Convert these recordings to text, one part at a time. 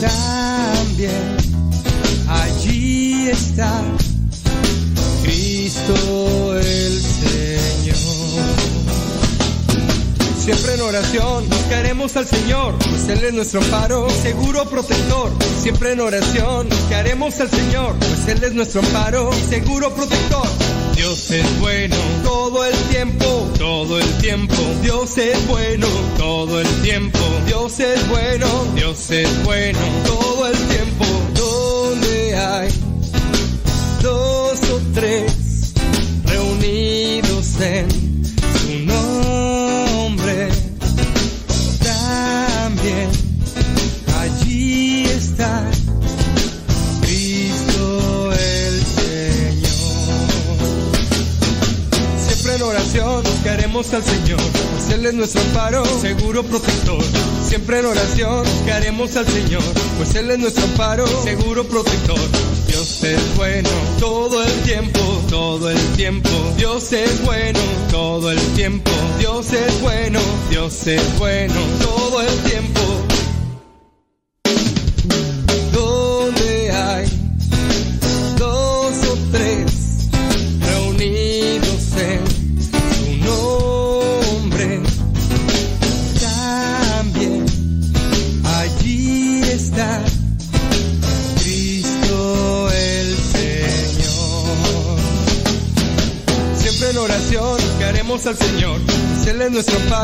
también allí está Cristo el Señor. Siempre en oración buscaremos al Señor, pues Él es nuestro amparo, seguro protector. Siempre en oración buscaremos al Señor, pues Él es nuestro amparo, seguro protector. Dios es bueno todo el tiempo, todo el tiempo. Dios es bueno todo el tiempo. Dios es bueno, Dios es bueno todo el tiempo. Donde hay dos o tres reunidos en buscaremos al Señor, pues Él es nuestro amparo, seguro protector. Siempre en oración buscaremos al Señor, pues Él es nuestro amparo, seguro protector. Dios es bueno todo el tiempo, todo el tiempo. Dios es bueno todo el tiempo. Dios es bueno, Dios es bueno todo el tiempo.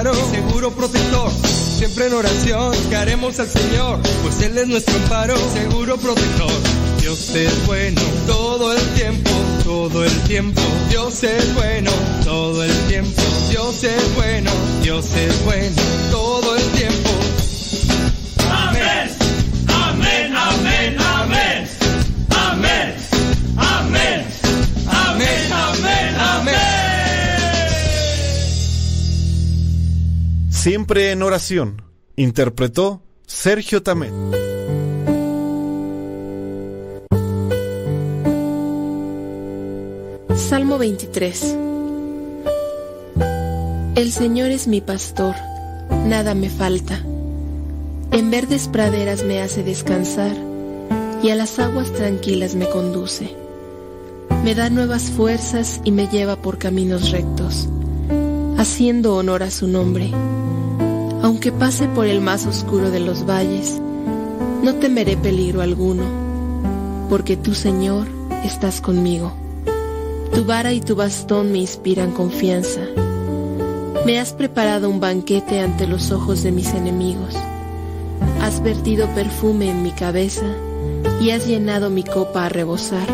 Seguro protector. Siempre en oración buscaremos al Señor, pues Él es nuestro amparo, seguro protector. Dios es bueno todo el tiempo, todo el tiempo. Dios es bueno todo el tiempo. Dios es bueno, Dios es bueno todo el tiempo. Siempre en oración. Interpretó Sergio Tamet. Salmo 23 El Señor es mi pastor, nada me falta. En verdes praderas me hace descansar y a las aguas tranquilas me conduce. Me da nuevas fuerzas y me lleva por caminos rectos, haciendo honor a su nombre. Aunque pase por el más oscuro de los valles, no temeré peligro alguno, porque tú, Señor, estás conmigo. Tu vara y tu bastón me inspiran confianza. Me has preparado un banquete ante los ojos de mis enemigos. Has vertido perfume en mi cabeza y has llenado mi copa a rebosar.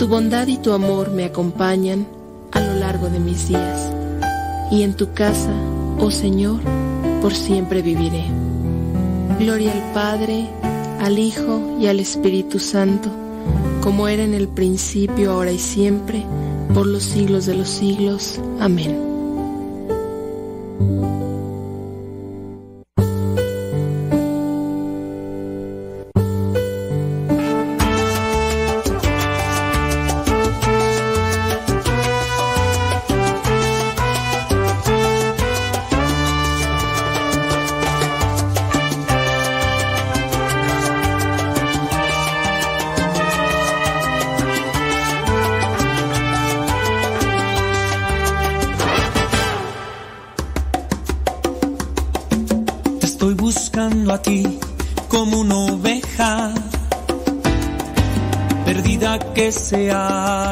Tu bondad y tu amor me acompañan a lo largo de mis días. Y en tu casa, oh Señor, por siempre viviré. Gloria al Padre, al Hijo y al Espíritu Santo, como era en el principio, ahora y siempre, por los siglos de los siglos. Amén.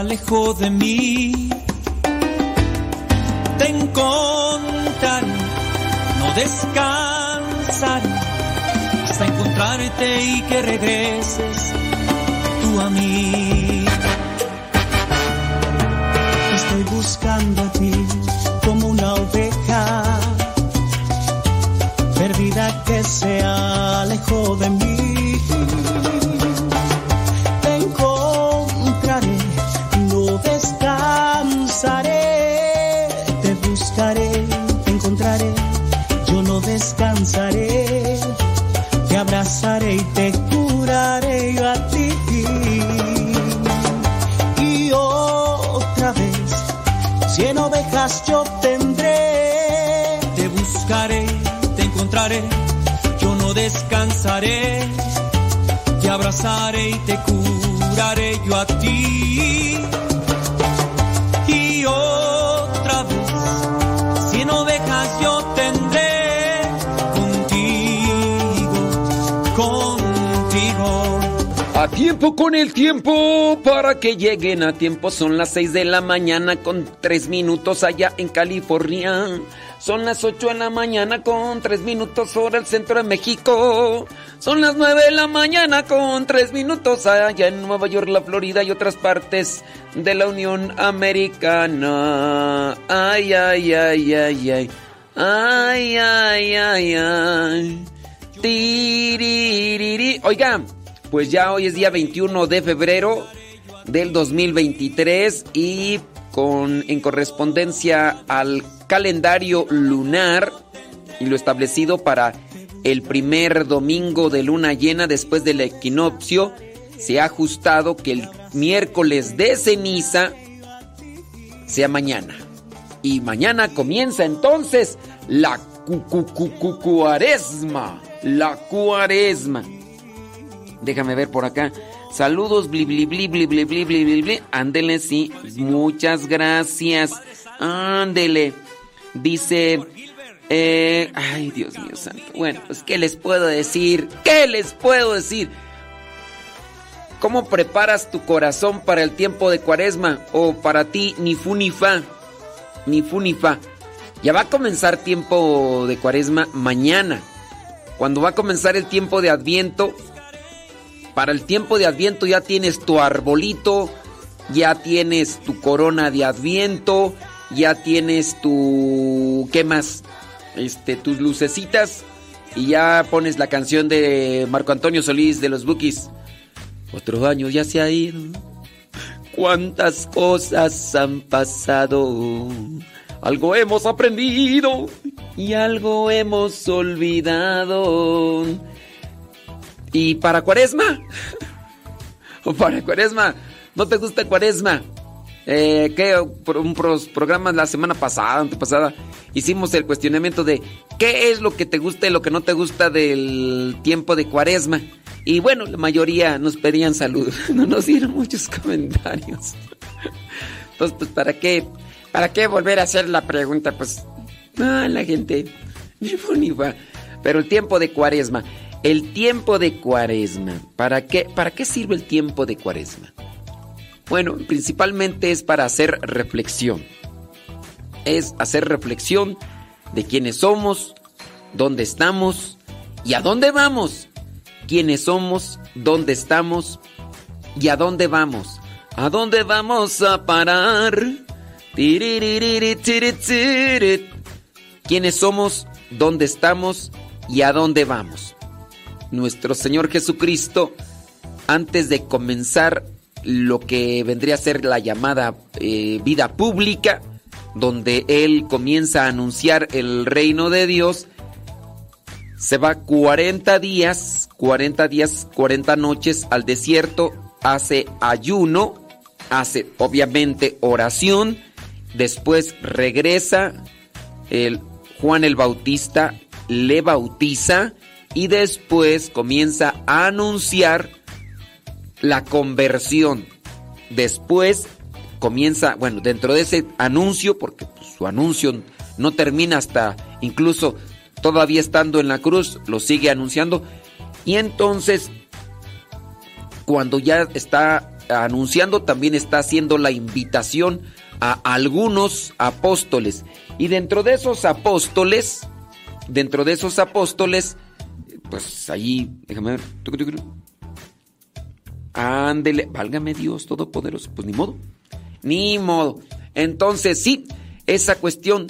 Alejó de mí. Te encontraré, no descansaré hasta encontrarte y que regreses tiempo con el tiempo, para que lleguen a tiempo. Son las 6 de la mañana con 3 minutos allá en California. Son las 8 de la mañana con 3 minutos hora el centro de México. Son las 9 de la mañana con 3 minutos allá en Nueva York, la Florida y otras partes de la Unión Americana. Ay, ay, ay, ay, ay. Ay, ay, ay, ay. Tiririri. Pues ya hoy es día 21 de febrero del 2023 y con, en correspondencia al calendario lunar y lo establecido para el primer domingo de luna llena después del equinoccio, se ha ajustado que el miércoles de ceniza sea mañana. Y mañana comienza entonces la cuaresma. La cuaresma. Déjame ver por acá. Saludos, bli bli bli bli bli bli bli bli. Ándele, sí. Muchas gracias. Ándele. Dice. Eh, ay, Dios mío santo. Bueno, pues, ¿qué les puedo decir? ¿Qué les puedo decir? ¿Cómo preparas tu corazón para el tiempo de cuaresma? O para ti, ni fu ni fa. Ni fu fa. Ya va a comenzar tiempo de cuaresma mañana. Cuando va a comenzar el tiempo de adviento, para el tiempo de Adviento ya tienes tu arbolito, ya tienes tu corona de Adviento, ya tienes tu ¿qué más? Este tus lucecitas y ya pones la canción de Marco Antonio Solís de los Bookies. Otro año ya se ha ido. Cuántas cosas han pasado. Algo hemos aprendido y algo hemos olvidado. ¿Y para cuaresma? ¿O para cuaresma? ¿No te gusta cuaresma? Eh, ¿qué? Un programa la semana pasada, antepasada, hicimos el cuestionamiento de qué es lo que te gusta y lo que no te gusta del tiempo de cuaresma. Y bueno, la mayoría nos pedían salud. No nos dieron muchos comentarios. Entonces, pues, ¿para qué? ¿Para qué volver a hacer la pregunta? Pues, ah, la gente. Pero el tiempo de cuaresma. El tiempo de cuaresma. ¿Para qué, ¿Para qué sirve el tiempo de cuaresma? Bueno, principalmente es para hacer reflexión. Es hacer reflexión de quiénes somos, dónde estamos y a dónde vamos. Quiénes somos, dónde estamos y a dónde vamos. ¿A dónde vamos a parar? ¿Quiénes somos, dónde estamos y a dónde vamos? Nuestro Señor Jesucristo, antes de comenzar lo que vendría a ser la llamada eh, vida pública, donde Él comienza a anunciar el reino de Dios, se va 40 días, 40 días, 40 noches al desierto, hace ayuno, hace obviamente oración, después regresa, el Juan el Bautista le bautiza, y después comienza a anunciar la conversión. Después comienza, bueno, dentro de ese anuncio, porque su anuncio no termina hasta incluso todavía estando en la cruz, lo sigue anunciando. Y entonces, cuando ya está anunciando, también está haciendo la invitación a algunos apóstoles. Y dentro de esos apóstoles, dentro de esos apóstoles, pues ahí, déjame ver. Ándele, válgame Dios Todopoderoso. Pues ni modo. Ni modo. Entonces, sí, esa cuestión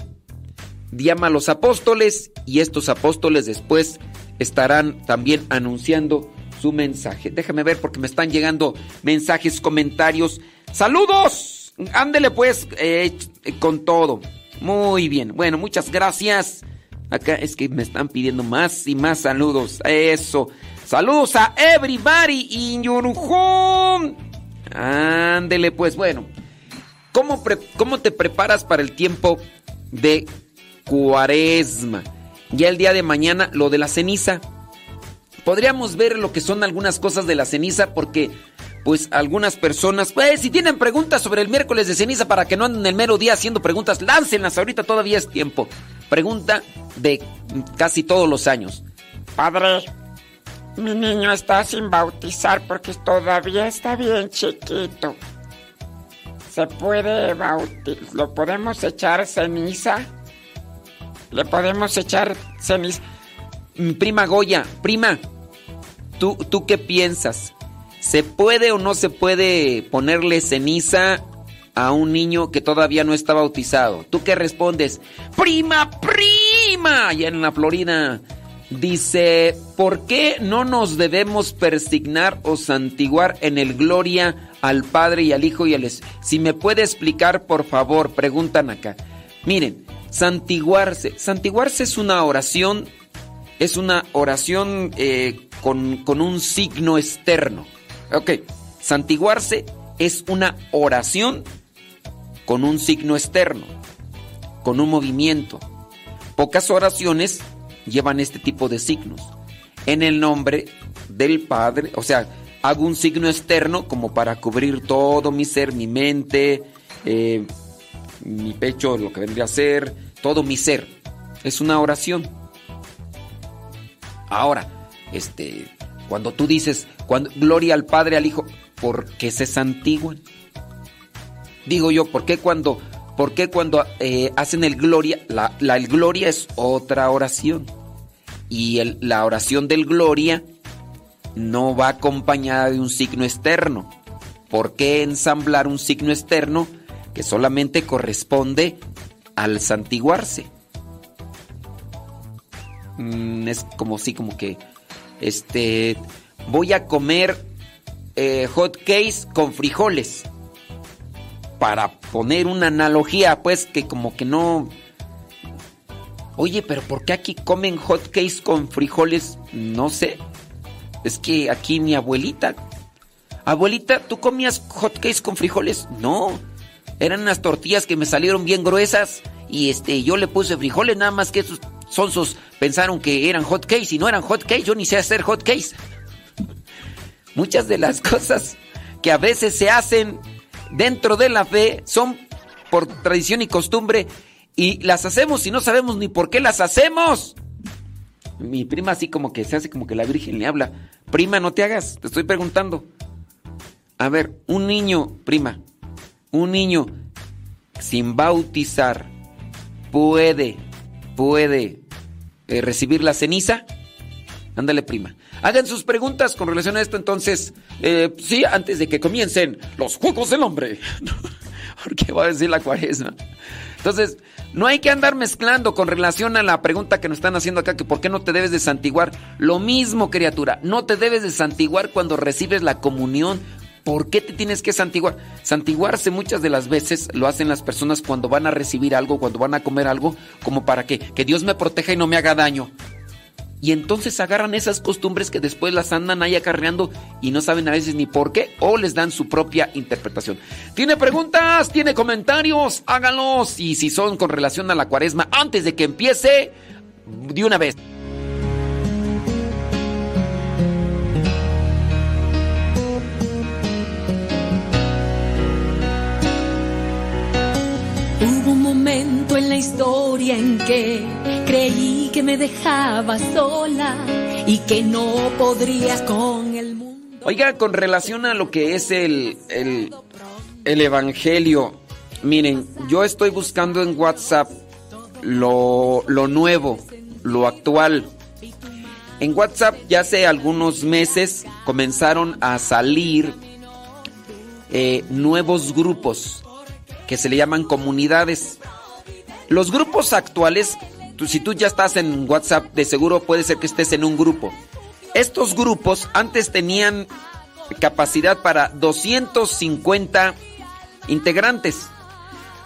llama a los apóstoles y estos apóstoles después estarán también anunciando su mensaje. Déjame ver porque me están llegando mensajes, comentarios. ¡Saludos! Ándele pues eh, con todo. Muy bien. Bueno, muchas gracias. Acá es que me están pidiendo más y más saludos. Eso. Saludos a everybody in your. Ándele, pues bueno. ¿Cómo, ¿Cómo te preparas para el tiempo de cuaresma? Ya el día de mañana, lo de la ceniza. podríamos ver lo que son algunas cosas de la ceniza porque pues algunas personas, pues si tienen preguntas sobre el miércoles de ceniza para que no anden el mero día haciendo preguntas, láncenlas, ahorita todavía es tiempo. Pregunta de casi todos los años. Padre, mi niño está sin bautizar porque todavía está bien chiquito. ¿Se puede bautizar? ¿Lo podemos echar ceniza? ¿Le podemos echar ceniza? Mm, prima Goya, prima, ¿tú, ¿tú qué piensas? ¿Se puede o no se puede ponerle ceniza a un niño que todavía no está bautizado? ¿Tú qué respondes? Prima, prima, allá en la Florida. Dice, ¿por qué no nos debemos persignar o santiguar en el gloria al Padre y al Hijo y al Espíritu? Si me puede explicar, por favor, preguntan acá. Miren, santiguarse. Santiguarse es una oración, es una oración eh, con, con un signo externo. Ok, santiguarse es una oración con un signo externo, con un movimiento. Pocas oraciones llevan este tipo de signos. En el nombre del Padre, o sea, hago un signo externo como para cubrir todo mi ser, mi mente, eh, mi pecho, lo que vendría a ser, todo mi ser. Es una oración. Ahora, este, cuando tú dices, cuando, gloria al Padre, al Hijo, ¿por qué se santiguan? Digo yo, ¿por qué cuando, por qué cuando eh, hacen el gloria, la, el gloria es otra oración? Y la oración del gloria no va acompañada de un signo externo. ¿Por qué ensamblar un signo externo que solamente corresponde al santiguarse? Mm, es como si, como que este, voy a comer eh, hot cakes con frijoles. Para poner una analogía, pues que como que no... Oye, pero ¿por qué aquí comen hot cakes con frijoles? No sé. Es que aquí mi abuelita... Abuelita, ¿tú comías hot cakes con frijoles? No. Eran unas tortillas que me salieron bien gruesas y este yo le puse frijoles nada más que esos sonsos pensaron que eran hot cakes y no eran hot cakes, yo ni sé hacer hot cakes. Muchas de las cosas que a veces se hacen dentro de la fe son por tradición y costumbre y las hacemos y no sabemos ni por qué las hacemos. Mi prima así como que se hace como que la Virgen le habla. Prima, no te hagas, te estoy preguntando. A ver, un niño, prima, un niño sin bautizar puede, puede eh, recibir la ceniza? Ándale, prima. Hagan sus preguntas con relación a esto entonces. Eh, sí, antes de que comiencen los Juegos del Hombre. Porque va a decir la cuaresma. Entonces, no hay que andar mezclando con relación a la pregunta que nos están haciendo acá, que por qué no te debes de santiguar. Lo mismo, criatura, no te debes de santiguar cuando recibes la comunión ¿Por qué te tienes que santiguar? Santiguarse muchas de las veces lo hacen las personas cuando van a recibir algo, cuando van a comer algo, como para que, que Dios me proteja y no me haga daño. Y entonces agarran esas costumbres que después las andan ahí acarreando y no saben a veces ni por qué o les dan su propia interpretación. ¿Tiene preguntas? ¿Tiene comentarios? Háganlos. Y si son con relación a la cuaresma, antes de que empiece, de una vez. Momento en la historia en que creí que me dejaba sola y que no podrías con el mundo. Oiga, con relación a lo que es el, el, el Evangelio, miren, yo estoy buscando en WhatsApp lo, lo nuevo, lo actual. En WhatsApp ya hace algunos meses comenzaron a salir eh, nuevos grupos que se le llaman comunidades. Los grupos actuales, si tú ya estás en WhatsApp, de seguro puede ser que estés en un grupo. Estos grupos antes tenían capacidad para 250 integrantes.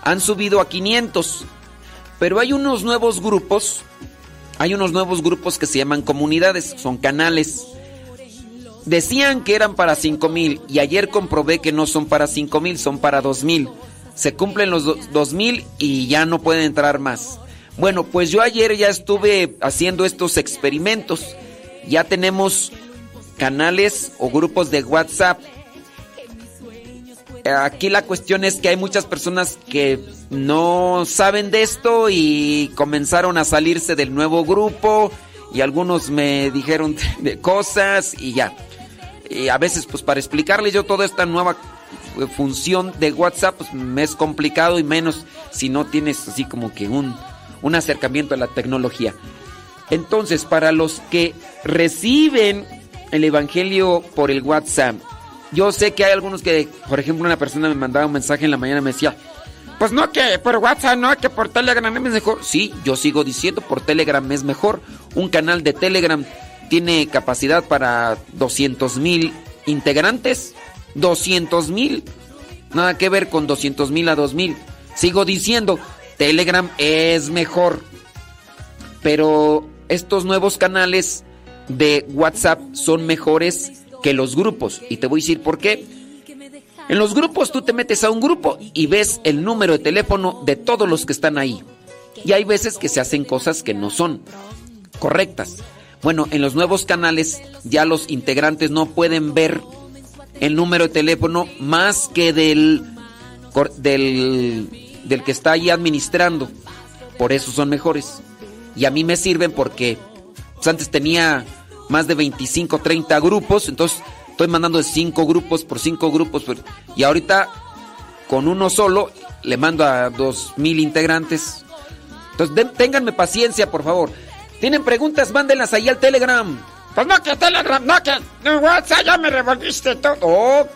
Han subido a 500. Pero hay unos nuevos grupos, hay unos nuevos grupos que se llaman comunidades, son canales. Decían que eran para 5000 y ayer comprobé que no son para 5000, son para 2000 se cumplen los 2000 y ya no pueden entrar más. Bueno, pues yo ayer ya estuve haciendo estos experimentos ya tenemos canales o grupos de WhatsApp. Aquí la cuestión es que hay muchas personas que no saben de esto y comenzaron a salirse del nuevo grupo y algunos me dijeron de cosas y ya. Y a veces pues para explicarles yo toda esta nueva función de WhatsApp pues es complicado y menos si no tienes así como que un, un acercamiento a la tecnología. Entonces, para los que reciben el Evangelio por el WhatsApp, yo sé que hay algunos que, por ejemplo, una persona me mandaba un mensaje en la mañana y me decía, pues no que por WhatsApp, no que por Telegram es mejor. Sí, yo sigo diciendo, por Telegram es mejor. Un canal de Telegram tiene capacidad para 200 mil integrantes. 200 mil. Nada que ver con 200 mil a 2 mil. Sigo diciendo, Telegram es mejor. Pero estos nuevos canales de WhatsApp son mejores que los grupos. Y te voy a decir por qué. En los grupos tú te metes a un grupo y ves el número de teléfono de todos los que están ahí. Y hay veces que se hacen cosas que no son correctas. Bueno, en los nuevos canales ya los integrantes no pueden ver el número de teléfono más que del, del, del que está ahí administrando. Por eso son mejores. Y a mí me sirven porque pues, antes tenía más de 25, 30 grupos, entonces estoy mandando de 5 grupos por 5 grupos. y ahorita con uno solo le mando a 2000 integrantes. Entonces ténganme paciencia, por favor. ¿Tienen preguntas? Mándenlas ahí al Telegram. Pues no que Telegram, no que WhatsApp ya me revolviste todo. Oh,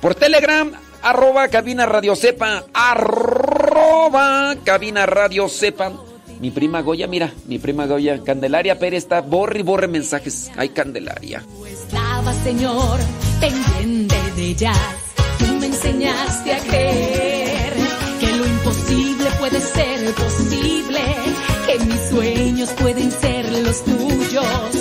por Telegram, arroba cabina radio sepa, arroba cabina radio sepa. Mi prima Goya, mira, mi prima Goya, Candelaria Pérez está borre y borre mensajes. Ay, Candelaria. Estaba, Señor, pendiente de jazz. Tú me enseñaste a creer que lo imposible puede ser posible, que mis sueños pueden ser los tuyos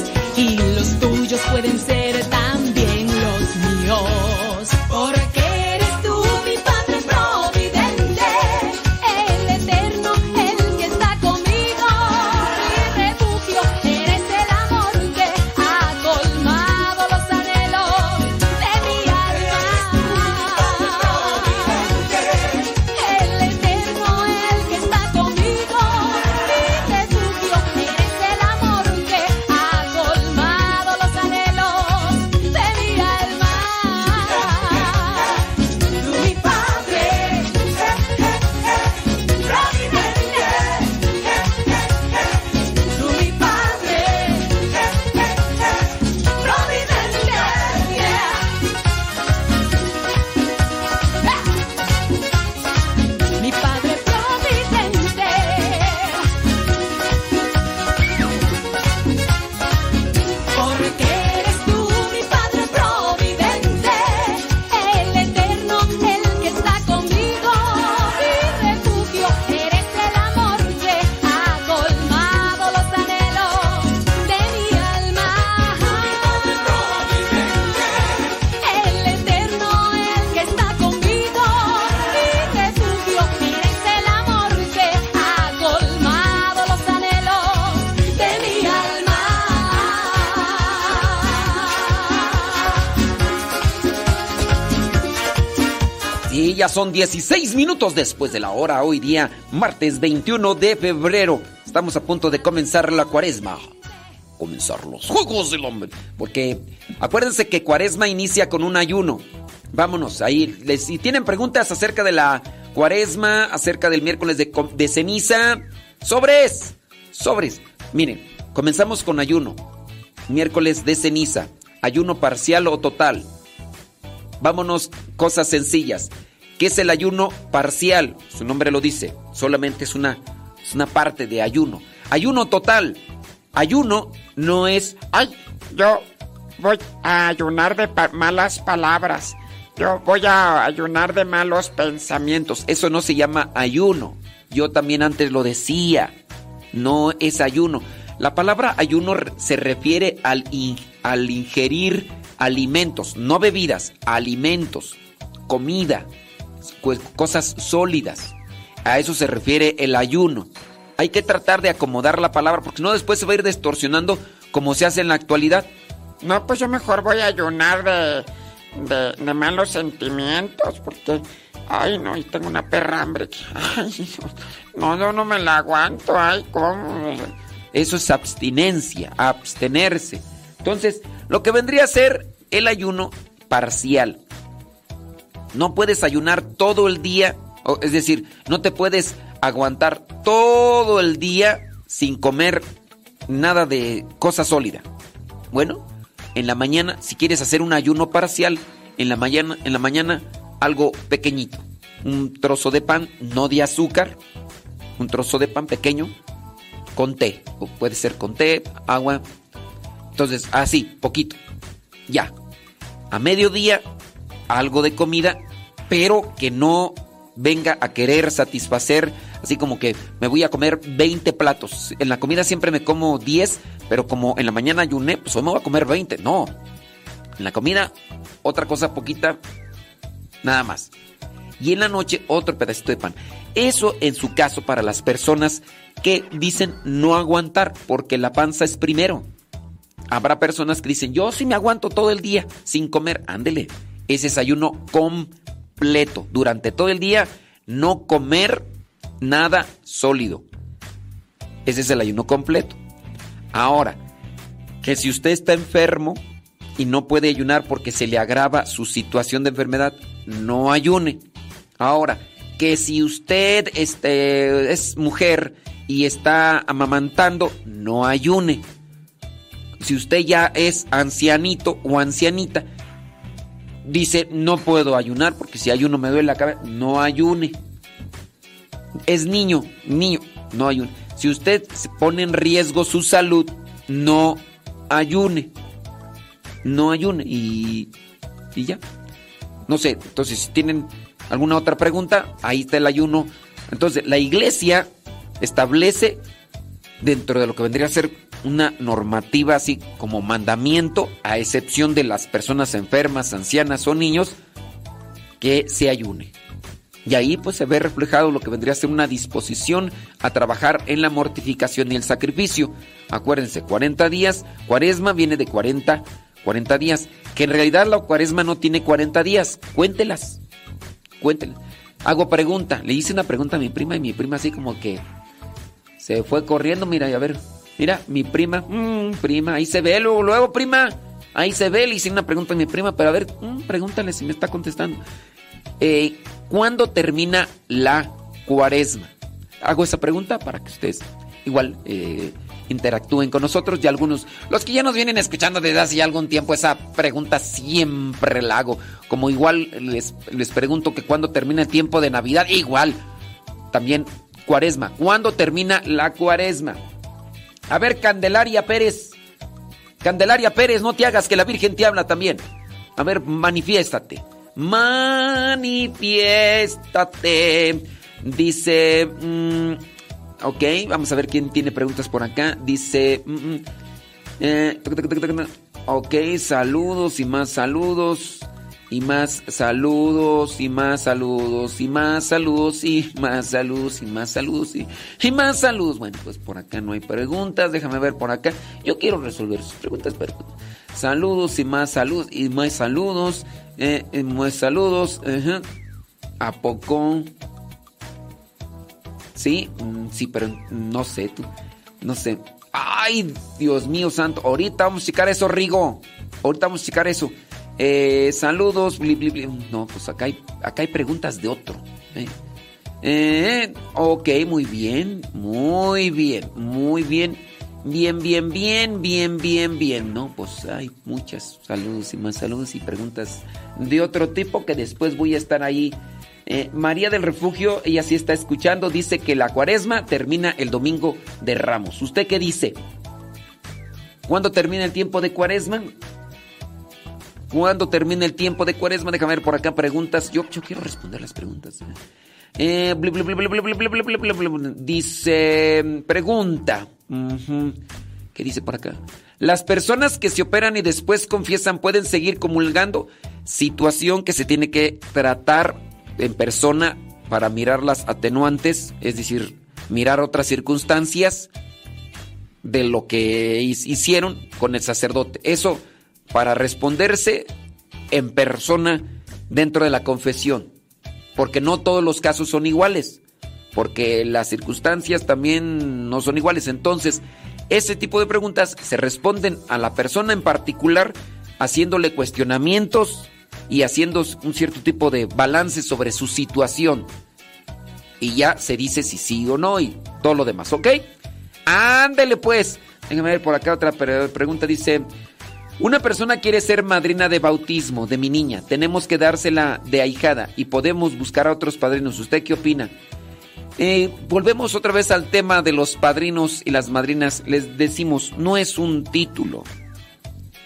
son 16 minutos después de la hora, hoy día, martes 21 de febrero. Estamos a punto de comenzar la cuaresma. Comenzar los Juegos del Hombre. Porque acuérdense que cuaresma inicia con un ayuno. Vámonos, ahí. Si tienen preguntas acerca de la cuaresma, acerca del miércoles de, co- de ceniza, sobres, sobres. Miren, comenzamos con ayuno. Miércoles de ceniza. Ayuno parcial o total. Vámonos, cosas sencillas. ¿Qué es el ayuno parcial? Su nombre lo dice. Solamente es una, es una parte de ayuno. Ayuno total. Ayuno no es... Ay, yo voy a ayunar de malas palabras. Yo voy a ayunar de malos pensamientos. Eso no se llama ayuno. Yo también antes lo decía. No es ayuno. La palabra ayuno se refiere al, al ingerir alimentos, no bebidas, alimentos, comida, cosas sólidas. A eso se refiere el ayuno. Hay que tratar de acomodar la palabra porque no después se va a ir distorsionando como se hace en la actualidad. No, pues yo mejor voy a ayunar de, de, de malos sentimientos, porque, ay, no, y tengo una perra hambre. Ay, no, no, no me la aguanto, ay, ¿cómo? Eso es abstinencia, abstenerse. Entonces, lo que vendría a ser el ayuno parcial. No puedes ayunar todo el día, es decir, no te puedes aguantar todo el día sin comer nada de cosa sólida. Bueno, en la mañana, si quieres hacer un ayuno parcial, en la mañana, en la mañana algo pequeñito, un trozo de pan, no de azúcar, un trozo de pan pequeño con té, o puede ser con té, agua. Entonces, así, poquito. Ya. A mediodía algo de comida, pero que no venga a querer satisfacer, así como que me voy a comer 20 platos. En la comida siempre me como 10, pero como en la mañana ayuné, pues hoy me voy a comer 20. No. En la comida, otra cosa poquita, nada más. Y en la noche, otro pedacito de pan. Eso en su caso para las personas que dicen no aguantar, porque la panza es primero. Habrá personas que dicen, yo sí me aguanto todo el día sin comer. Ándele, es ayuno completo. Durante todo el día, no comer nada sólido. Ese es el ayuno completo. Ahora, que si usted está enfermo y no puede ayunar porque se le agrava su situación de enfermedad, no ayune. Ahora, que si usted este, es mujer y está amamantando, no ayune. Si usted ya es ancianito o ancianita, dice, no puedo ayunar porque si ayuno me duele la cabeza, no ayune. Es niño, niño, no ayune. Si usted se pone en riesgo su salud, no ayune. No ayune y, y ya. No sé, entonces si tienen alguna otra pregunta, ahí está el ayuno. Entonces, la iglesia establece dentro de lo que vendría a ser una normativa así como mandamiento, a excepción de las personas enfermas, ancianas o niños, que se ayune. Y ahí pues se ve reflejado lo que vendría a ser una disposición a trabajar en la mortificación y el sacrificio. Acuérdense, 40 días, cuaresma viene de 40, 40 días, que en realidad la cuaresma no tiene 40 días, cuéntelas, cuéntelas. Hago pregunta, le hice una pregunta a mi prima y mi prima así como que se fue corriendo, mira, y a ver, mira, mi prima, mm, prima, ahí se ve, luego, luego, prima, ahí se ve, le hice una pregunta a mi prima, pero a ver, mm, pregúntale si me está contestando. Eh, ¿Cuándo termina la cuaresma? Hago esa pregunta para que ustedes igual eh, interactúen con nosotros y algunos, los que ya nos vienen escuchando desde hace algún tiempo, esa pregunta siempre la hago. Como igual les, les pregunto que cuándo termina el tiempo de Navidad, igual. También cuaresma. ¿Cuándo termina la cuaresma? A ver, Candelaria Pérez. Candelaria Pérez, no te hagas que la Virgen te habla también. A ver, manifiéstate. Manifiéstate. Dice... mm, ok, vamos a ver quién tiene preguntas por acá. Dice... mm, mm, eh, ok, saludos y más saludos. Y más saludos y más saludos y más saludos y más saludos y más saludos y, y más saludos. Bueno, pues por acá no hay preguntas. Déjame ver por acá. Yo quiero resolver sus preguntas, pero saludos y más saludos y más saludos. Eh, eh, más saludos. ajá. ¿A poco? Sí, mm, sí, pero no sé tú. No sé. Ay, Dios mío santo. Ahorita vamos a checar eso, Rigo. Ahorita vamos a checar eso. Eh, saludos. bli, bli, bli. No, pues acá hay, acá hay preguntas de otro. eh. Eh, ok, muy bien. Muy bien. Muy bien. Bien, bien, bien, bien, bien, bien. No, pues hay muchas saludos y más saludos y preguntas de otro tipo que después voy a estar ahí. Eh, María del Refugio, ella sí está escuchando, dice que la cuaresma termina el domingo de Ramos. ¿Usted qué dice? ¿Cuándo termina el tiempo de cuaresma? ¿Cuándo termina el tiempo de cuaresma? Déjame ver por acá preguntas. Yo, quiero responder las preguntas. Dice, pregunta. ¿Qué dice por acá? Las personas que se operan y después confiesan pueden seguir comulgando. Situación que se tiene que tratar en persona para mirar las atenuantes, es decir, mirar otras circunstancias de lo que hicieron con el sacerdote. Eso para responderse en persona dentro de la confesión. Porque no todos los casos son iguales. Porque las circunstancias también no son iguales. Entonces, ese tipo de preguntas se responden a la persona en particular haciéndole cuestionamientos y haciendo un cierto tipo de balance sobre su situación. Y ya se dice si sí o no y todo lo demás, ¿ok? Ándele pues. Déjame ver por acá otra pregunta. Dice, una persona quiere ser madrina de bautismo de mi niña. Tenemos que dársela de ahijada y podemos buscar a otros padrinos. ¿Usted qué opina? Eh, volvemos otra vez al tema de los padrinos y las madrinas. Les decimos, no es un título,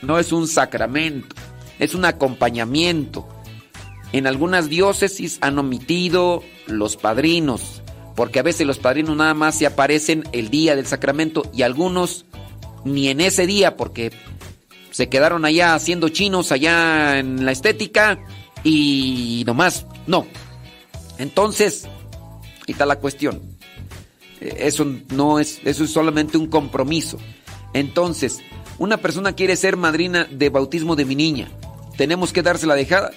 no es un sacramento, es un acompañamiento. En algunas diócesis han omitido los padrinos, porque a veces los padrinos nada más se aparecen el día del sacramento y algunos ni en ese día, porque se quedaron allá haciendo chinos allá en la estética y nomás, no. Entonces, ahí está la cuestión. Eh, eso no es, eso es solamente un compromiso. Entonces, una persona quiere ser madrina de bautismo de mi niña. Tenemos que darse la dejada.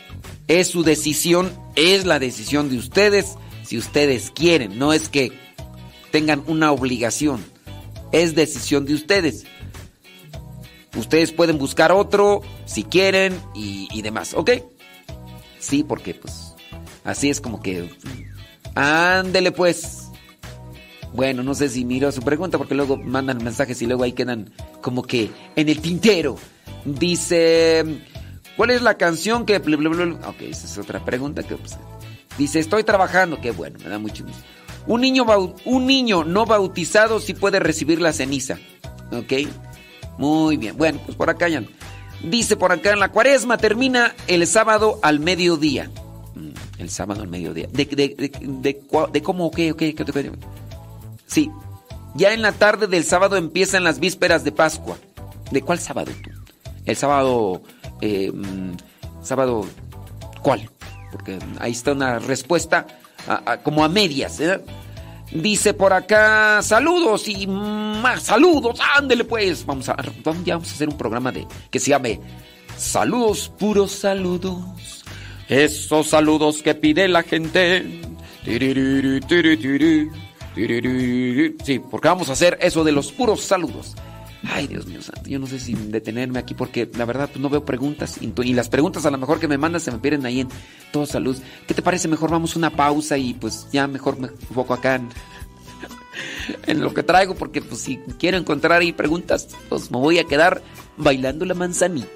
Es su decisión, es la decisión de ustedes, si ustedes quieren. No es que tengan una obligación. Es decisión de ustedes. Ustedes pueden buscar otro si quieren y, demás, ¿ok? Sí, porque pues así es como que... Ándele pues. Bueno, no sé si miro su pregunta porque luego mandan mensajes y luego ahí quedan como que en el tintero. Dice, ¿cuál es la canción que... Ok, esa es otra pregunta que... Pues, dice, estoy trabajando. Qué bueno, me da mucho gusto. Un niño, un niño no bautizado sí puede recibir la ceniza. ¿Ok? Muy bien. Bueno, pues por acá ya. Dice por acá, en la cuaresma termina el sábado al mediodía. Mm, el sábado al mediodía. ¿De, de, de, de cómo? ¿Qué? ¿Qué? Sí. Ya en la tarde del sábado empiezan las vísperas de Pascua. ¿De cuál sábado tú? El sábado... Eh, mm, sábado... ¿Cuál? Porque ahí está una respuesta como a medias. ¿eh? Dice por acá, saludos y más saludos. Ándele pues. Vamos a, ya vamos a hacer un programa de que se llame Saludos, puros saludos. Esos saludos que pide la gente. Sí, porque vamos a hacer eso de los puros saludos. Ay, Dios mío santo, yo no sé si detenerme aquí porque la verdad pues, no veo preguntas y, las preguntas a lo mejor que me mandan se me pierden ahí en toda salud. ¿Qué te parece? Mejor vamos una pausa y pues ya mejor me enfoco acá en, lo que traigo porque pues si quiero encontrar ahí preguntas, pues me voy a quedar bailando la manzanita.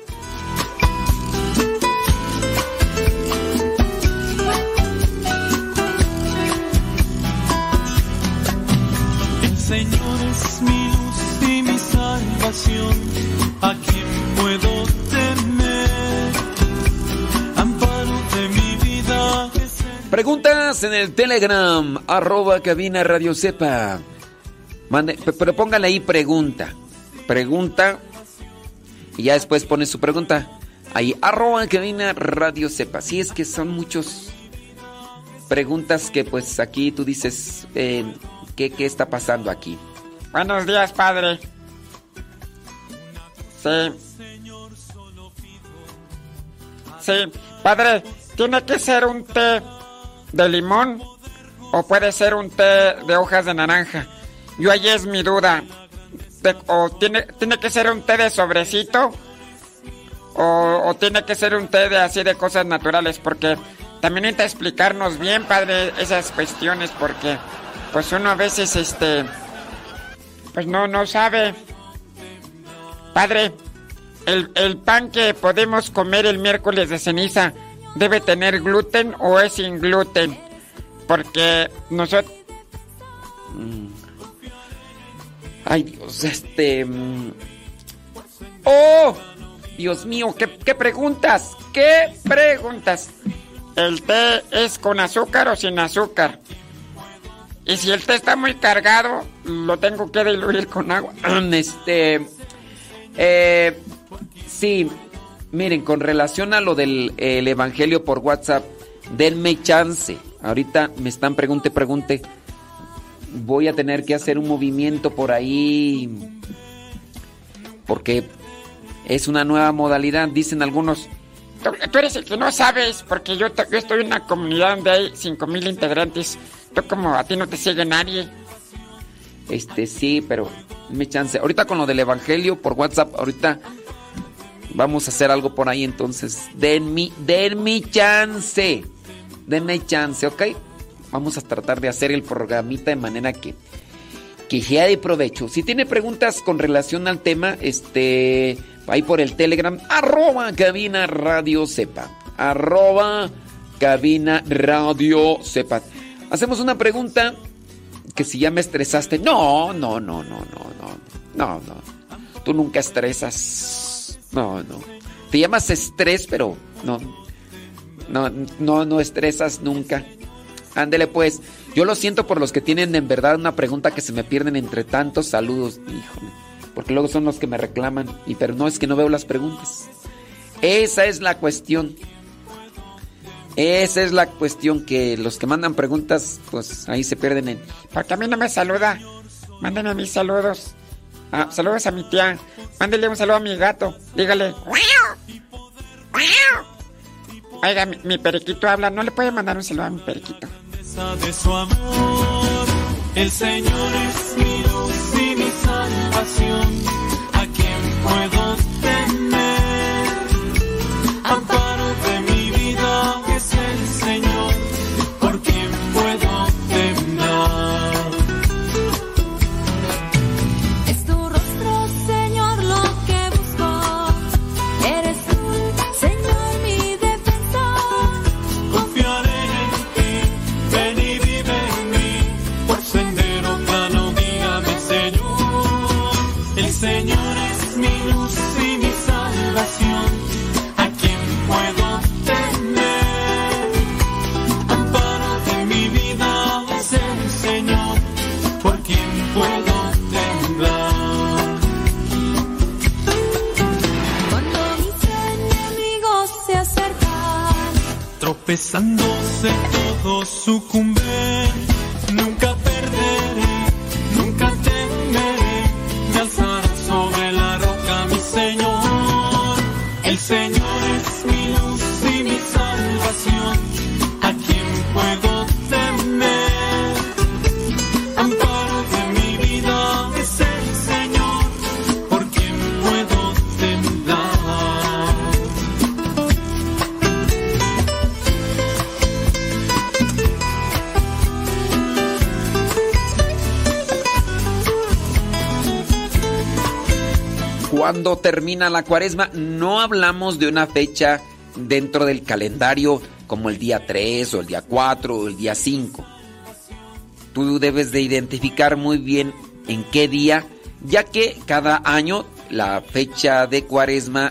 ¿A quién puedo temer? Amparo de mi vida. Preguntas en el Telegram, arroba cabina radio sepa. Mande, pero póngale ahí pregunta. Pregunta. Y ya después pone su pregunta. Ahí, arroba cabina radio sepa. Si es que son muchos preguntas que pues aquí tú dices, eh, ¿qué, ¿qué está pasando aquí? Buenos días, padre. Sí. Sí, padre, ¿tiene que ser un té de limón o puede ser un té de hojas de naranja? Yo ahí es mi duda. ¿O tiene, tiene que ser un té de sobrecito? O, o, tiene que ser un té de así de cosas naturales? Porque también necesita explicarnos bien, padre, esas cuestiones porque pues uno a veces este pues no no sabe. Padre, el, pan que podemos comer el miércoles de ceniza debe tener gluten o es sin gluten. Porque nosotros... Mm. Ay Dios, este... Mm. ¡Oh! Dios mío, ¿qué, ¿qué, preguntas? ¿Qué preguntas? ¿El té es con azúcar o sin azúcar? Y si el té está muy cargado, lo tengo que diluir con agua. Este... Eh, sí, miren, con relación a lo del Evangelio por WhatsApp, denme chance. Ahorita me están pregunte, pregunte. voy a tener que hacer un movimiento por ahí porque es una nueva modalidad, dicen algunos. Tú, eres el que no sabes, porque yo, yo estoy en una comunidad donde hay 5000 integrantes. Tú como a ti no te sigue nadie. Este sí, pero me chance. Ahorita con lo del evangelio por WhatsApp, ahorita vamos a hacer algo por ahí, entonces den mi chance. Denme chance, ¿ok? Vamos a tratar de hacer el programita de manera que que sea de provecho. Si tiene preguntas con relación al tema, este, ahí por el Telegram, arroba cabina radio sepa. Arroba cabina radio sepa. Hacemos una pregunta que si ya me estresaste. No, no, no, no, no, no. No, no. Tú nunca estresas. No, no. Te llamas estrés, pero no. No, no, no estresas nunca. Ándele pues. Yo lo siento por los que tienen en verdad una pregunta que se me pierden entre tantos saludos. Híjole. Porque luego son los que me reclaman. Y pero no es que no veo las preguntas. Esa es la cuestión. Esa es la cuestión que los que mandan preguntas, pues ahí se pierden en. Porque a mí no me saluda. Mándenme mis saludos. Ah, saludos a mi tía. Mándele un saludo a mi gato. Dígale. Oiga, mi, mi periquito habla. ¿No le puede mandar un saludo a mi periquito? El Señor es mi luz y mi salvación. ¿A quien puedo temer? Tropezándose todos sucumben, nunca perderé, nunca temeré, me alzaré sobre la roca mi Señor. El Señor es mi Cuando termina la cuaresma, no hablamos de una fecha dentro del calendario como el día 3 o el día 4 o el día 5. Tú debes de identificar muy bien en qué día, ya que cada año la fecha de cuaresma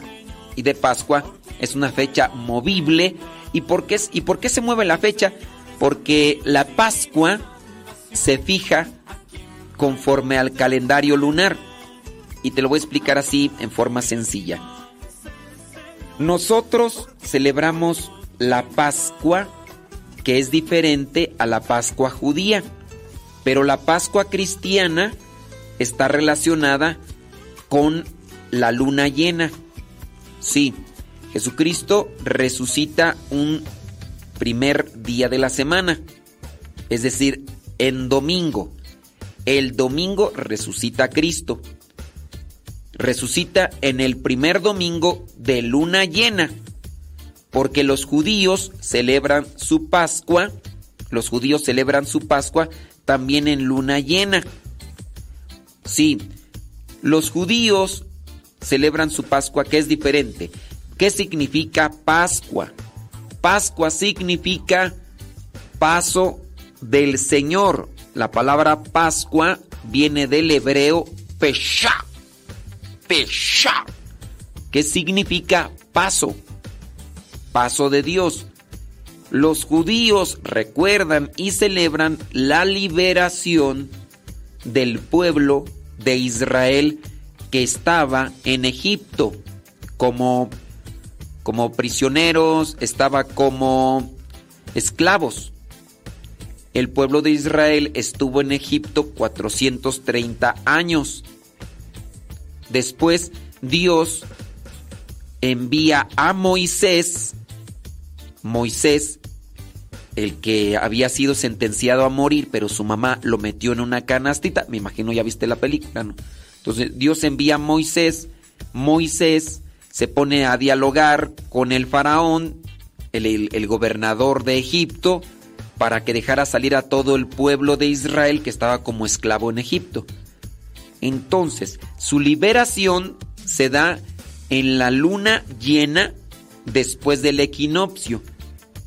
y de Pascua es una fecha movible. ¿Y por qué, y por qué se mueve la fecha? Porque la Pascua se fija conforme al calendario lunar. Y te lo voy a explicar así en forma sencilla. Nosotros celebramos la Pascua que es diferente a la Pascua judía. Pero la Pascua cristiana está relacionada con la luna llena. Sí, Jesucristo resucita un primer día de la semana, es decir, en domingo. El domingo resucita Cristo. Resucita en el primer domingo de luna llena, porque los judíos celebran su Pascua, los judíos celebran su Pascua también en luna llena. Sí, los judíos celebran su Pascua que es diferente. ¿Qué significa Pascua? Pascua significa paso del Señor. La palabra Pascua viene del hebreo Pesha. Pesha. Que significa paso. Paso de Dios. Los judíos recuerdan y celebran la liberación del pueblo de Israel que estaba en Egipto como, como prisioneros, estaba como esclavos. el pueblo de Israel estuvo en Egipto 430 años. Después Dios envía a Moisés, Moisés, el que había sido sentenciado a morir, pero su mamá lo metió en una canastita, me imagino ya viste la película, ¿no? Entonces Dios envía a Moisés, Moisés se pone a dialogar con el faraón, el, el gobernador de Egipto, para que dejara salir a todo el pueblo de Israel que estaba como esclavo en Egipto. Entonces, su liberación se da en la luna llena después del equinoccio.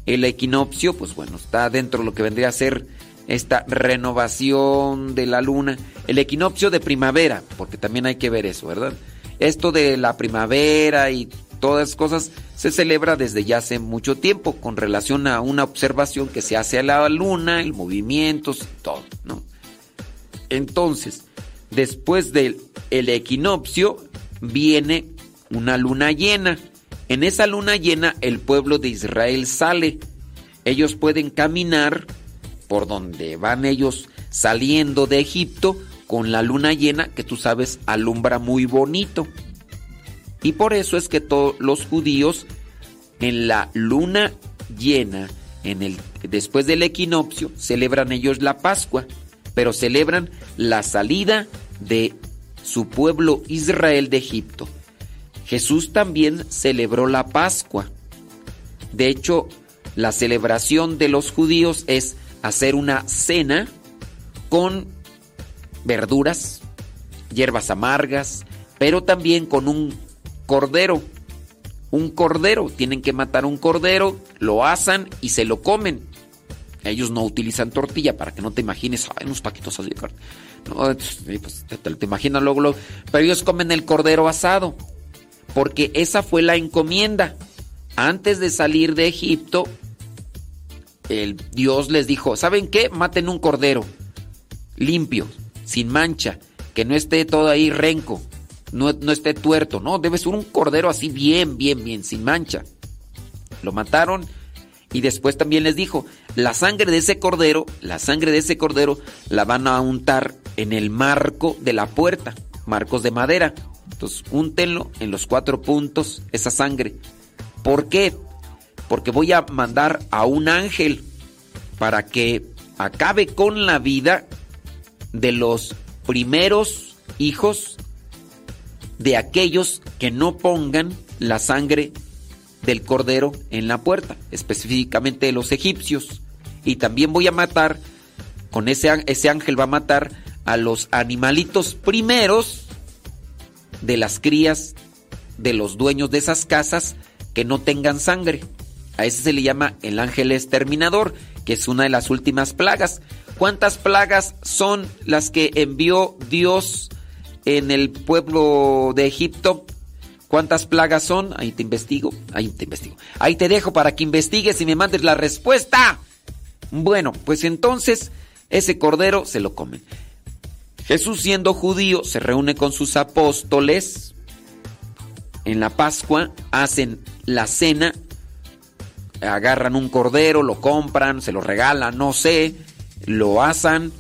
El equinoccio, pues bueno, está dentro de lo que vendría a ser esta renovación de la luna. El equinoccio de primavera, porque también hay que ver eso, ¿verdad? Esto de la primavera y todas esas cosas se celebra desde ya hace mucho tiempo con relación a una observación que se hace a la luna, el movimiento, todo, ¿no? Entonces, después del el equinoccio viene una luna llena. En esa luna llena el pueblo de Israel sale. Ellos pueden caminar por donde van ellos saliendo de Egipto con la luna llena que tú sabes alumbra muy bonito. Y por eso es que todos los judíos en la luna llena, en el, después del equinoccio, celebran ellos la Pascua, pero celebran la salida de su pueblo Israel de Egipto. Jesús también celebró la Pascua. De hecho, la celebración de los judíos es hacer una cena con verduras, hierbas amargas, pero también con un cordero. Un cordero. Tienen que matar un cordero, lo asan y se lo comen. Ellos no utilizan tortilla para que no te imagines, hay unos paquitos así. No, pues, te, te, imaginas luego, luego. Pero ellos comen el cordero asado. Porque esa fue la encomienda. Antes de salir de Egipto, el Dios les dijo, ¿saben qué? Maten un cordero limpio, sin mancha, que no esté todo ahí renco, no, no esté tuerto, no, debe ser un cordero así bien, bien, bien, sin mancha. Lo mataron y después también les dijo, la sangre de ese cordero, la sangre de ese cordero la van a untar en el marco de la puerta, marcos de madera. Entonces, úntenlo en los cuatro puntos, esa sangre. ¿Por qué? Porque voy a mandar a un ángel para que acabe con la vida de los primeros hijos de aquellos que no pongan la sangre del cordero en la puerta, específicamente de los egipcios. Y también voy a matar, con ese, ese ángel va a matar a los animalitos primeros de las crías de los dueños de esas casas que no tengan sangre. A ese se le llama el ángel exterminador, que es una de las últimas plagas. ¿Cuántas plagas son las que envió Dios en el pueblo de Egipto? ¿Cuántas plagas son? Ahí te investigo, ahí te investigo. Ahí te dejo para que investigues y me mandes la respuesta. Bueno, pues entonces ese cordero se lo comen. Jesús siendo judío se reúne con sus apóstoles en la Pascua, hacen la cena, agarran un cordero, lo compran, se lo regalan, no sé, lo asan,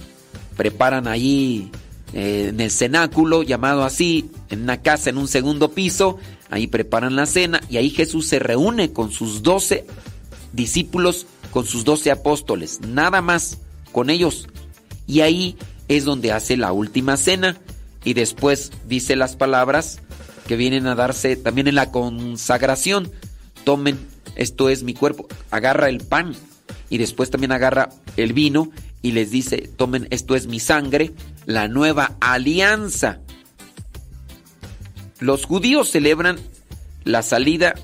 preparan ahí eh, en el cenáculo, llamado así, en una casa en un segundo piso, ahí preparan la cena y ahí Jesús se reúne con sus doce discípulos, con sus doce apóstoles, nada más, con ellos. Y ahí es donde hace la última cena y después dice las palabras que vienen a darse también en la consagración. Tomen, esto es mi cuerpo, agarra el pan y después también agarra el vino y les dice, tomen, esto es mi sangre, la nueva alianza. Los judíos celebran la salida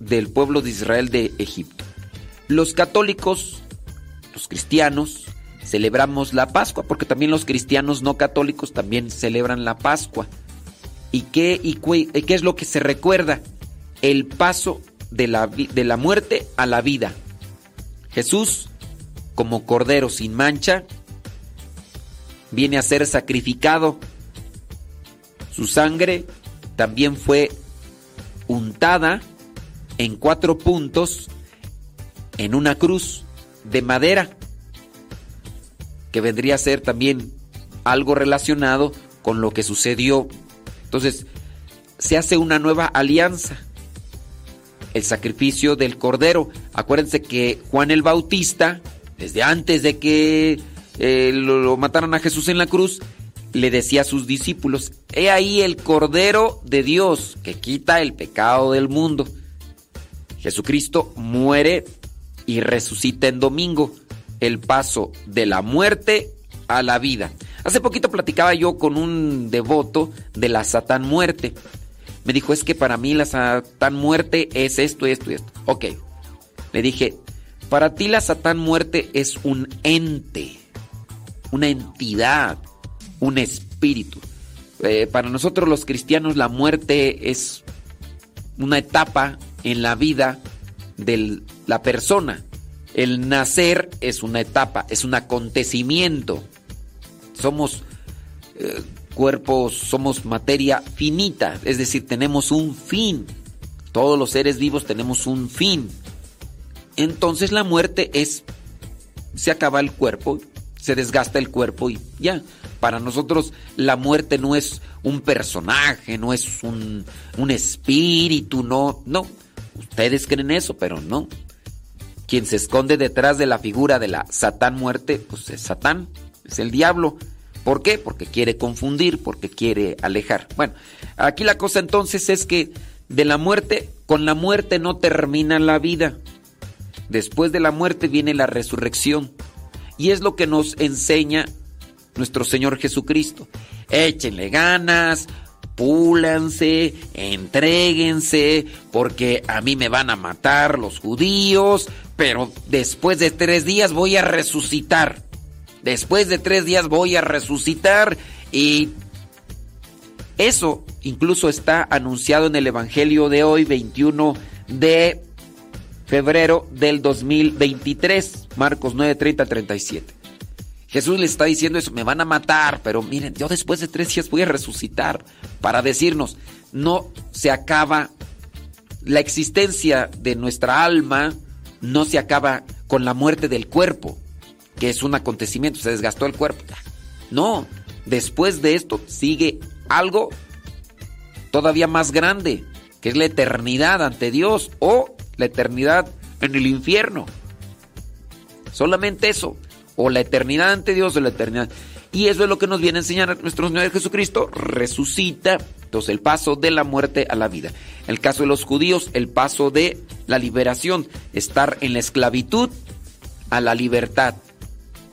del pueblo de Israel de Egipto. Los católicos, los cristianos, celebramos la Pascua, porque también los cristianos no católicos también celebran la Pascua. ¿Y qué, y qué es lo que se recuerda? El paso de la, de la muerte a la vida. Jesús como cordero sin mancha, viene a ser sacrificado. Su sangre también fue untada en cuatro puntos en una cruz de madera. que vendría a ser también algo relacionado con lo que sucedió. Entonces, se hace una nueva alianza. El sacrificio del Cordero. Acuérdense que Juan el Bautista, desde antes de que eh, lo, lo mataran a Jesús en la cruz, le decía a sus discípulos, he ahí el Cordero de Dios que quita el pecado del mundo. Jesucristo muere y resucita en domingo, el paso de la muerte a la vida. Hace poquito platicaba yo con un devoto de la Satán muerte. Me dijo, es que para mí la Satán muerte es esto, esto y esto. Ok. Le dije, para ti la Satán muerte es un ente, una entidad, un espíritu. Eh, para nosotros los cristianos la muerte es una etapa en la vida de la persona. El nacer es una etapa, es un acontecimiento. Somos eh, cuerpos, somos materia finita, es decir, tenemos un fin. Todos los seres vivos tenemos un fin. Entonces la muerte es, se acaba el cuerpo, se desgasta el cuerpo y ya. Para nosotros la muerte no es un personaje, no es un, un espíritu, no, no. Ustedes creen eso, pero no. Quien se esconde detrás de la figura de la Satán muerte, pues es Satán, es el diablo. ¿Por qué? Porque quiere confundir, porque quiere alejar. Bueno, aquí la cosa entonces es que de la muerte, con la muerte no termina la vida. Después de la muerte viene la resurrección. Y es lo que nos enseña nuestro Señor Jesucristo. Échenle ganas, púlanse, entréguense, porque a mí me van a matar los judíos, pero después de tres días voy a resucitar. Después de tres días voy a resucitar y eso incluso está anunciado en el Evangelio de hoy, 21 de febrero del 2023, Marcos 9, 30, 37. Jesús le está diciendo eso, me van a matar, pero miren, yo después de tres días voy a resucitar para decirnos, no se acaba la existencia de nuestra alma, no se acaba con la muerte del cuerpo, que es un acontecimiento, se desgastó el cuerpo. No, después de esto sigue algo todavía más grande, que es la eternidad ante Dios o la eternidad en el infierno. Solamente eso o la eternidad ante Dios o la eternidad. Y eso es lo que nos viene a enseñar nuestro Señor Jesucristo. Resucita, entonces el paso de la muerte a la vida. El caso de los judíos, el paso de la liberación, estar en la esclavitud a la libertad.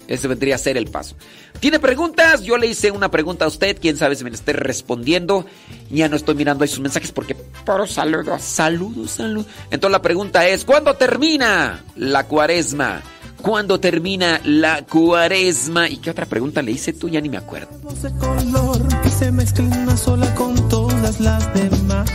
Ese vendría a ser el paso. ¿Tiene preguntas? Yo le hice una pregunta a usted. Quién sabe si me esté respondiendo. Ya no estoy mirando ahí sus mensajes porque. Por saludos. Saludos, saludos. Entonces la pregunta es: ¿cuándo termina la cuaresma? ¿Cuándo termina la cuaresma? ¿Y qué otra pregunta le hice tú? Ya ni me acuerdo. de color que se mezcla una sola con todas las demás.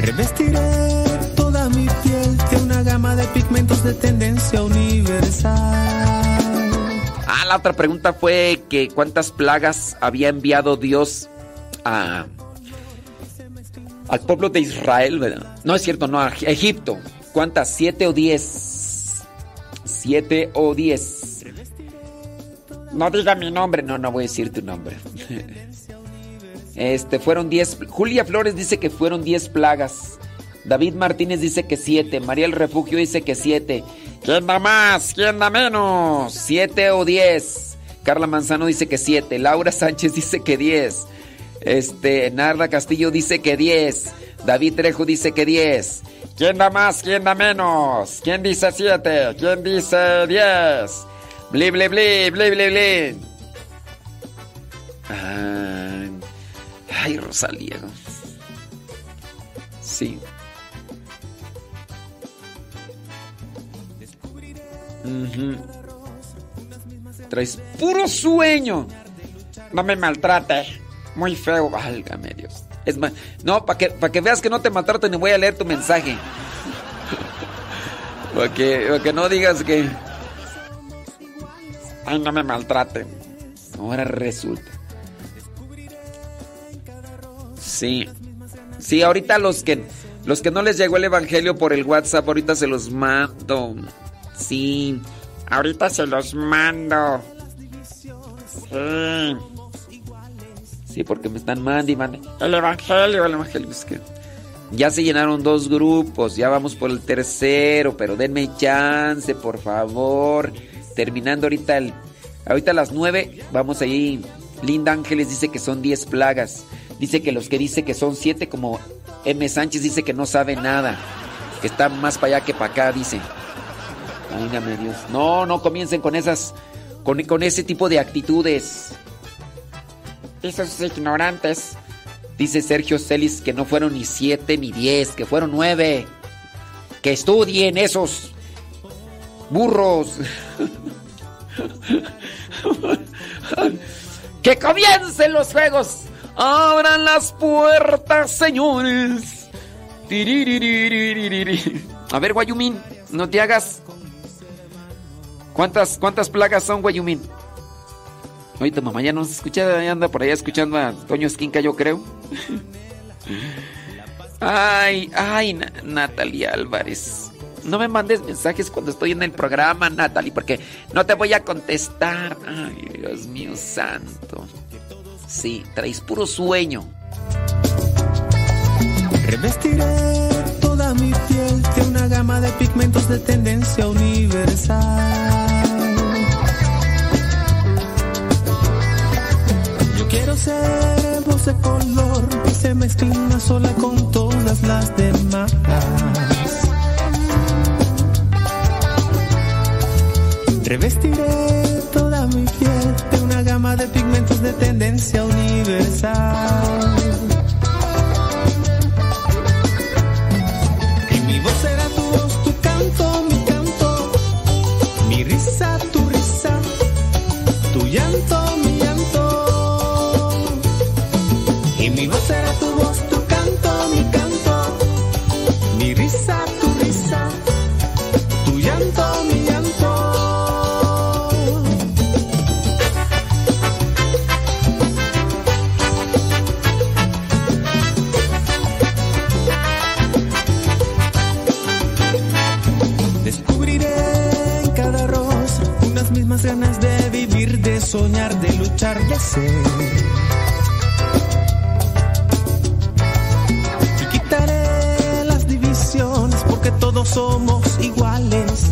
Revestiré toda mi piel de una gama de pigmentos de tendencia universal. Ah, la otra pregunta fue que cuántas plagas había enviado Dios a al pueblo de Israel. No es cierto, no, Egipto. ¿Cuántas? ¿Siete o diez? ¿Siete o diez? No diga mi nombre. No, no voy a decir tu nombre. Este, fueron diez. Julia Flores dice que fueron diez plagas. David Martínez dice que siete. María el Refugio dice que siete. ¿Quién da más? ¿Quién da menos? Siete o diez. Carla Manzano dice que siete. Laura Sánchez dice que diez. Este, Narda Castillo dice que 10. David Trejo dice que 10. ¿Quién da más? ¿Quién da menos? ¿Quién dice 7? ¿Quién dice 10? Bli, bli, bli, bli, bli, bli. Ay, Rosalía. Sí. Ujú. Traes puro sueño. No me maltrate. Muy feo. Válgame Dios. Es más, no, para que, que veas que no te maltrato ni voy a leer tu mensaje. para, que, que no digas que. Ay, no me maltrate. Ahora resulta. Sí. Sí, ahorita los que Los que no les llegó el evangelio por el WhatsApp, ahorita se los mando. Sí. Ahorita se los mando. Sí. Sí, porque me están mandando y mandando. El evangelio, el evangelio. Es que ya se llenaron dos grupos, ya vamos por el tercero, pero denme chance, por favor. Terminando ahorita el. Ahorita a las nueve, vamos ahí. Linda Ángeles dice que son diez plagas. Dice que los que dice que son siete, como M. Sánchez dice que no sabe nada. Que está más para allá que para acá, dice. Válgame Dios. No, no comiencen con esas. Con, con ese tipo de actitudes. Esos ignorantes. Dice Sergio Celis que no fueron ni siete ni diez, que fueron nueve. Que estudien esos burros. que comiencen los juegos. Abran las puertas, señores. A ver, Guayumín, no te hagas. ¿Cuántas, cuántas plagas son, Guayumín? Ahorita mamá ya no se escucha, ya anda por allá escuchando a Toño Esquinca, yo creo. Ay, ay, Natalia Álvarez. No me mandes mensajes cuando estoy en el programa, Natalie, porque no te voy a contestar. Ay, Dios mío santo. Sí, traes puro sueño. Revestiré toda mi piel de una gama de pigmentos de tendencia universal. Quiero ser voz de color que se mezcla sola con todas las demás. Revestiré toda mi piel de una gama de pigmentos de tendencia universal. De soñar, de luchar, de ser. Y quitaré las divisiones porque todos somos iguales.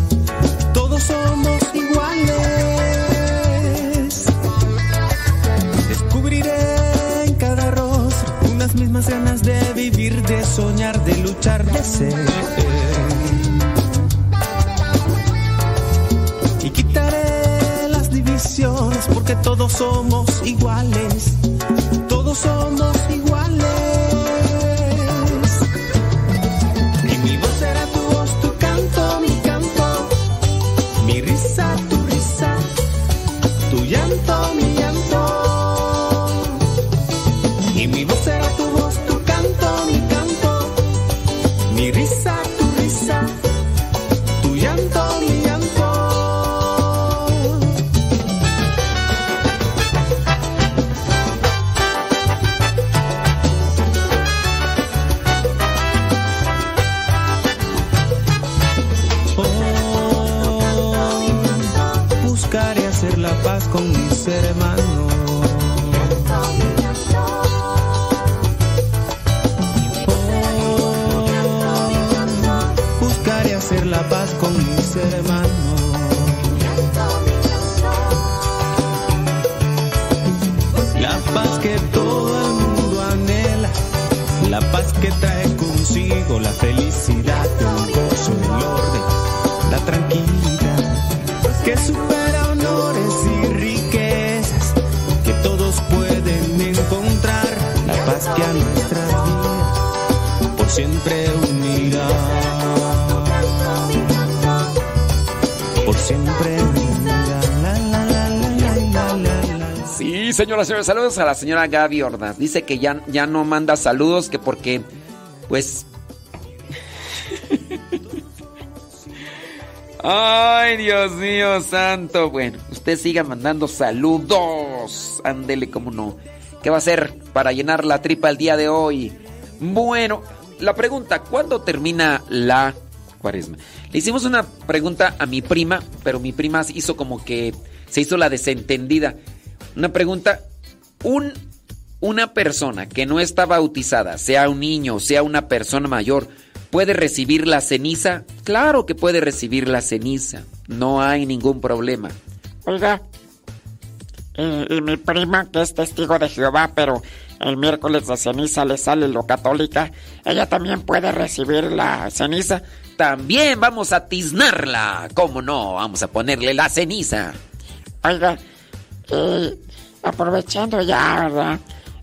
Todos somos iguales. Descubriré en cada rostro unas mismas ganas de vivir, de soñar, de luchar, de ser. Todos somos iguales. Todos somos iguales. Señoras y señores, saludos a la señora Gaby Ordaz. Dice que ya, ya no manda saludos, que porque, pues... Ay, Dios mío, santo. Bueno, usted siga mandando saludos. Ándele, como no. ¿Qué va a hacer para llenar la tripa el día de hoy? Bueno, la pregunta, ¿cuándo termina la cuaresma? Le hicimos una pregunta a mi prima, pero mi prima hizo como que se hizo la desentendida. Una pregunta, un, una persona que no está bautizada, sea un niño, sea una persona mayor, ¿puede recibir la ceniza? Claro que puede recibir la ceniza, no hay ningún problema. Oiga, y, y mi prima, que es testigo de Jehová, pero el miércoles de ceniza le sale lo católica, ella también puede recibir la ceniza. También vamos a tiznarla, ¿cómo no? Vamos a ponerle la ceniza. Oiga, y aprovechando ya, ¿verdad?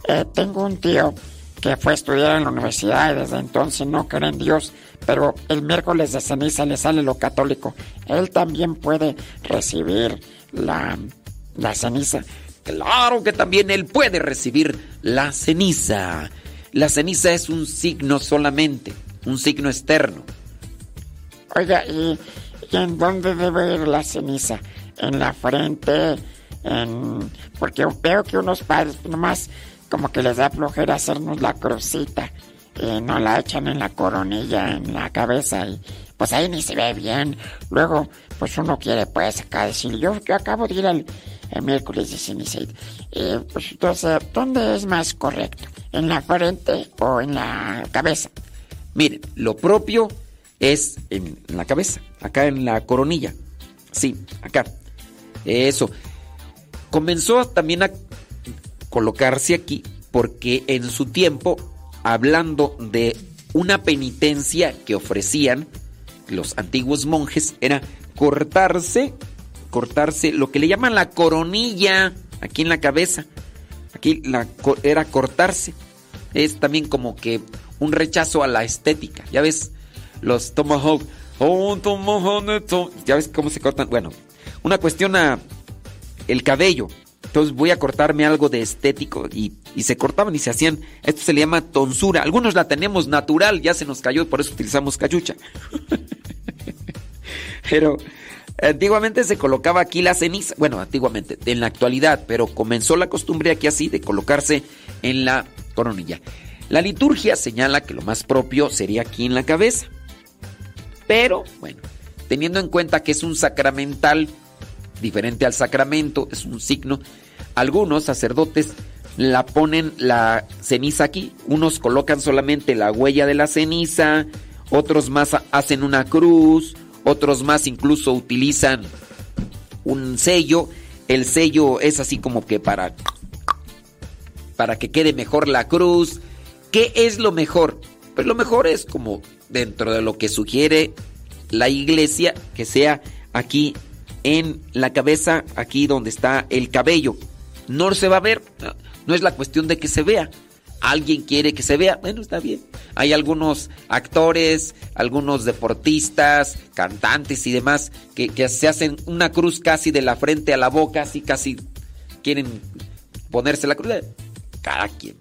Eh, tengo un tío que fue a estudiar en la universidad y desde entonces no cree en Dios, pero el miércoles de ceniza le sale lo católico. Él también puede recibir la, la ceniza. Claro que también él puede recibir la ceniza. La ceniza es un signo solamente, un signo externo. Oiga, ¿y, y en dónde debe ir la ceniza? ¿En la frente? En... Porque veo que unos padres nomás como que les da flojera hacernos la crucita y no la echan en la coronilla, en la cabeza y pues ahí ni se ve bien. Luego, pues uno quiere pues acá decir, yo, yo acabo de ir al el miércoles de ceniza. Y pues entonces, ¿dónde es más correcto? ¿En la frente o en la cabeza? Miren, lo propio es en la cabeza, acá en la coronilla. Sí, acá. Eso. Comenzó también a colocarse aquí porque en su tiempo, hablando de una penitencia que ofrecían los antiguos monjes, era cortarse, cortarse lo que le llaman la coronilla aquí en la cabeza. Aquí era cortarse. Es también como que un rechazo a la estética. Ya ves, los tomahawk. Oh, tomahawk. Ya ves cómo se cortan. Bueno, una cuestión a el cabello. Entonces voy a cortarme algo de estético y, se cortaban y se hacían. Esto se le llama tonsura. Algunos la tenemos natural, ya se nos cayó, por eso utilizamos cachucha. Pero antiguamente se colocaba aquí la ceniza. Bueno, antiguamente, en la actualidad, pero comenzó la costumbre aquí así de colocarse en la coronilla. La liturgia señala que lo más propio sería aquí en la cabeza. Pero, bueno, teniendo en cuenta que es un sacramental diferente al sacramento, es un signo. Algunos sacerdotes la ponen la ceniza aquí, unos colocan solamente la huella de la ceniza, otros más hacen una cruz, otros más incluso utilizan un sello. El sello es así como que para para que quede mejor la cruz. ¿Qué es lo mejor? Pues lo mejor es como dentro de lo que sugiere la iglesia que sea aquí en la cabeza, aquí donde está el cabello. No se va a ver, no es la cuestión de que se vea. Alguien quiere que se vea, bueno, está bien. Hay algunos actores, algunos deportistas, cantantes y demás que, se hacen una cruz casi de la frente a la boca, así casi quieren ponerse la cruz. Cada quien,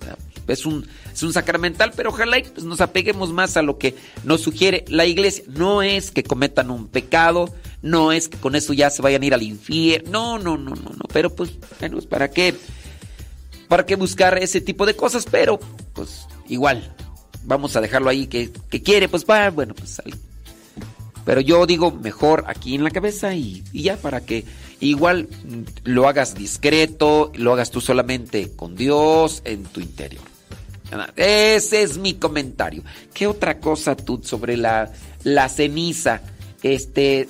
es un, es un sacramental, pero ojalá pues, nos apeguemos más a lo que nos sugiere la iglesia. No es que cometan un pecado, no es que con eso ya se vayan a ir al infierno. No, no, no, no, no. Pero pues, bueno, ¿para qué? ¿Para qué buscar ese tipo de cosas? Pero, pues, igual. Vamos a dejarlo ahí que, que quiere, pues va, bueno, pues sale. Pero yo digo mejor aquí en la cabeza y, y ya para que igual lo hagas discreto, lo hagas tú solamente con Dios en tu interior. Ese es mi comentario. ¿Qué otra cosa tú sobre la, la ceniza? Este,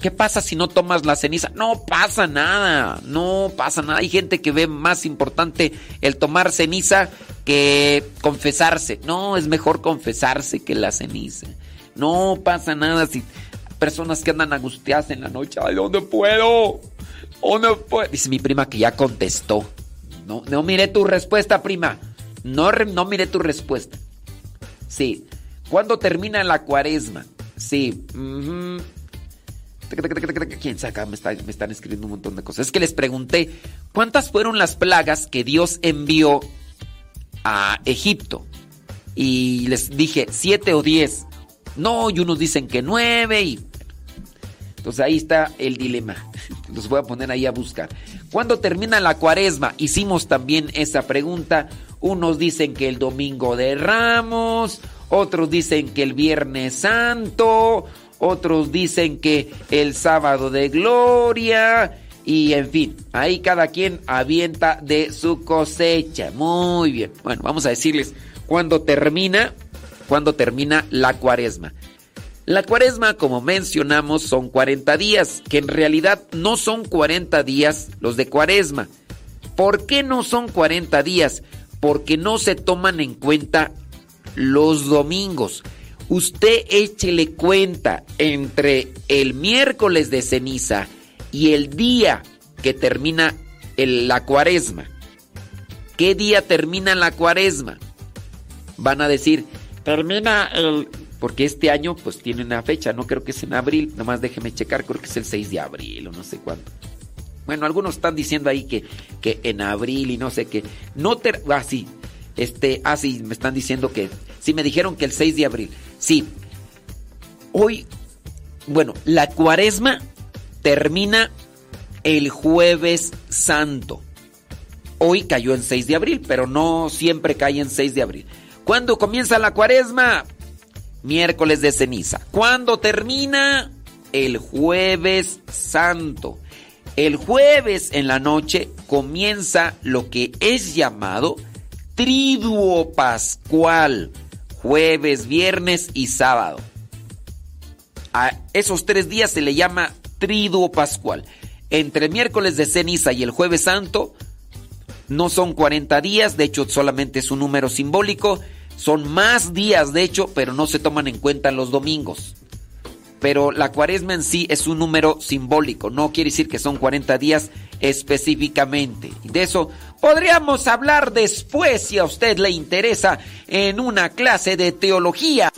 ¿Qué pasa si no tomas la ceniza? No pasa nada, no pasa nada. Hay gente que ve más importante el tomar ceniza que confesarse. No, es mejor confesarse que la ceniza. No pasa nada si personas que andan angustiadas en la noche. Ay, ¿dónde puedo? ¿Dónde puedo? Dice mi prima que ya contestó. No, no miré tu respuesta, prima. No, no miré tu respuesta. Sí. ¿Cuándo termina la cuaresma? Sí. ¿Quién saca? Me, me están escribiendo un montón de cosas. Es que les pregunté, ¿cuántas fueron las plagas que Dios envió a Egipto? Y les dije, siete o diez. No, y unos dicen que nueve y... Entonces ahí está el dilema. Los voy a poner ahí a buscar. ¿Cuándo termina la cuaresma? Hicimos también esa pregunta. Unos dicen que el domingo de Ramos, otros dicen que el Viernes Santo, otros dicen que el sábado de gloria. Y en fin, ahí cada quien avienta de su cosecha. Muy bien. Bueno, vamos a decirles cuándo termina, cuándo termina la cuaresma. La cuaresma, como mencionamos, son 40 días, que en realidad no son 40 días los de cuaresma. ¿Por qué no son 40 días? Porque no se toman en cuenta los domingos. Usted échele cuenta entre el miércoles de ceniza y el día que termina la cuaresma. ¿Qué día termina la cuaresma? Van a decir, termina el... Porque este año pues tiene una fecha, no creo que es en abril, nomás déjeme checar, creo que es el 6 de abril o no sé cuánto. Bueno, algunos están diciendo ahí que, que en abril y no sé qué. No ter... Ah, sí. Este, ah, sí, me están diciendo que... Sí, me dijeron que el 6 de abril. Sí. Hoy, bueno, la cuaresma termina el jueves santo. Hoy cayó en 6 de abril, pero no siempre cae en 6 de abril. ¿Cuándo comienza la cuaresma? Miércoles de ceniza. ¿Cuándo termina? El jueves santo. El jueves en la noche comienza lo que es llamado Triduo Pascual. Jueves, viernes y sábado. A esos tres días se le llama Triduo Pascual. Entre miércoles de ceniza y el jueves santo no son 40 días, de hecho solamente es un número simbólico. Son más días, de hecho, pero no se toman en cuenta los domingos. Pero la cuaresma en sí es un número simbólico, no quiere decir que son 40 días específicamente. De eso podríamos hablar después si a usted le interesa en una clase de teología.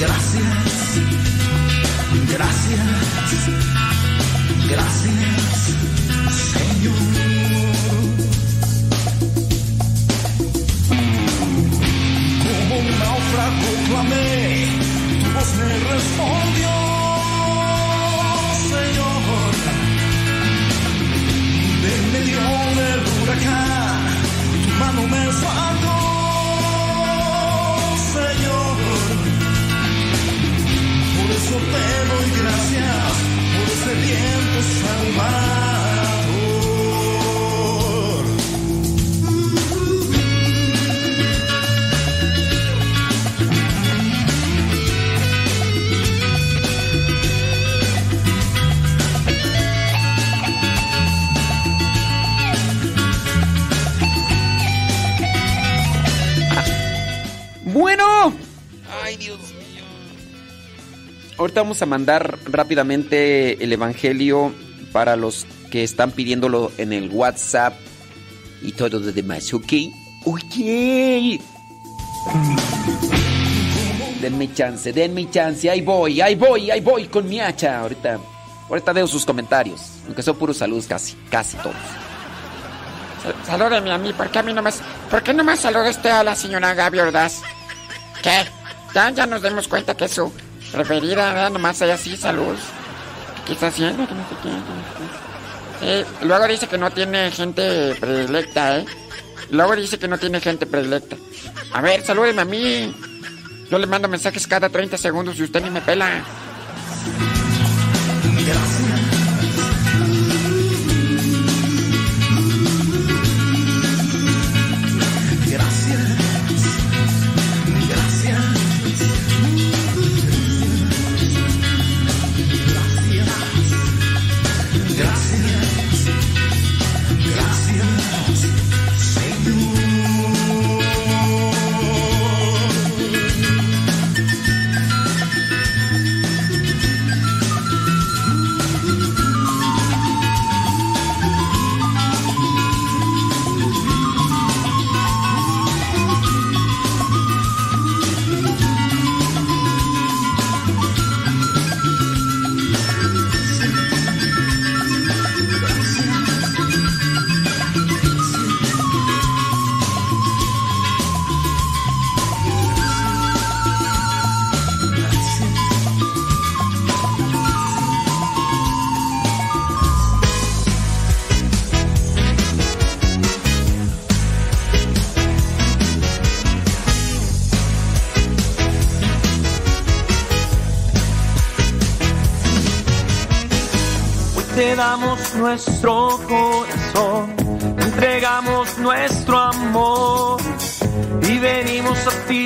Gracias, Vamos a mandar rápidamente el Evangelio para los que están pidiéndolo en el WhatsApp y todo lo demás, ¿ok? Ok. Denme chance, denme chance. Ahí voy, ahí voy, ahí voy con mi hacha. Ahorita, ahorita veo sus comentarios. Aunque son puros saludos casi, casi todos. Sal- Salúdeme a mí, ¿por qué a mí no me... ¿Por qué no me saluda usted a la señora Gaby Ordaz? ¿Qué? Ya, ya nos dimos cuenta que su preferida, ¿verdad? Nomás ella sí, salud. ¿Qué está haciendo? Sí, luego dice que no tiene gente predilecta, ¿eh? Luego dice que no tiene gente predilecta. A ver, salúdeme a mí. Yo le mando mensajes cada 30 segundos y usted ni me pela. Nuestro corazón, entregamos nuestro amor y venimos a ti,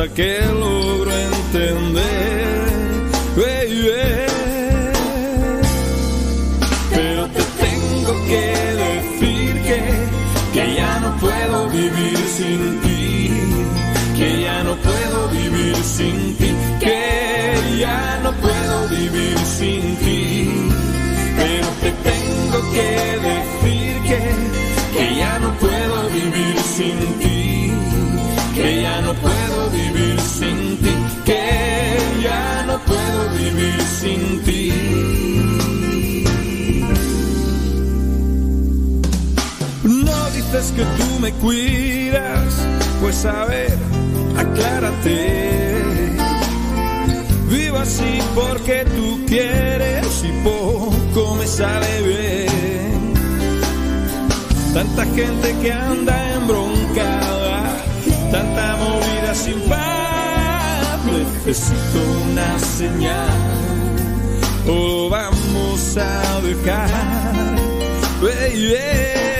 hasta que logro entender. Cuidas, pues a ver, aclárate. Vivo así porque tú quieres y poco me sale bien. Tanta gente que anda embroncada, tanta movida sin paz. Necesito una señal, o vamos a dejar, baby.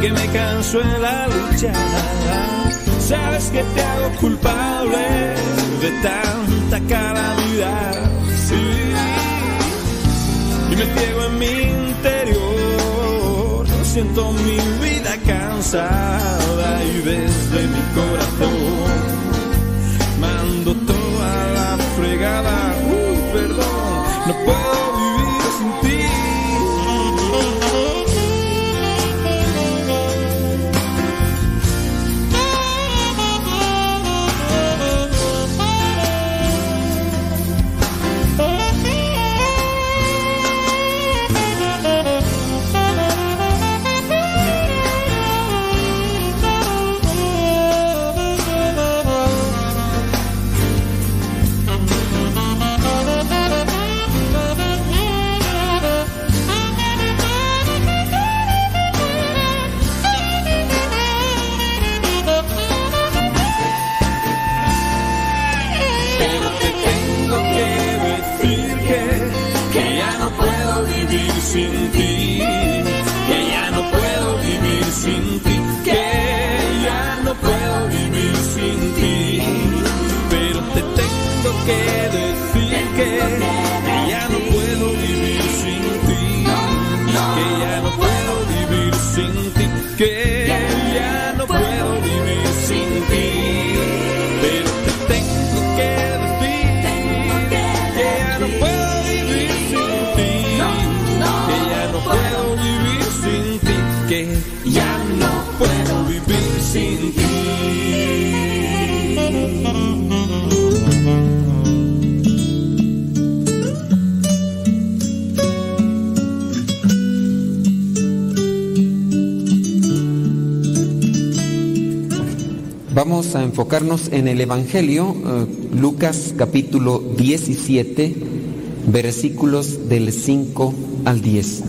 Que me canso en la lucha. Sabes que te hago culpable de tanta calamidad. Sí. Y me ciego en mi interior. Siento mi vida cansada y desde mi corazón mando toda la fregada. Uh, perdón, no puedo vivir sin ti. Vamos a enfocarnos en el Evangelio, eh, Lucas capítulo 17, versículos del 5 al 10.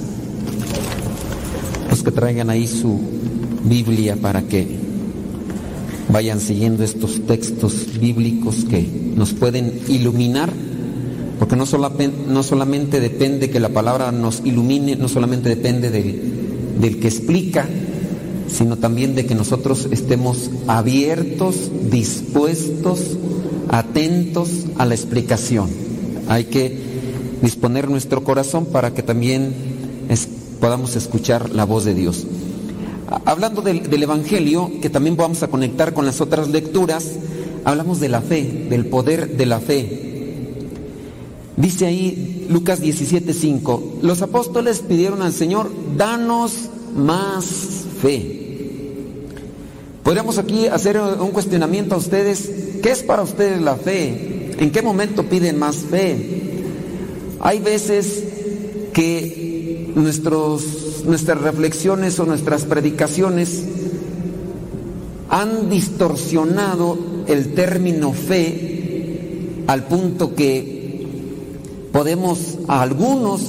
Los que traigan ahí su Biblia para que vayan siguiendo estos textos bíblicos que nos pueden iluminar, porque no, no solamente depende que la palabra nos ilumine, no solamente depende del que explica, sino también de que nosotros estemos abiertos, dispuestos, atentos a la explicación. Hay que disponer nuestro corazón para que también podamos escuchar la voz de Dios. Hablando del, del, Evangelio, que también vamos a conectar con las otras lecturas, hablamos de la fe, del poder de la fe. Dice ahí Lucas 17:5, los apóstoles pidieron al Señor, danos más fe. Podríamos aquí hacer un cuestionamiento a ustedes, ¿qué es para ustedes la fe? ¿En qué momento piden más fe? Hay veces que nuestros, nuestras reflexiones o nuestras predicaciones han distorsionado el término fe al punto que podemos, a algunos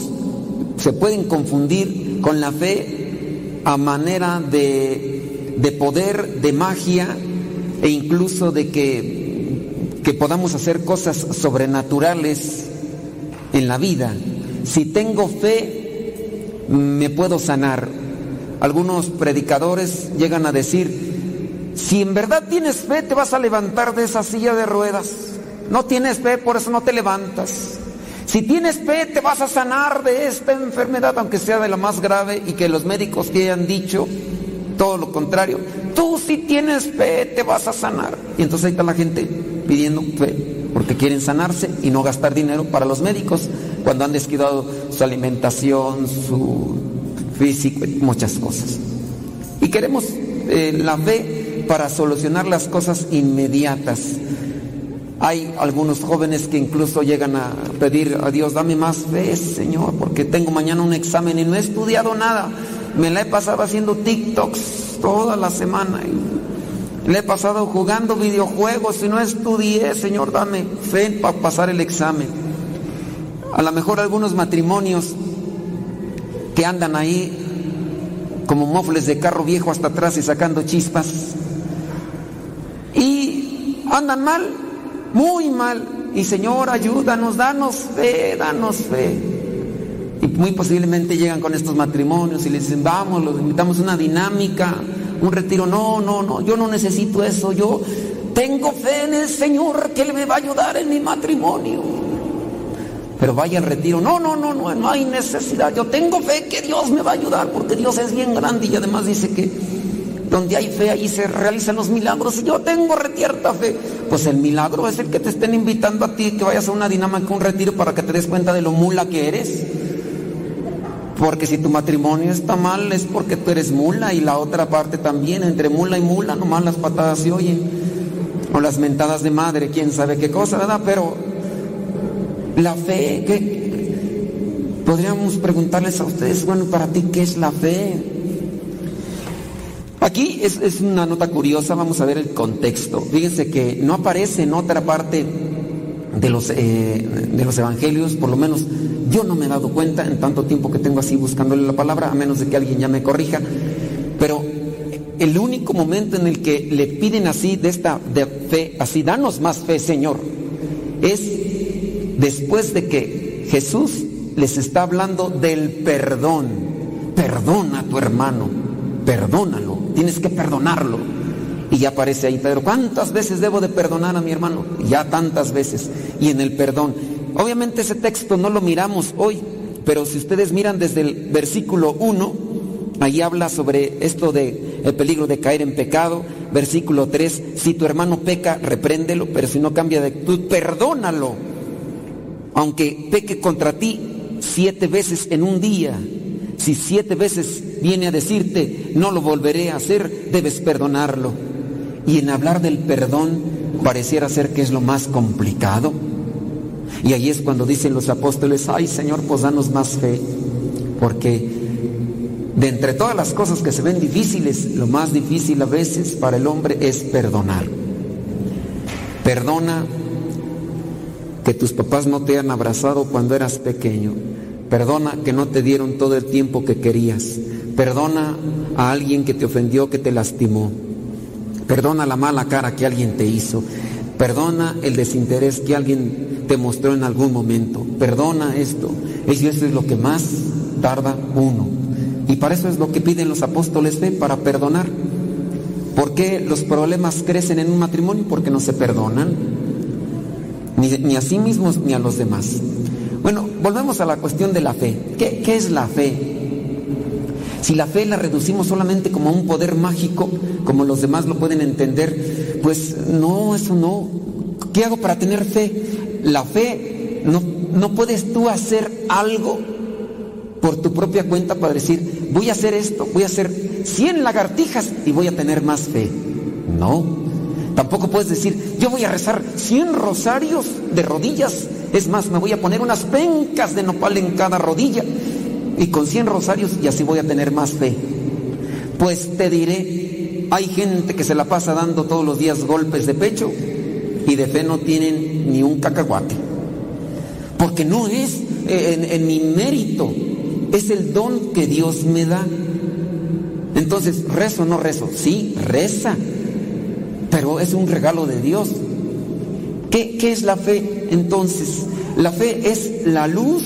se pueden confundir con la fe a manera de, de poder, de magia e incluso de que, que podamos hacer cosas sobrenaturales en la vida. Si tengo fe, me puedo sanar. Algunos predicadores llegan a decir, si en verdad tienes fe, te vas a levantar de esa silla de ruedas. No tienes fe, por eso no te levantas. Si tienes fe, te vas a sanar de esta enfermedad, aunque sea de la más grave y que los médicos te hayan dicho todo lo contrario. Tú si tienes fe, te vas a sanar. Y entonces ahí está la gente pidiendo fe porque quieren sanarse y no gastar dinero para los médicos cuando han descuidado su alimentación, su físico, muchas cosas. Y queremos eh, la fe para solucionar las cosas inmediatas. Hay algunos jóvenes que incluso llegan a pedir a Dios, dame más fe, Señor, porque tengo mañana un examen y no he estudiado nada. Me la he pasado haciendo TikToks toda la semana. Y le he pasado jugando videojuegos y no estudié, Señor, dame fe para pasar el examen. A lo mejor algunos matrimonios que andan ahí como mofles de carro viejo hasta atrás y sacando chispas. Y andan mal, muy mal. Y Señor, ayúdanos, danos fe, danos fe. Y muy posiblemente llegan con estos matrimonios y les dicen, vamos, los invitamos a una dinámica, un retiro. No, no, no, yo no necesito eso. Yo tengo fe en el Señor que Él me va a ayudar en mi matrimonio. Pero vaya al retiro. No, no, no, no, no hay necesidad. Yo tengo fe que Dios me va a ayudar porque Dios es bien grande y además dice que donde hay fe, ahí se realizan los milagros. Y yo tengo retierta fe. Pues el milagro es el que te estén invitando a ti, que vayas a una dinámica, un retiro, para que te des cuenta de lo mula que eres. Porque si tu matrimonio está mal, es porque tú eres mula y la otra parte también. Entre mula y mula, nomás las patadas se oyen. O las mentadas de madre, quién sabe qué cosa, ¿verdad? Pero la fe, ¿qué? Podríamos preguntarles a ustedes, bueno, para ti, ¿qué es la fe? Aquí es, una nota curiosa, vamos a ver el contexto. Fíjense que no aparece en otra parte de los, eh, de los evangelios, por lo menos yo no me he dado cuenta en tanto tiempo que tengo así buscándole la palabra, a menos de que alguien ya me corrija, pero el único momento en el que le piden así de esta de fe, así, danos más fe, Señor, es después de que Jesús les está hablando del perdón. Perdona a tu hermano, perdónalo tienes que perdonarlo. Y ya aparece ahí Pedro, ¿cuántas veces debo de perdonar a mi hermano? Ya tantas veces. Y en el perdón. Obviamente ese texto no lo miramos hoy, pero si ustedes miran desde el versículo 1, ahí habla sobre esto de el peligro de caer en pecado. Versículo 3, si tu hermano peca, repréndelo, pero si no cambia de actitud, perdónalo. Aunque peque contra ti siete veces en un día, si siete veces viene a decirte, no lo volveré a hacer, debes perdonarlo. Y en hablar del perdón pareciera ser que es lo más complicado. Y ahí es cuando dicen los apóstoles, ay Señor, pues danos más fe. Porque de entre todas las cosas que se ven difíciles, lo más difícil a veces para el hombre es perdonar. Perdona que tus papás no te hayan abrazado cuando eras pequeño. Perdona que no te dieron todo el tiempo que querías. Perdona a alguien que te ofendió, que te lastimó. Perdona la mala cara que alguien te hizo. Perdona el desinterés que alguien te mostró en algún momento. Perdona esto. Eso es lo que más tarda uno. Y para eso es lo que piden los apóstoles de para perdonar. ¿Por qué los problemas crecen en un matrimonio? Porque no se perdonan. Ni, ni a sí mismos ni a los demás. Bueno, volvemos a la cuestión de la fe. ¿Qué, es la fe? Si la fe la reducimos solamente como un poder mágico, como los demás lo pueden entender, pues no, eso no. ¿Qué hago para tener fe? La fe, no, no puedes tú hacer algo por tu propia cuenta para decir, voy a hacer esto, voy a hacer 100 lagartijas y voy a tener más fe. No. Tampoco puedes decir, yo voy a rezar 100 rosarios de rodillas. Es más, me voy a poner unas pencas de nopal en cada rodilla y con 100 rosarios y así voy a tener más fe. Pues te diré, hay gente que se la pasa dando todos los días golpes de pecho y de fe no tienen ni un cacahuate. Porque no es en, en mi mérito, es el don que Dios me da. Entonces, rezo o no rezo, sí, reza, pero es un regalo de Dios. ¿Qué, ¿Qué, es la fe entonces? La fe es la luz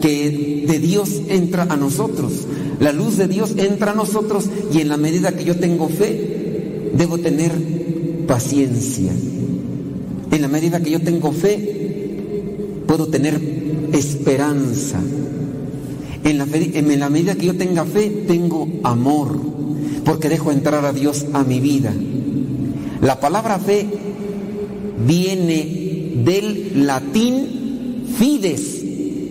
que de Dios entra a nosotros. La luz de Dios entra a nosotros y en la medida que yo tengo fe, debo tener paciencia. En la medida que yo tengo fe, puedo tener esperanza. En la, en la, medida que yo tenga fe, tengo amor, porque dejo entrar a Dios a mi vida. La palabra fe viene del latín fides,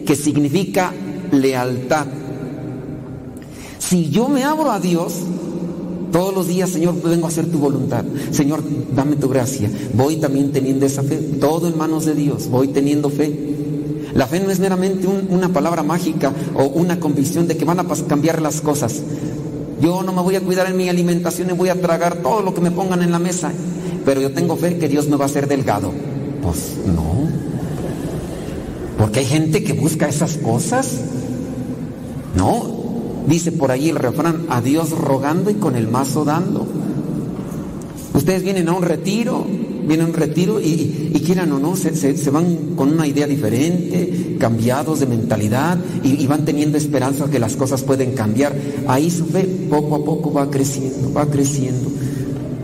que significa lealtad. Si yo me abro a Dios, todos los días, Señor, vengo a hacer tu voluntad. Señor, dame tu gracia. Voy también teniendo esa fe, todo en manos de Dios, voy teniendo fe. La fe no es meramente un, una palabra mágica o una convicción de que van a cambiar las cosas. Yo no me voy a cuidar en mi alimentación y voy a tragar todo lo que me pongan en la mesa, pero yo tengo fe que Dios me va a hacer delgado. Pues no. Porque hay gente que busca esas cosas. No. Dice por ahí el refrán, a Dios rogando y con el mazo dando. Ustedes vienen a un retiro, vienen a un retiro y, y quieran o no, se, se, se, van con una idea diferente, cambiados de mentalidad y, y, van teniendo esperanza que las cosas pueden cambiar. Ahí su fe poco a poco va creciendo, va creciendo.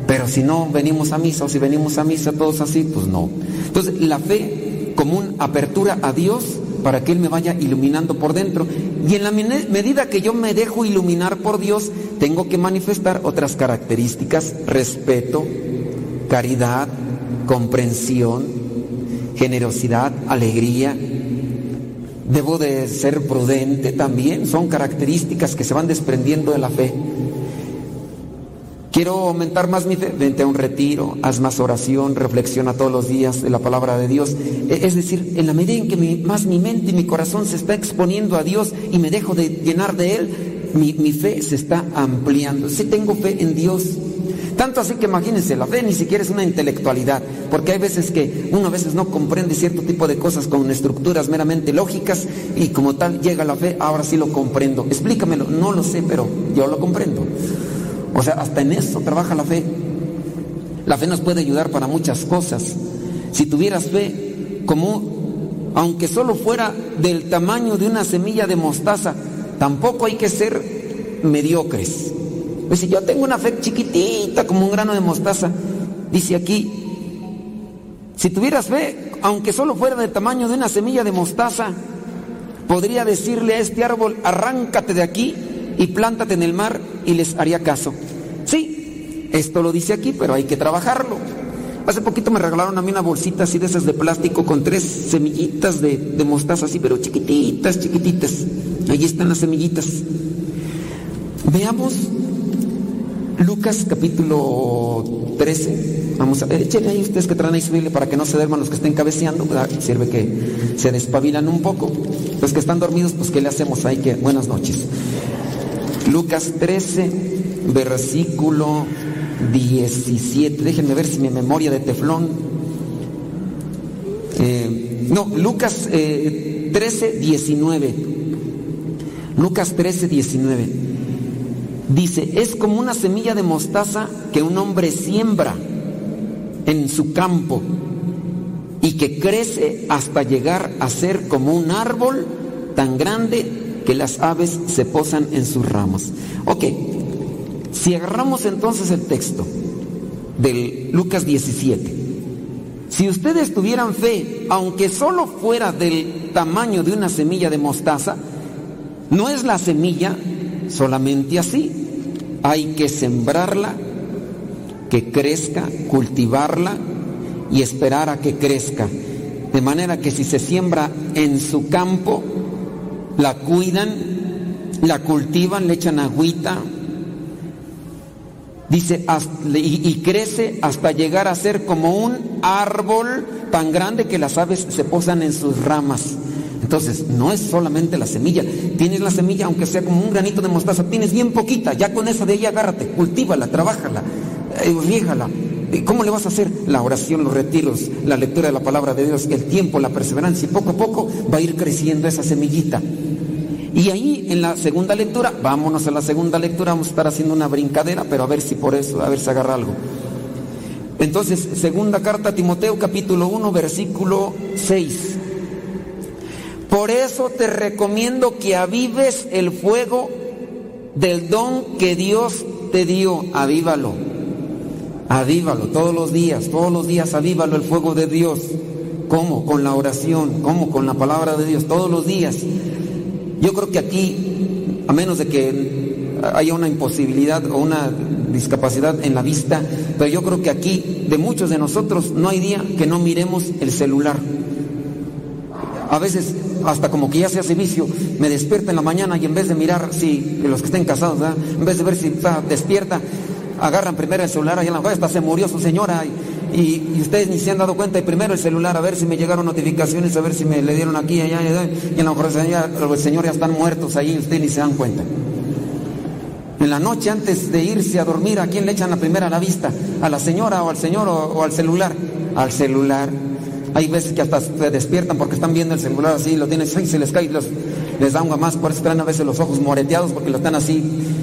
Pero si no venimos a misa o si venimos a misa todos así, pues no. Entonces la fe como una apertura a Dios para que Él me vaya iluminando por dentro. Y en la medida que yo me dejo iluminar por Dios, tengo que manifestar otras características, respeto, caridad, comprensión, generosidad, alegría. Debo de ser prudente también, son características que se van desprendiendo de la fe. Quiero aumentar más mi fe, vente a un retiro, haz más oración, reflexiona todos los días de la palabra de Dios. Es decir, en la medida en que más mi mente y mi corazón se está exponiendo a Dios y me dejo de llenar de Él, mi, mi fe se está ampliando. Si sí tengo fe en Dios, tanto así que imagínense, la fe ni siquiera es una intelectualidad, porque hay veces que uno a veces no comprende cierto tipo de cosas con estructuras meramente lógicas y como tal llega la fe, ahora sí lo comprendo. Explícamelo, no lo sé, pero yo lo comprendo. O sea, hasta en eso trabaja la fe. La fe nos puede ayudar para muchas cosas. Si tuvieras fe, como aunque solo fuera del tamaño de una semilla de mostaza, tampoco hay que ser mediocres. Pues si yo tengo una fe chiquitita como un grano de mostaza, dice aquí, si tuvieras fe, aunque solo fuera del tamaño de una semilla de mostaza, podría decirle a este árbol, arráncate de aquí y plántate en el mar y les haría caso. Sí, esto lo dice aquí, pero hay que trabajarlo. Hace poquito me regalaron a mí una bolsita así de esas de plástico con tres semillitas de, de mostaza así, pero chiquititas, chiquititas. Allí están las semillitas. Veamos Lucas capítulo 13. Vamos a échenle ahí ustedes que traen ahí su Biblia para que no se duerman los que estén cabeceando. Sirve que se despabilan un poco. Los que están dormidos, pues ¿qué le hacemos ahí? Que buenas noches. Lucas 13, versículo 17. Déjenme ver si mi memoria de teflón. Eh, no, Lucas eh, 13, 19. Lucas 13, 19. Dice, es como una semilla de mostaza que un hombre siembra en su campo y que crece hasta llegar a ser como un árbol tan grande que las aves se posan en sus ramas. Ok, si agarramos entonces el texto del Lucas 17, si ustedes tuvieran fe, aunque solo fuera del tamaño de una semilla de mostaza, no es la semilla solamente así. Hay que sembrarla, que crezca, cultivarla y esperar a que crezca. De manera que si se siembra en su campo, la cuidan, la cultivan, le echan agüita, dice, y, crece hasta llegar a ser como un árbol tan grande que las aves se posan en sus ramas. Entonces, no es solamente la semilla. Tienes la semilla, aunque sea como un granito de mostaza, tienes bien poquita. Ya con esa de ella agárrate, cultívala, trabájala, eh. ¿Cómo le vas a hacer? La oración, los retiros, la lectura de la palabra de Dios, el tiempo, la perseverancia. Y poco a poco va a ir creciendo esa semillita. Y ahí en la segunda lectura, vámonos a la segunda lectura, vamos a estar haciendo una brincadera, pero a ver si por eso, a ver si agarra algo. Entonces, segunda carta a Timoteo, capítulo 1, versículo 6. Por eso te recomiendo que avives el fuego del don que Dios te dio. Avívalo. Avívalo todos los días, todos los días avívalo el fuego de Dios. ¿Cómo? Con la oración, ¿cómo? Con la palabra de Dios, todos los días. Yo creo que aquí, a menos de que haya una imposibilidad o una discapacidad en la vista, pero yo creo que aquí, de muchos de nosotros, no hay día que no miremos el celular. A veces, hasta como que ya se hace vicio, me despierta en la mañana y en vez de mirar si los que estén casados, en vez de ver si está despierta, agarran primero el celular, ahí en la juega, hasta se murió su señora y, ustedes ni se han dado cuenta, y primero el celular, a ver si me llegaron notificaciones, a ver si me le dieron aquí, allá, allá y a lo mejor los señores ya están muertos ahí y ustedes ni se dan cuenta. En la noche antes de irse a dormir, ¿a quién le echan la primera a la vista? ¿A la señora o al señor o, al celular? Al celular. Hay veces que hasta se despiertan porque están viendo el celular así, lo tienen, y se les cae, los, les da un más, por eso traen a veces los ojos moreteados porque lo están así,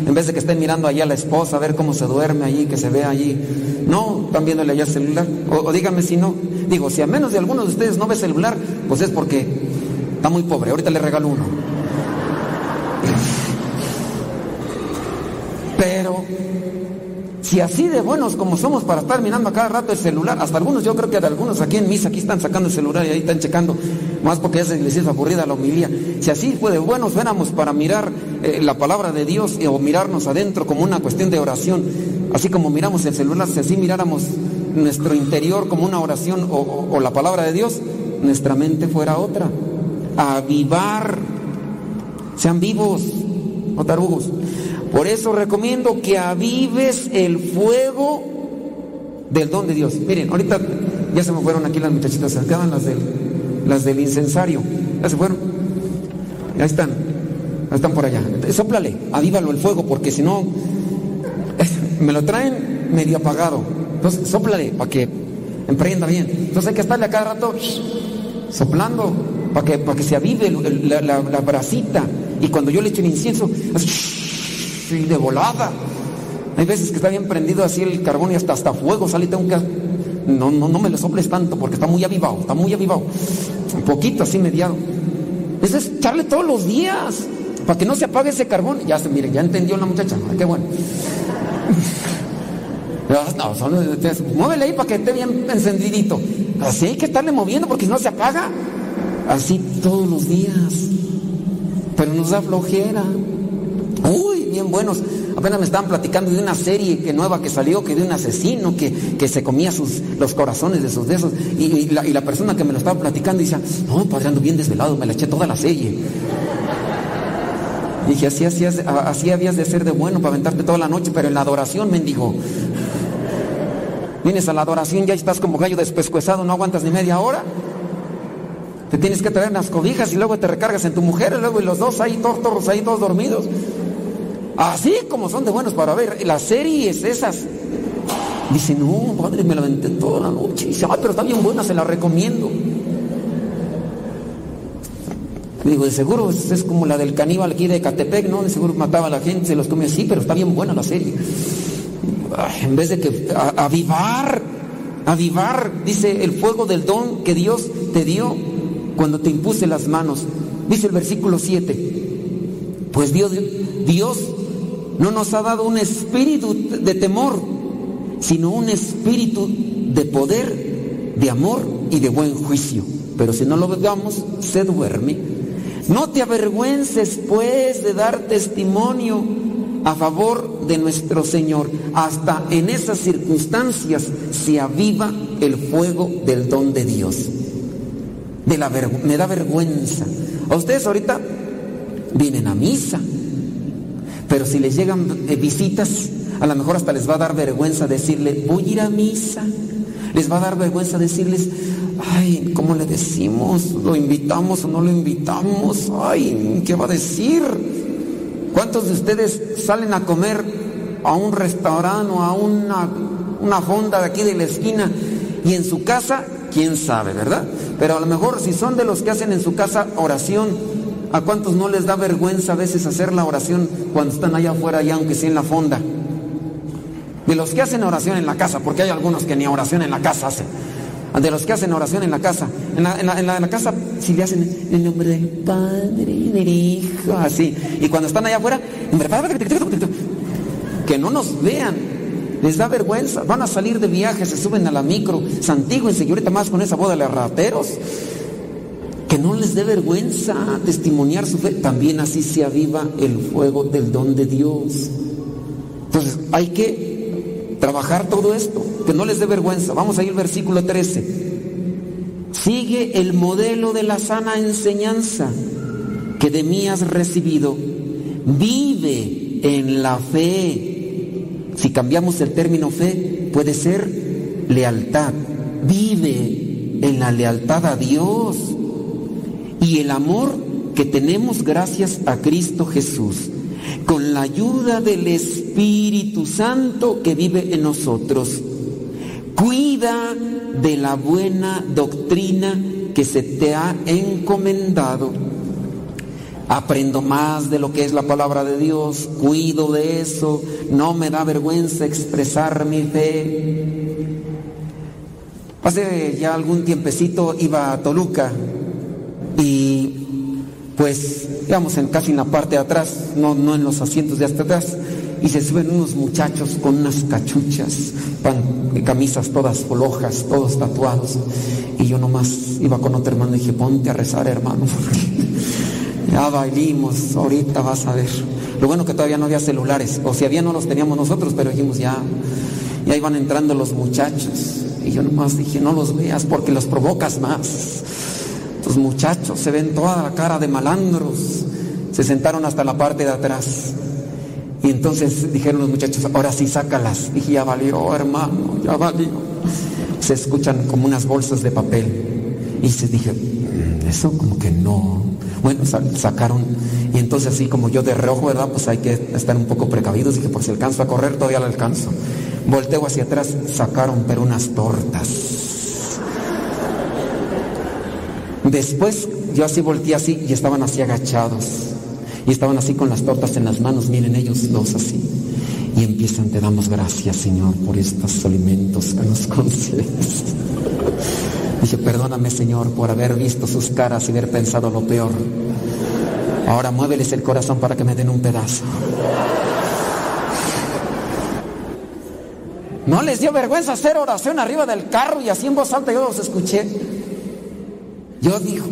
en vez de que estén mirando allá a la esposa, a ver cómo se duerme allí, que se ve allí. No, están viéndole allá el celular. O, díganme si no. Digo, si a menos de algunos de ustedes no ve celular, pues es porque está muy pobre. Ahorita le regalo uno. Pero si así de buenos como somos para estar mirando a cada rato el celular, hasta algunos, yo creo que de algunos aquí en misa, aquí están sacando el celular y ahí están checando, más porque ya se les hizo aburrida la homilía. Si así fue de buenos fuéramos para mirar eh, la palabra de Dios o mirarnos adentro como una cuestión de oración, así como miramos el celular, si así miráramos nuestro interior como una oración o, o la palabra de Dios, nuestra mente fuera otra. Avivar, sean vivos, no tarugos. Por eso recomiendo que avives el fuego del don de Dios. Miren, ahorita ya se me fueron aquí las muchachitas, se quedan las del, incensario. Ya se fueron. Ya están. Están por allá. Sóplale, avívalo el fuego, porque si no, me lo traen medio apagado. Entonces, sóplale para que emprenda bien. Entonces hay que estarle a cada rato soplando para que, que se avive la, la, la bracita. Y cuando yo le echo el incienso, y de volada. Hay veces que está bien prendido así el carbón y hasta, hasta fuego sale, tengo que... No, no, no me lo soples tanto porque está muy avivado, está muy avivado. Un poquito así mediado. Eso es echarle todos los días para que no se apague ese carbón. Ya se, miren, ya entendió la muchacha. qué bueno. No, solo, muévele ahí para que esté bien encendidito. Así hay que estarle moviendo porque si no se apaga. Así todos los días. Pero nos da flojera. Uy, bien buenos. Apenas me estaban platicando de una serie que nueva que salió, que de un asesino que, que se comía sus, los corazones de sus besos. Y, la, y, la, persona que me lo estaba platicando decía, no, padre, ando bien desvelado, me la eché toda la serie. Y dije, así, así, así habías de ser de bueno para aventarte toda la noche, pero en la adoración, mendigo. Vienes a la adoración, ya estás como gallo despescuezado, no aguantas ni media hora. Te tienes que traer unas cobijas y luego te recargas en tu mujer, y luego y los dos ahí, todos, ahí, todos dormidos. Así como son de buenos para ver las series esas. Dice, no, padre, me la aventé toda la noche. Dice, ah, pero está bien buena, se la recomiendo. Digo, de seguro es, como la del caníbal aquí de Catepec, ¿no? De seguro mataba a la gente, se los comía así, pero está bien buena la serie. en vez de que avivar, avivar, dice el fuego del don que Dios te dio cuando te impuse las manos. Dice el versículo 7. Pues Dios, Dios no nos ha dado un espíritu de temor, sino un espíritu de poder, de amor y de buen juicio. Pero si no lo veamos, se duerme. No te avergüences pues de dar testimonio a favor de nuestro Señor. Hasta en esas circunstancias se aviva el fuego del don de Dios. De la me da vergüenza. A ustedes ahorita vienen a misa, pero si les llegan eh, visitas, a lo mejor hasta les va a dar vergüenza decirle, voy a ir a misa. Les va a dar vergüenza decirles, ay, ¿cómo le decimos? ¿Lo invitamos o no lo invitamos? Ay, ¿qué va a decir? ¿Cuántos de ustedes salen a comer a un restaurante o a una, una fonda de aquí de la esquina y en su casa, quién sabe, ¿verdad? Pero a lo mejor si son de los que hacen en su casa oración, ¿a cuántos no les da vergüenza a veces hacer la oración cuando están allá afuera, ya aunque sea en la fonda? De los que hacen oración en la casa, porque hay algunos que ni oración en la casa hacen. De los que hacen oración en la casa. En la, la- casa, si le hacen en el nombre del Padre, del Hijo, así. Y cuando están allá afuera, que no nos vean. Les da vergüenza. Van a salir de viaje, se suben a la micro. Santíguense y ahorita más con esa boda de rateros. Que no les dé vergüenza testimoniar su fe. También así se aviva el fuego del don de Dios. Entonces hay que trabajar todo esto, que no les dé vergüenza. Vamos a ir al versículo 13. Sigue el modelo de la sana enseñanza que de mí has recibido. Vive en la fe. Si cambiamos el término fe, puede ser lealtad. Vive en la lealtad a Dios y el amor que tenemos gracias a Cristo Jesús, con la ayuda del Espíritu Santo que vive en nosotros. Cuida de la buena doctrina que se te ha encomendado. Aprendo más de lo que es la palabra de Dios, cuido de eso, no me da vergüenza expresar mi fe. Hace ya algún tiempecito iba a Toluca y pues íbamos en, casi en la parte de atrás, no, no en los asientos de hasta atrás, y se suben unos muchachos con unas cachuchas, camisas todas flojas, todos tatuados, y yo nomás iba con otro hermano y dije, ponte a rezar hermano, ya bailimos, ahorita vas a ver. Lo bueno que todavía no había celulares, o si había no los teníamos nosotros, pero dijimos ya, ya iban entrando los muchachos, y yo nomás dije, no los veas porque los provocas más. Los muchachos se ven toda la cara de malandros. Se sentaron hasta la parte de atrás. Y entonces dijeron los muchachos, ahora sí sácalas. Dije, ya valió, hermano, ya valió. Se escuchan como unas bolsas de papel. Y se dije, "Mm, eso como que no. Bueno, sa- sacaron. Y entonces así como yo de reojo, ¿verdad? Pues hay que estar un poco precavidos. Dije, por si alcanzo a correr, todavía lo alcanzo. Volteo hacia atrás, sacaron pero unas tortas. Después yo así volteé así y estaban así agachados. Y estaban así con las tortas en las manos, miren ellos dos así. Y empiezan, te damos gracias Señor por estos alimentos que nos concedes. Dije, perdóname Señor por haber visto sus caras y haber pensado lo peor. Ahora muéveles el corazón para que me den un pedazo. ¿No les dio vergüenza hacer oración arriba del carro y así en voz alta yo los escuché? Yo digo,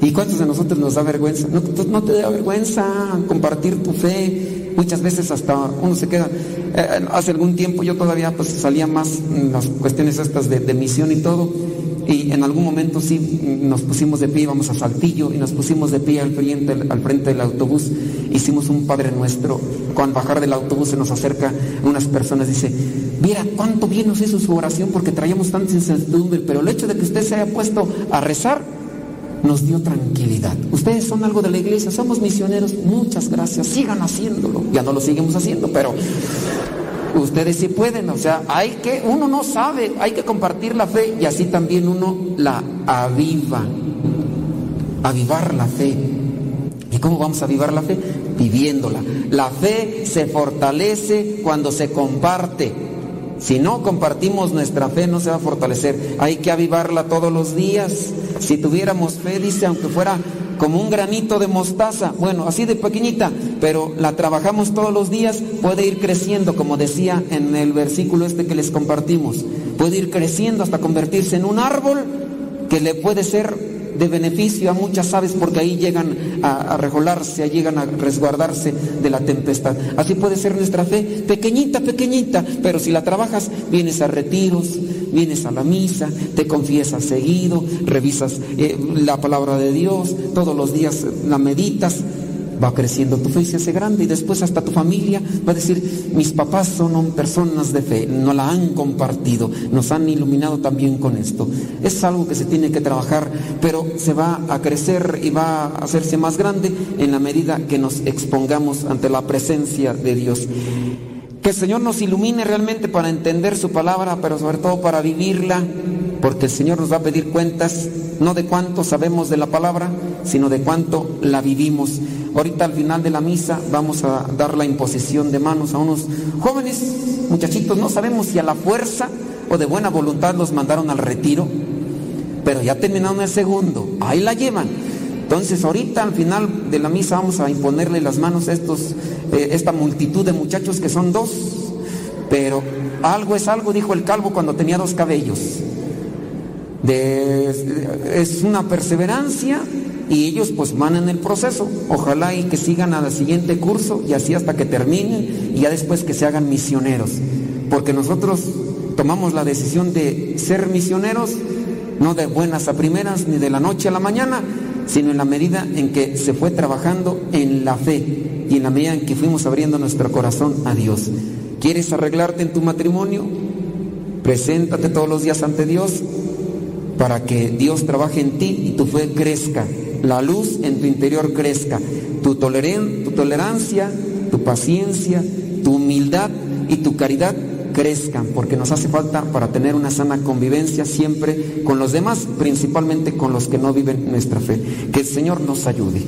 ¿y cuántos de nosotros nos da vergüenza? No, tú- no te da vergüenza compartir tu fe. Muchas veces hasta uno se queda. eh, hace algún tiempo yo todavía pues salía más las cuestiones estas de, misión y todo. Y en algún momento sí nos pusimos de pie, íbamos a Saltillo y nos pusimos de pie al frente, al frente del autobús. Hicimos un Padre Nuestro. Cuando bajar del autobús se nos acerca unas personas, dice, mira cuánto bien nos hizo su oración porque traíamos tanta incertidumbre, pero el hecho de que usted se haya puesto a rezar nos dio tranquilidad. Ustedes son algo de la iglesia, somos misioneros, muchas gracias, sigan haciéndolo. Ya no lo seguimos haciendo, pero ustedes sí pueden, o sea, hay que, uno no sabe, hay que compartir la fe y así también uno la aviva, avivar la fe. ¿Y cómo vamos a avivar la fe? Viviéndola. La fe se fortalece cuando se comparte. Si no compartimos nuestra fe, no se va a fortalecer. Hay que avivarla todos los días. Si tuviéramos fe, dice, aunque fuera como un granito de mostaza, bueno, así de pequeñita, pero la trabajamos todos los días, puede ir creciendo, como decía en el versículo este que les compartimos. Puede ir creciendo hasta convertirse en un árbol que le puede ser de beneficio a muchas aves porque ahí llegan a, a regolarse, ahí llegan a resguardarse de la tempestad. Así puede ser nuestra fe, pequeñita, pequeñita, pero si la trabajas, vienes a retiros, vienes a la misa, te confiesas seguido, revisas eh, la palabra de Dios, todos los días la meditas, va creciendo tu fe y se hace grande y después hasta tu familia va a decir, mis papás son personas de fe, no la han compartido, nos han iluminado también con esto. Es algo que se tiene que trabajar, pero se va a crecer y va a hacerse más grande en la medida que nos expongamos ante la presencia de Dios. Que el Señor nos ilumine realmente para entender su palabra, pero sobre todo para vivirla, porque el Señor nos va a pedir cuentas no de cuánto sabemos de la palabra, sino de cuánto la vivimos. Ahorita al final de la misa vamos a dar la imposición de manos a unos jóvenes muchachitos, no sabemos si a la fuerza o de buena voluntad los mandaron al retiro, pero ya terminaron el segundo, ahí la llevan. Entonces ahorita al final de la misa vamos a imponerle las manos a estos, eh, esta multitud de muchachos que son dos, pero algo es algo, dijo el calvo cuando tenía dos cabellos. Es una perseverancia y ellos pues van en el proceso. Ojalá y que sigan al siguiente curso y así hasta que terminen y ya después que se hagan misioneros. Porque nosotros tomamos la decisión de ser misioneros, no de buenas a primeras ni de la noche a la mañana, sino en la medida en que se fue trabajando en la fe y en la medida en que fuimos abriendo nuestro corazón a Dios. ¿Quieres arreglarte en tu matrimonio? Preséntate todos los días ante Dios para que Dios trabaje en ti y tu fe crezca, la luz en tu interior crezca, tu, tu tolerancia, tu paciencia, tu humildad y tu caridad crezcan, porque nos hace falta para tener una sana convivencia siempre con los demás, principalmente con los que no viven nuestra fe. Que el Señor nos ayude.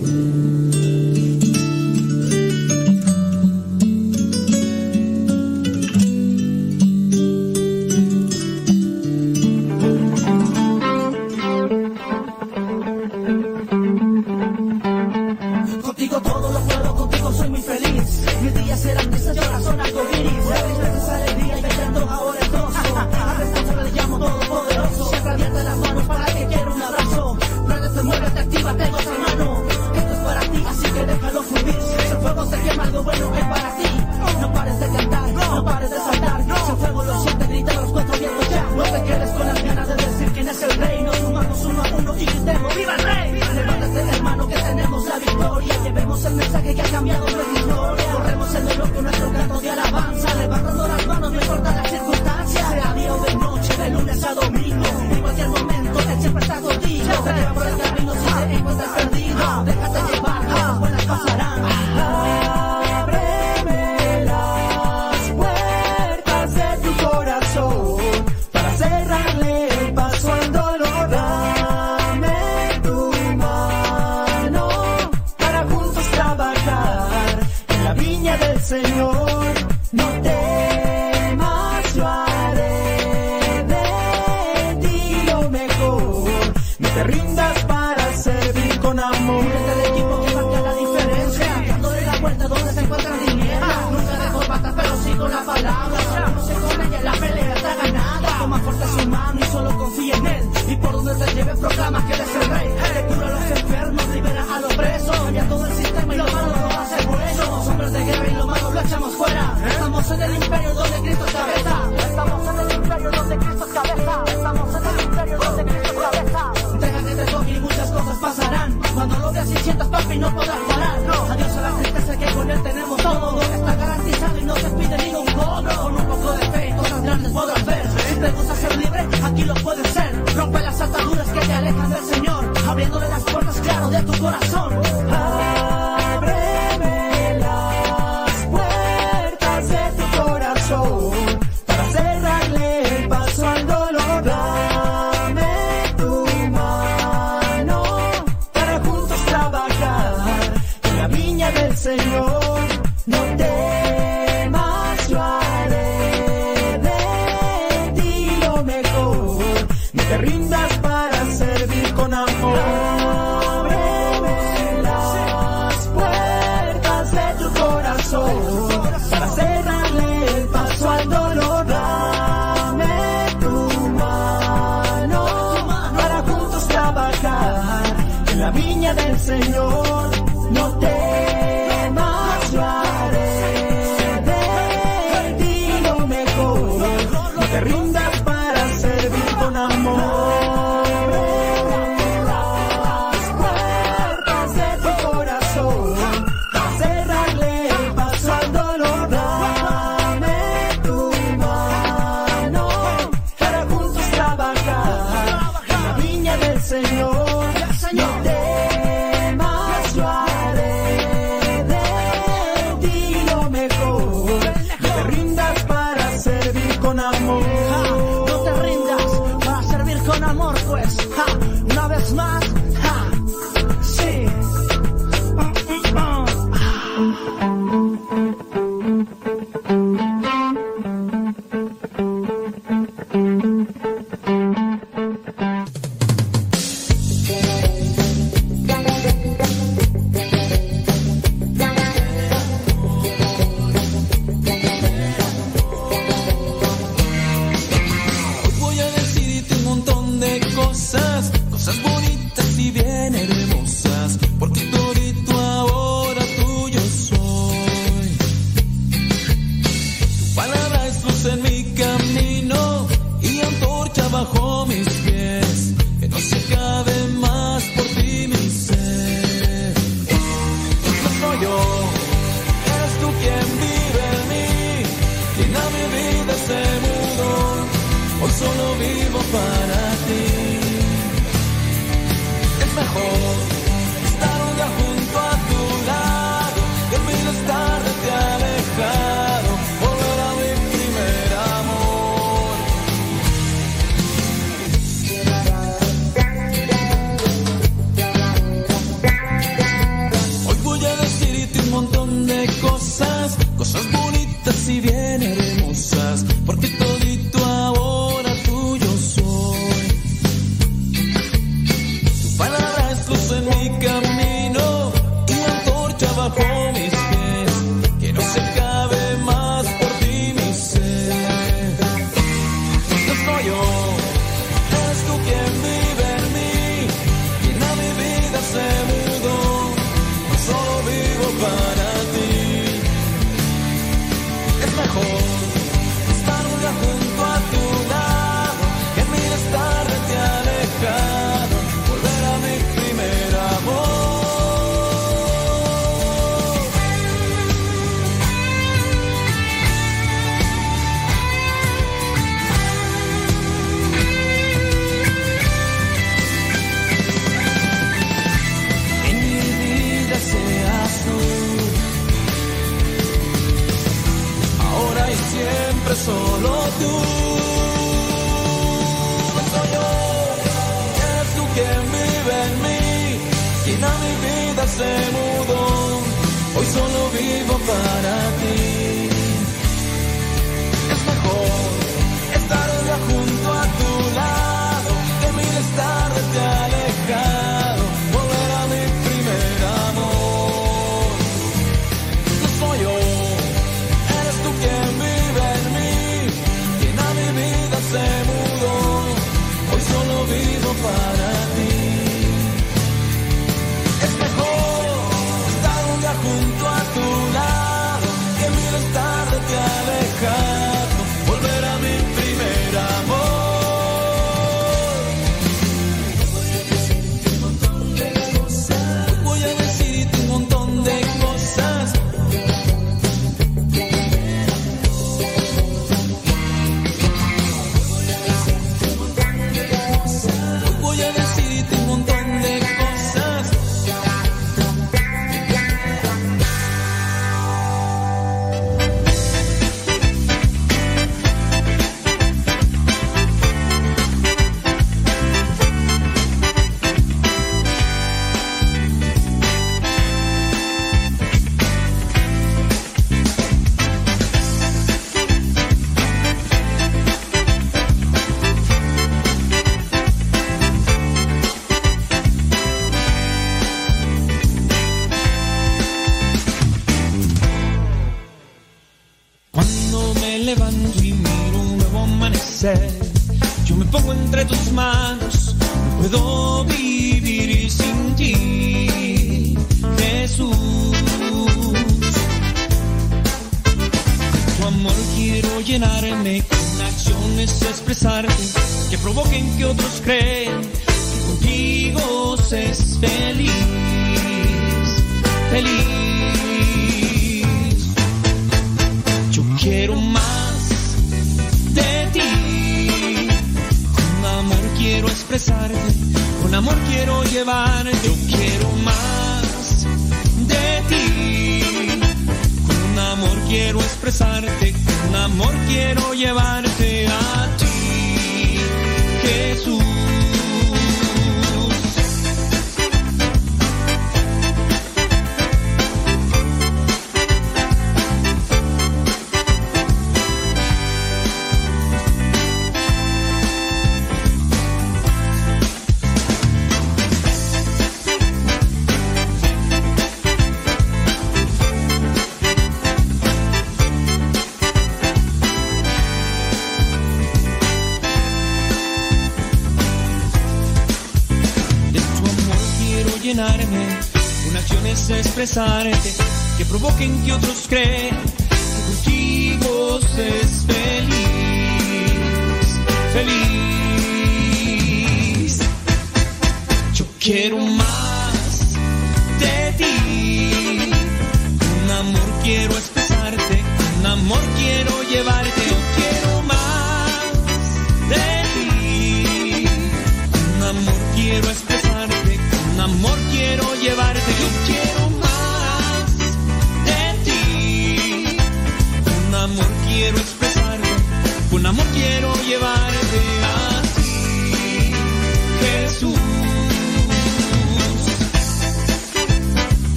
Quiero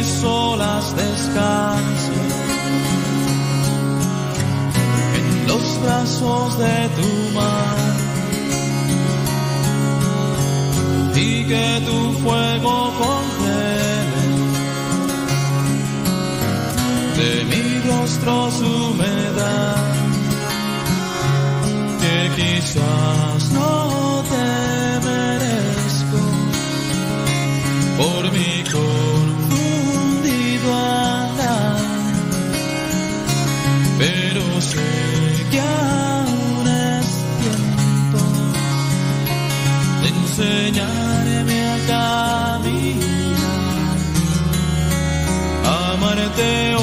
mis olas descansen en los brazos de tu mar. Y que tu fuego congele de mi rostro su humedad que quizás no te merezco por mi corazón. te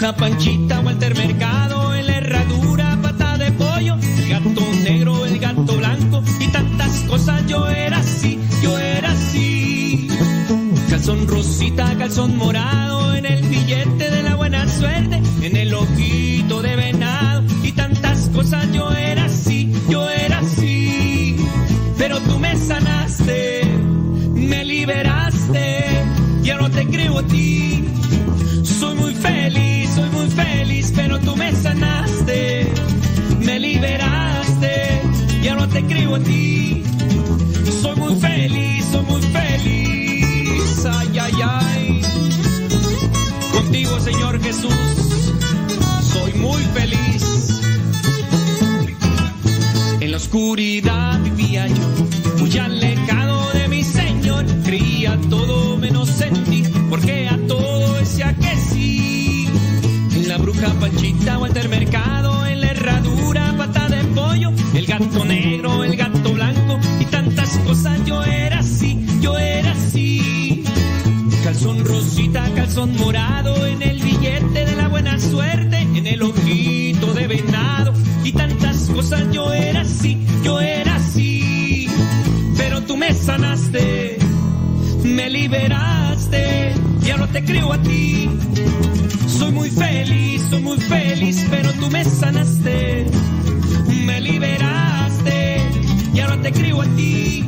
La bruja Panchita, Walter Mercado, en la herradura, pata de pollo, el gato negro, el gato blanco y tantas cosas. Yo era así, yo era así. Calzón rosita, calzón morado, en el billete de la buena suerte, en el ojito de venado y tantas cosas. Yo era así, yo era así. Pero tú me sanaste, me liberaste, ya no te creo a ti. Te creo a ti. Soy muy feliz, soy muy feliz, ay, ay, ay. Contigo, Señor Jesús, soy muy feliz. En la oscuridad vivía yo, muy alejado de mi Señor. Creía todo menos en ti, porque a todo decía que sí. En la bruja Panchita, Walter Mercado, en la herradura, pata de pollo, el gato negro, Calzón rosita, calzón morado, en el billete de la buena suerte, en el ojito de venado y tantas cosas. Yo era así, yo era así. Pero tú me sanaste, me liberaste, ya no te creo a ti. Soy muy feliz, soy muy feliz, pero tú me sanaste, me liberaste, ya no te creo a ti.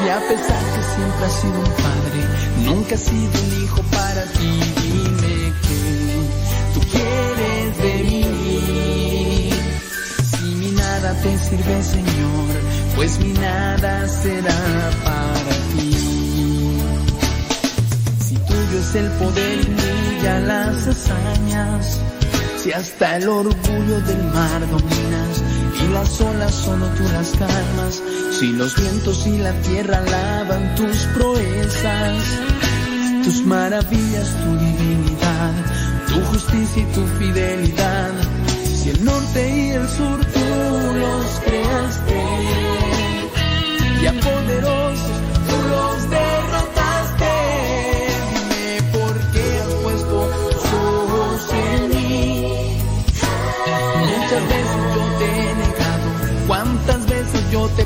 Si a pesar que siempre has sido un padre, nunca has sido un hijo para ti. Dime que tú quieres de mí. Si mi nada te sirve, Señor, pues mi nada será para ti. Si tuyo es el poder y tuya las hazañas, si hasta el orgullo del mar dominas y las olas solo tú las calmas, si los vientos y la tierra alaban tus proezas, tus maravillas, tu divinidad, tu justicia y tu fidelidad, si el norte y el sur tú los creaste y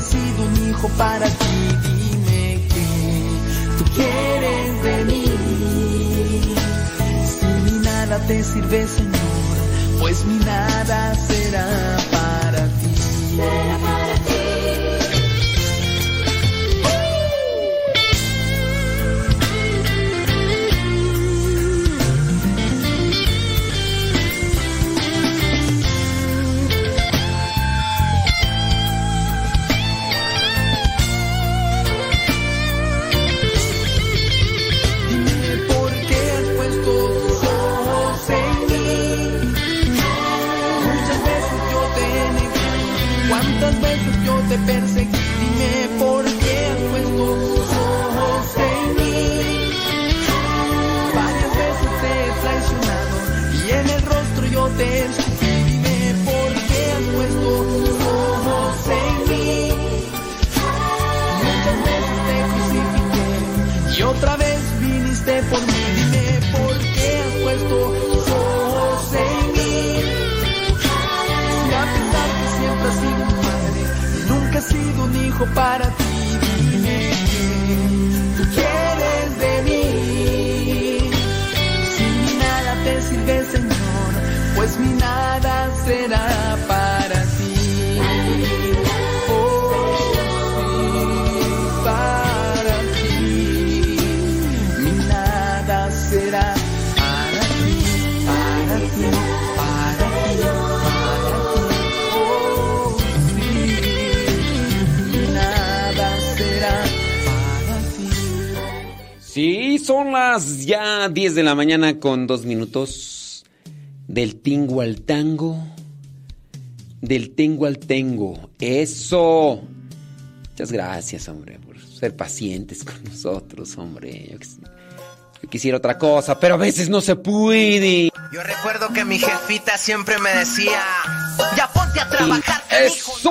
Has sido un hijo para ti. Dime que tú quieres de mí. Si mi nada te sirve, Señor, pues mi nada será para ti. Te perseguí. Sido un hijo para ti. Son las ya 10 de la mañana con dos minutos. Del tingo al tango. Del tengo al tengo. Eso. Muchas gracias, hombre, por ser pacientes con nosotros, hombre. Yo, quis- yo quisiera otra cosa, pero a veces no se puede. Yo recuerdo que mi jefita siempre me decía, ya ponte a trabajar, Eso.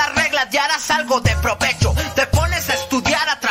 las reglas y harás algo de provecho. Te pones a estudiar, a trabajar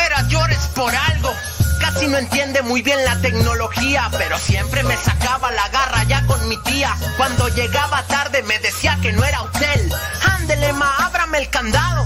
llores por algo. Casi no entiende muy bien la tecnología, pero siempre me sacaba la garra ya con mi tía. Cuando llegaba tarde me decía que no era hotel. Ándele, ma, ábrame el candado.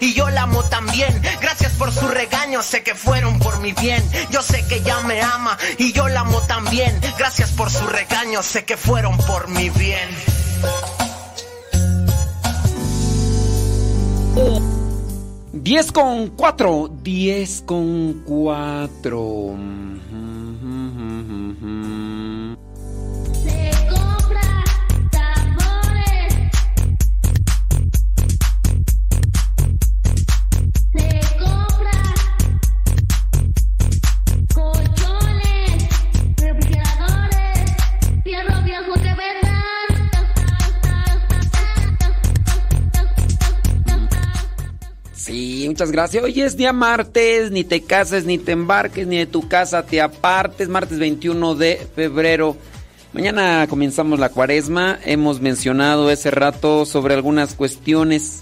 y yo la amo también. Gracias por su regaño, sé que fueron por mi bien. Yo sé que ya me ama y yo la amo también. Gracias por su regaño, sé que fueron por mi bien. 10 con 4. 10 con 4. Muchas gracias. Hoy es día martes, ni te cases, ni te embarques, ni de tu casa te apartes. Martes 21 de febrero. Mañana comenzamos la cuaresma. Hemos mencionado ese rato sobre algunas cuestiones.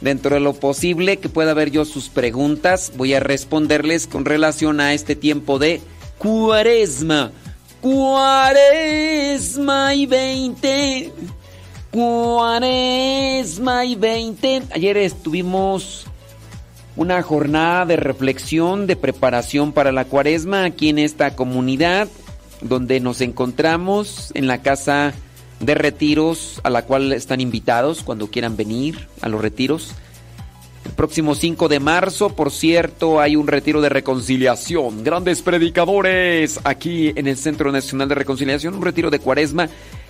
Dentro de lo posible que pueda haber yo sus preguntas, voy a responderles con relación a este tiempo de cuaresma. Cuaresma y 20. Cuaresma y 20. Ayer estuvimos una jornada de reflexión, de preparación para la cuaresma aquí en esta comunidad donde nos encontramos en la casa de retiros a la cual están invitados cuando quieran venir a los retiros. El próximo 5 de marzo, por cierto, hay un retiro de reconciliación. Grandes predicadores aquí en el Centro Nacional de Reconciliación, un retiro de cuaresma.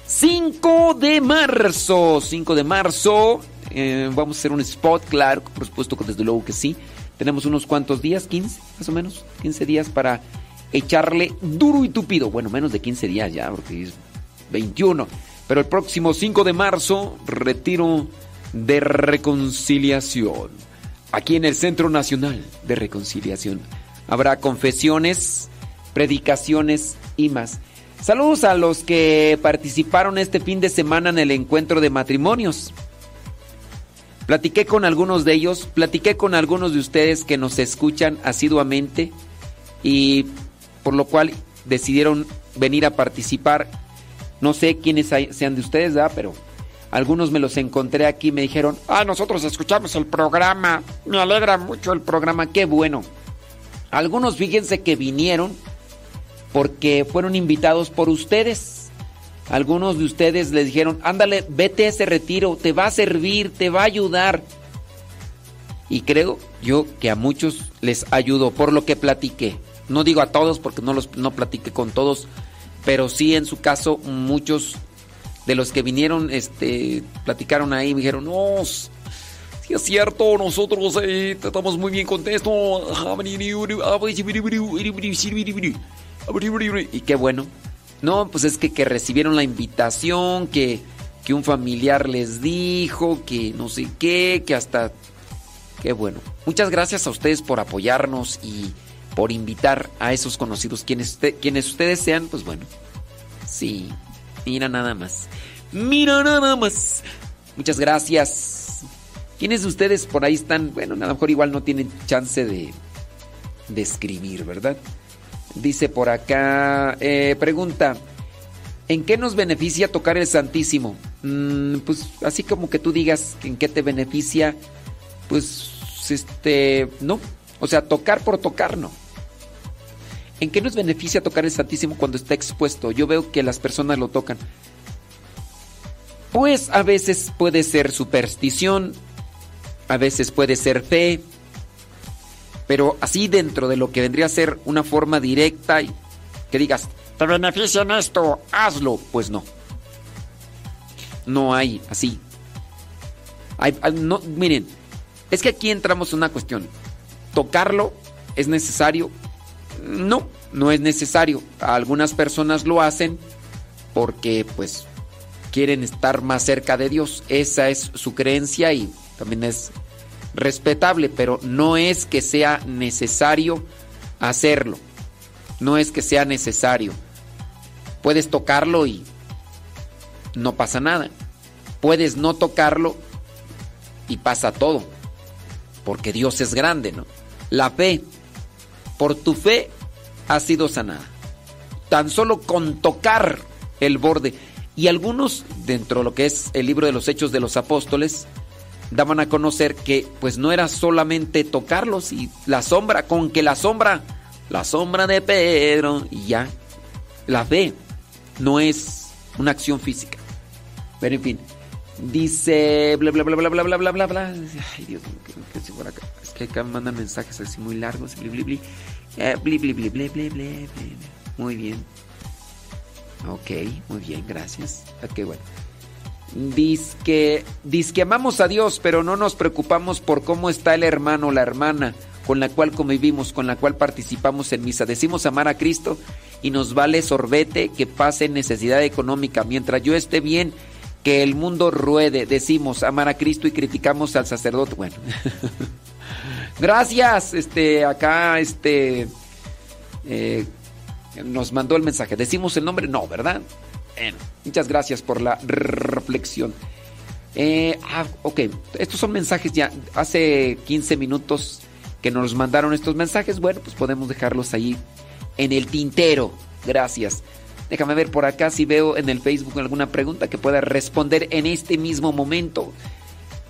5 de marzo, 5 de marzo. eh, vamos a hacer un spot, claro, por supuesto que desde luego que sí. Tenemos unos cuantos días, 15 más o menos, 15 días para echarle duro y tupido. Bueno, menos de 15 días ya, porque es 21. Pero el próximo 5 de marzo, retiro de reconciliación. Aquí en el Centro Nacional de Reconciliación. Habrá confesiones, predicaciones y más. Saludos a los que participaron este fin de semana en el encuentro de matrimonios. Platiqué con algunos de ellos, platiqué con algunos de ustedes que nos escuchan asiduamente y por lo cual decidieron venir a participar. No sé quiénes sean de ustedes, ¿verdad? Pero algunos me los encontré aquí y me dijeron, ah, nosotros escuchamos el programa, me alegra mucho el programa, qué bueno. Algunos fíjense que vinieron porque fueron invitados por ustedes. Algunos de ustedes les dijeron, ándale, vete a ese retiro, te va a servir, te va a ayudar. Y creo yo que a muchos les ayudó por lo que platiqué. No digo a todos porque no los no platiqué con todos, pero sí en su caso muchos de los que vinieron este platicaron ahí me dijeron, "No, sí es cierto, nosotros eh, muy bien contentos." Y qué bueno. No, pues es que, que recibieron la invitación, que, que un familiar les dijo, que no sé qué, que hasta Qué bueno. Muchas gracias a ustedes por apoyarnos y por invitar a esos conocidos. Quienes, quienes ustedes sean, pues bueno. Sí. Mira nada más. Mira nada más. Muchas gracias. ¿Quiénes de ustedes por ahí están? Bueno, a lo mejor igual no tienen chance de, de escribir, ¿verdad? Dice por acá, eh, pregunta, ¿en qué nos beneficia tocar el Santísimo? Mm, pues así como que tú digas en qué te beneficia, pues este, no. O sea, tocar por tocar, no. ¿En qué nos beneficia tocar el Santísimo cuando está expuesto? Yo veo que las personas lo tocan. Pues a veces puede ser superstición, a veces puede ser fe, pero así dentro de lo que vendría a ser una forma directa y que digas, te beneficia en esto, hazlo, pues no. No hay así. Hay- no, miren, es que aquí entramos en una cuestión. ¿Tocarlo es necesario? No, no es necesario. Algunas personas lo hacen porque pues quieren estar más cerca de Dios. Esa es su creencia y también es respetable, pero no es que sea necesario hacerlo. No es que sea necesario. Puedes tocarlo y no pasa nada. Puedes no tocarlo y pasa todo. Porque Dios es grande, ¿no? La fe. Por tu fe has sido sanada. Tan solo con tocar el borde. Y algunos, dentro de lo que es el libro de los Hechos de los Apóstoles, daban a conocer que pues no era solamente tocarlos y la sombra, con que la sombra, la sombra de Pedro y ya. La fe no es una acción física. Pero en fin, dice bla bla bla bla bla bla bla bla bla. Ay, Dios mío, ¿qué, qué dice por acá? Es que acá mandan mensajes así muy largos, bli bli bli. Eh, bli bli bli bli bli bli bli. Muy bien. Ok, muy bien, gracias. Ok, bueno. Dice que, dice que amamos a Dios, pero no nos preocupamos por cómo está el hermano la hermana con la cual convivimos, con la cual participamos en misa. Decimos amar a Cristo y nos vale sorbete que pase necesidad económica. Mientras yo esté bien, que el mundo ruede. Decimos amar a Cristo y criticamos al sacerdote. Bueno. Gracias, este, acá, este, eh, nos mandó el mensaje. ¿Decimos el nombre? No, ¿verdad? Muchas gracias por la reflexión. Eh, ah, ok, estos son mensajes ya hace 15 minutos que nos mandaron estos mensajes. Bueno, pues podemos dejarlos ahí en el tintero. Gracias. Déjame ver por acá si veo en el Facebook alguna pregunta que pueda responder en este mismo momento.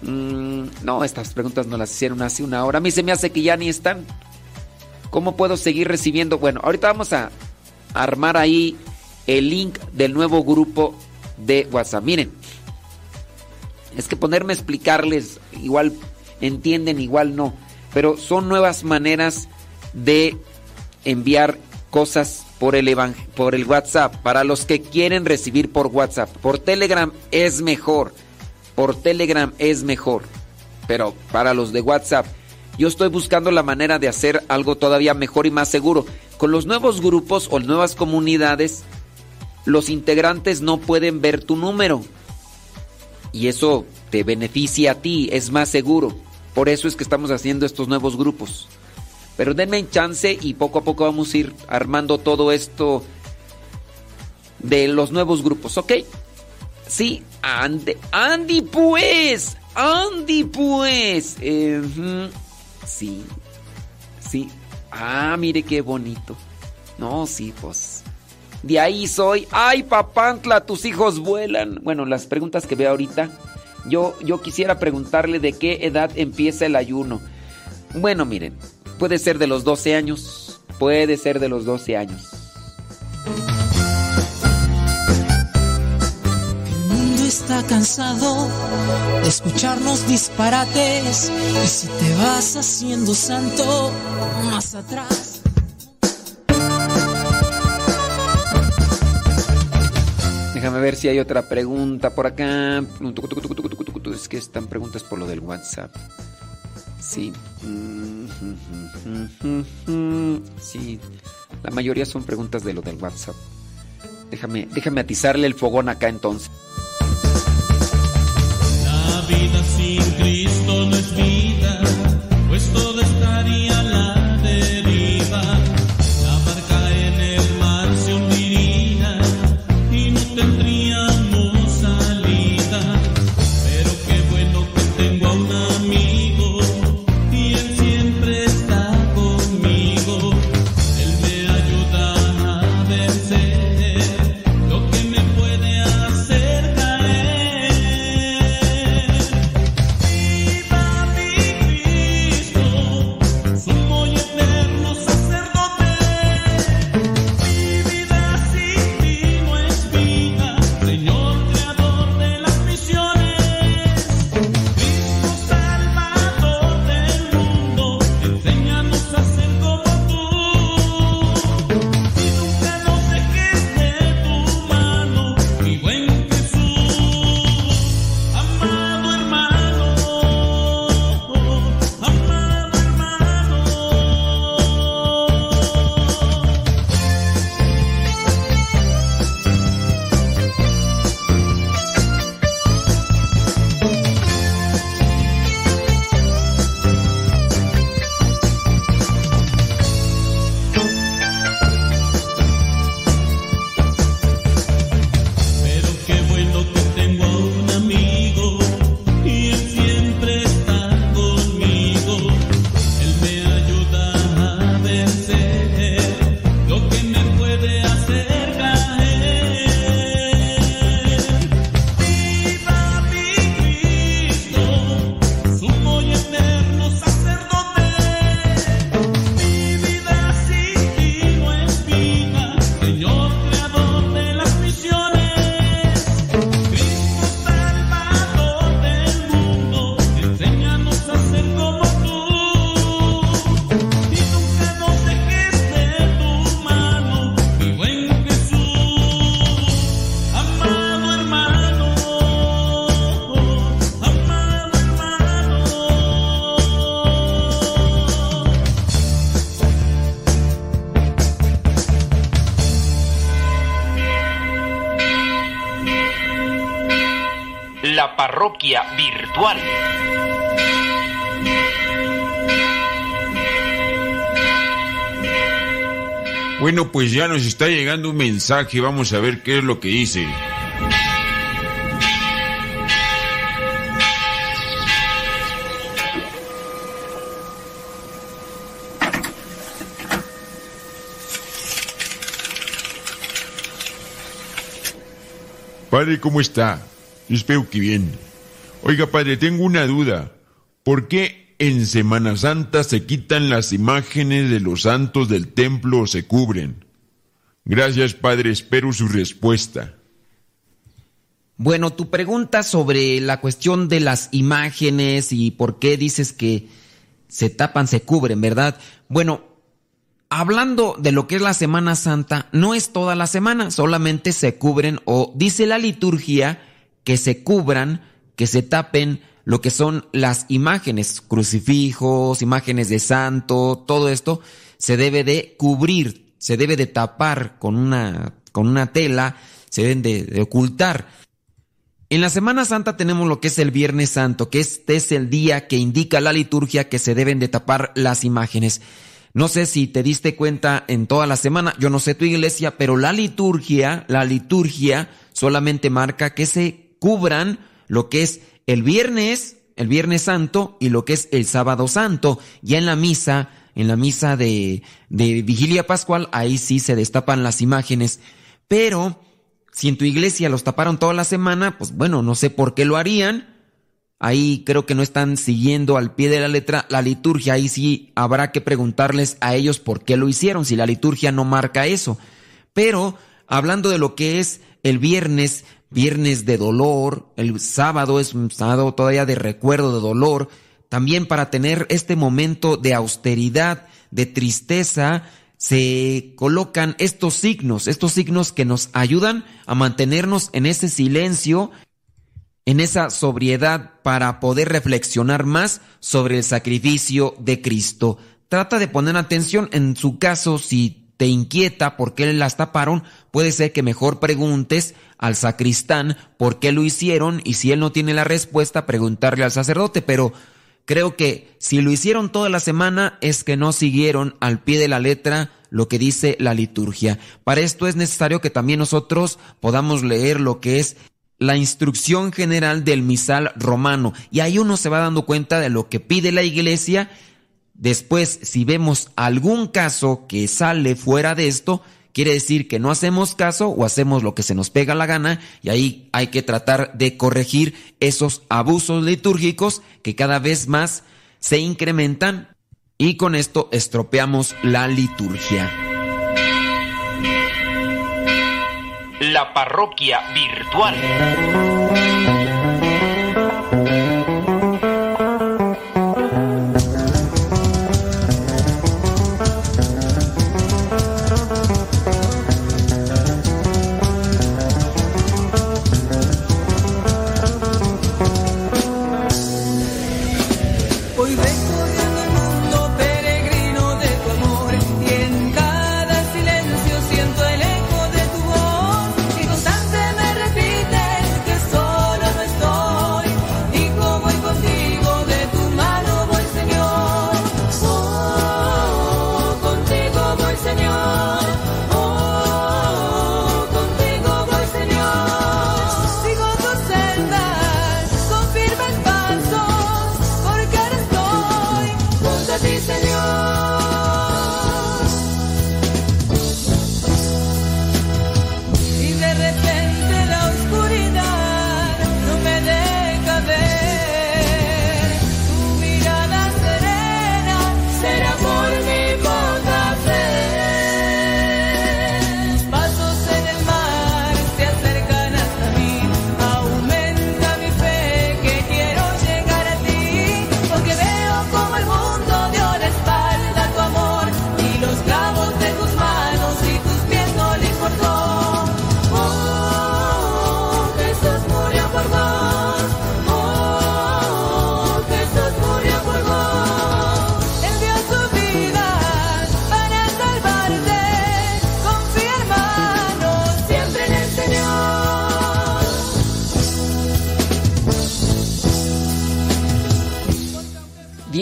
Mm, no, estas preguntas no las hicieron hace una hora. A mí se me hace que ya ni están. ¿Cómo puedo seguir recibiendo? Bueno, ahorita vamos a armar ahí el link del nuevo grupo de WhatsApp. Miren, es que ponerme a explicarles, igual entienden, igual no. Pero son nuevas maneras de enviar cosas por el, por el WhatsApp. Para los que quieren recibir por WhatsApp. Por Telegram es mejor. Por Telegram es mejor. Pero para los de WhatsApp. Yo estoy buscando la manera de hacer algo todavía mejor y más seguro. Con los nuevos grupos o nuevas comunidades, los integrantes no pueden ver tu número. Y eso te beneficia a ti, es más seguro. Por eso es que estamos haciendo estos nuevos grupos. Pero denme chance y poco a poco vamos a ir armando todo esto de los nuevos grupos, ¿ok? Sí, Andy, Andy pues, Andy pues. Eh, sí, sí. Ah, mire qué bonito. No, sí, pues. De ahí soy. Ay, papantla, tus hijos vuelan. Bueno, las preguntas que veo ahorita. Yo, yo quisiera preguntarle de qué edad empieza el ayuno. Bueno, miren, puede ser de los 12 años. Puede ser de los 12 años. El mundo está cansado de escucharnos disparates. Y si te vas haciendo santo, más atrás. Déjame ver si hay otra pregunta por acá. Es que están preguntas por lo del WhatsApp. Sí. Sí. La mayoría son preguntas de lo del WhatsApp. Déjame, déjame atizarle el fogón acá entonces. La vida sin Cristo no es vida, pues todo estaría Bueno, pues ya nos está llegando un mensaje, vamos a ver qué es lo que dice. Padre, ¿cómo está? Yo espero que bien. Oiga, padre, tengo una duda. ¿Por qué en Semana Santa se quitan las imágenes de los santos del templo o se cubren? Gracias, padre, espero su respuesta. Bueno, tu pregunta sobre la cuestión de las imágenes y por qué dices que se tapan, se cubren, ¿verdad? Bueno, hablando de lo que es la Semana Santa, no es toda la semana, solamente se cubren o dice la liturgia que se cubran, que se tapen lo que son las imágenes, crucifijos, imágenes de santo, todo esto se debe de cubrir, se debe de tapar con una, con una tela, se deben de, de ocultar. En la Semana Santa tenemos lo que es el Viernes Santo, que este es el día que indica la liturgia que se deben de tapar las imágenes. No sé si te diste cuenta en toda la semana, yo no sé tu iglesia, pero la liturgia, la liturgia solamente marca que se cubran lo que es el viernes, el Viernes Santo y lo que es el Sábado Santo. Ya en la misa, en la misa de, Vigilia Pascual, ahí sí se destapan las imágenes. Pero si en tu iglesia los taparon toda la semana, pues bueno, no sé por qué lo harían. Ahí creo que no están siguiendo al pie de la letra la liturgia. Ahí sí habrá que preguntarles a ellos por qué lo hicieron, si la liturgia no marca eso. Pero hablando de lo que es el viernes, viernes de dolor, el sábado es un sábado todavía de recuerdo de dolor, también para tener este momento de austeridad, de tristeza, se colocan estos signos, estos signos que nos ayudan a mantenernos en ese silencio, en esa sobriedad para poder reflexionar más sobre el sacrificio de Cristo. Trata de poner atención en su caso si te inquieta por qué las taparon, puede ser que mejor preguntes al sacristán por qué lo hicieron y si él no tiene la respuesta, preguntarle al sacerdote, pero creo que si lo hicieron toda la semana es que no siguieron al pie de la letra lo que dice la liturgia. Para esto es necesario que también nosotros podamos leer lo que es la instrucción general del misal romano y ahí uno se va dando cuenta de lo que pide la iglesia. Después, si vemos algún caso que sale fuera de esto, quiere decir que no hacemos caso o hacemos lo que se nos pega la gana y ahí hay que tratar de corregir esos abusos litúrgicos que cada vez más se incrementan y con esto estropeamos la liturgia. La parroquia virtual.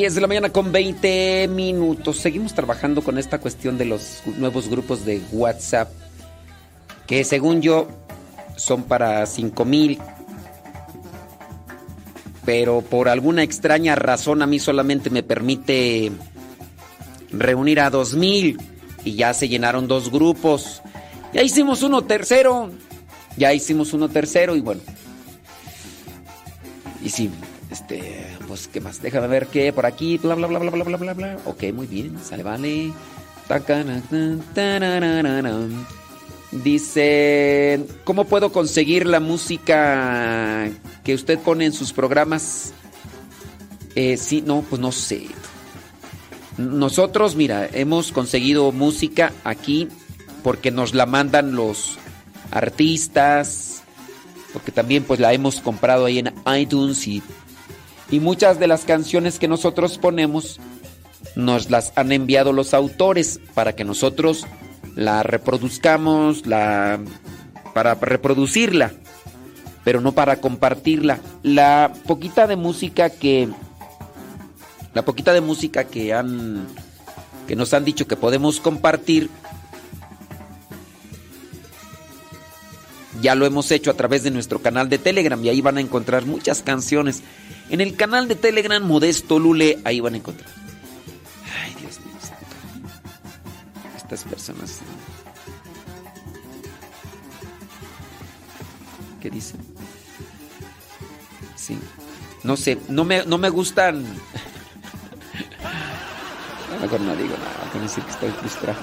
10 de la mañana con 20 minutos. Seguimos trabajando con esta cuestión de los nuevos grupos de WhatsApp. Que según yo son para 5000. Pero por alguna extraña razón a mí solamente me permite reunir a 2000. Y ya se llenaron dos grupos. Ya hicimos uno tercero. Ya hicimos uno tercero y bueno. Y sí, este, pues, ¿qué más? Déjame ver qué por aquí. Bla, bla, bla, bla, bla, bla, bla, bla. Ok, muy bien. Sale, vale. Dice, ¿cómo puedo conseguir la música que usted pone en sus programas? Eh, sí, no, pues no sé. Nosotros, mira, hemos conseguido música aquí porque nos la mandan los artistas, porque también pues la hemos comprado ahí en iTunes y y muchas de las canciones que nosotros ponemos nos las han enviado los autores para que nosotros la reproduzcamos, la para reproducirla, pero no para compartirla. La poquita de música que la poquita de música que han que nos han dicho que podemos compartir ya lo hemos hecho a través de nuestro canal de Telegram y ahí van a encontrar muchas canciones. En el canal de Telegram Modesto Lule, ahí van a encontrar. Ay, Dios mío. Estas personas. ¿Qué dicen? Sí. No sé, no me, no me gustan. A lo mejor no digo nada, con decir que estoy frustrado.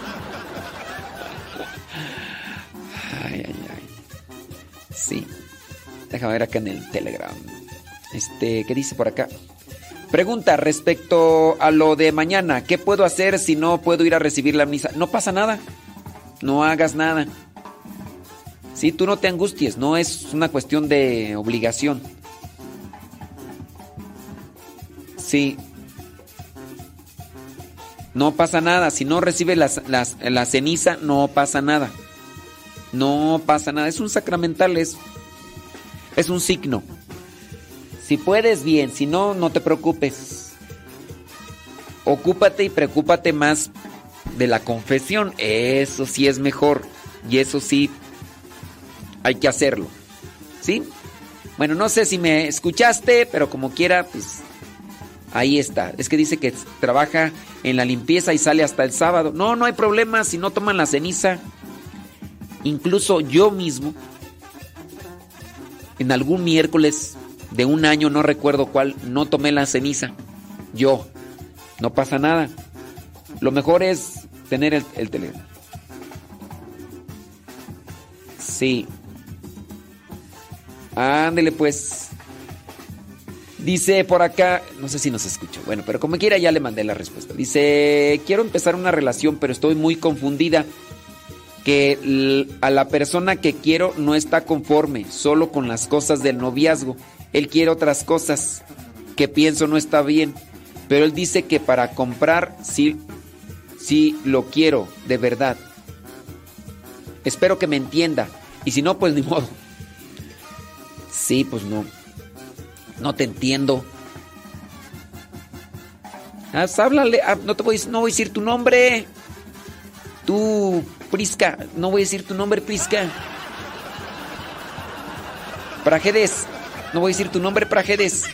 Ay, ay, ay. Sí. Déjame ver acá en el Telegram. Este, ¿qué dice por acá? Pregunta respecto a lo de mañana. ¿Qué puedo hacer si no puedo ir a recibir la misa? No pasa nada. No hagas nada. Sí, tú no te angusties. No es una cuestión de obligación. Sí. No pasa nada. Si no recibe las- las- la ceniza, no pasa nada. No pasa nada. Es un sacramental, es, es un signo. Si puedes, bien. Si no, no te preocupes. Ocúpate y preocúpate más de la confesión. Eso sí es mejor. Y eso sí hay que hacerlo. ¿Sí? Bueno, no sé si me escuchaste, pero como quiera, pues ahí está. Es que dice que trabaja en la limpieza y sale hasta el sábado. No, no hay problema si no toman la ceniza. Incluso yo mismo, en algún miércoles de un año, no recuerdo cuál, no tomé la ceniza. Yo. No pasa nada. Lo mejor es tener el, el teléfono. Sí. Ándele pues. Dice por acá, no sé si nos escucha. Bueno, pero como quiera ya le mandé la respuesta. Dice, quiero empezar una relación, pero estoy muy confundida. Que a la persona que quiero no está conforme, solo con las cosas del noviazgo. Él quiere otras cosas que pienso no está bien. Pero él dice que para comprar sí, sí lo quiero, de verdad. Espero que me entienda. Y si no, pues ni modo. Sí, pues no. No te entiendo. Haz, háblale. ah, no te voy, no voy a decir tu nombre. Tú, Prisca. No voy a decir tu nombre, Prisca. Prajedes. No voy a decir tu nombre, Prajedes.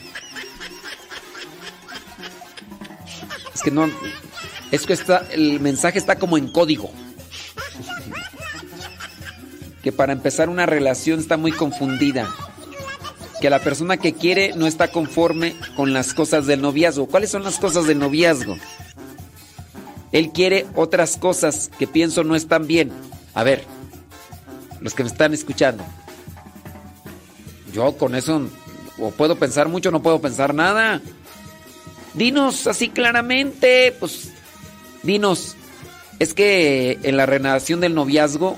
Es que no. Es que está, el mensaje está como en código. Que para empezar una relación está muy confundida. Que la persona que quiere no está conforme con las cosas del noviazgo. ¿Cuáles son las cosas del noviazgo? Él quiere otras cosas que pienso no están bien. A ver, los que me están escuchando. Con eso o puedo pensar mucho, no puedo pensar nada. Dinos así claramente, pues dinos. Es que en la renovación del noviazgo,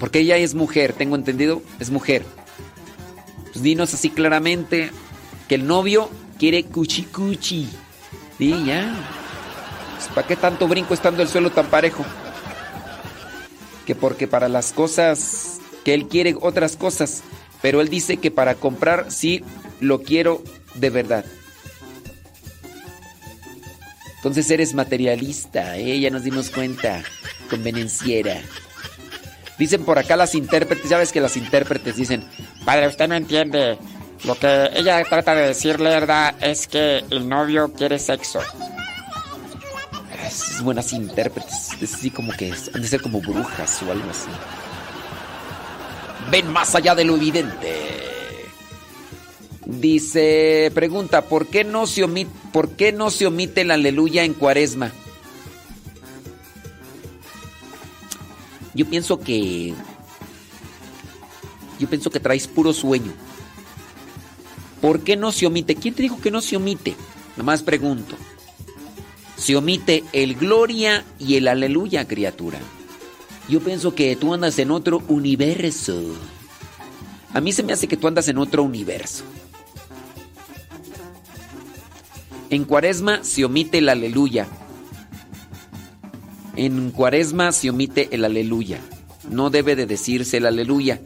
porque ella es mujer, tengo entendido, es mujer. Pues dinos así claramente que el novio quiere cuchi cuchi. Y ya. Pues, ¿Para qué tanto brinco estando el suelo tan parejo? Que porque para las cosas que él quiere otras cosas, pero él dice que para comprar sí lo quiero de verdad. Entonces eres materialista, ¿eh? Ya nos dimos cuenta. Convenenciera. Dicen por acá las intérpretes, ya ves que las intérpretes dicen, Padre, usted no entiende. Lo que ella trata de decirle, ¿verdad? Es que el novio quiere sexo. "Es buenas intérpretes, es así como que han de ser como brujas o algo así. Ven más allá de lo evidente. Dice, pregunta, ¿por qué no se omite, por qué no se omite el aleluya en Cuaresma? Yo pienso que yo pienso que traes puro sueño. ¿Por qué no se omite? ¿Quién te dijo que no se omite? Nada más pregunto. Se omite el gloria y el aleluya, criatura. Yo pienso que tú andas en otro universo. A mí se me hace que tú andas en otro universo. En cuaresma se omite el aleluya. En cuaresma se omite el aleluya. No debe de decirse el aleluya.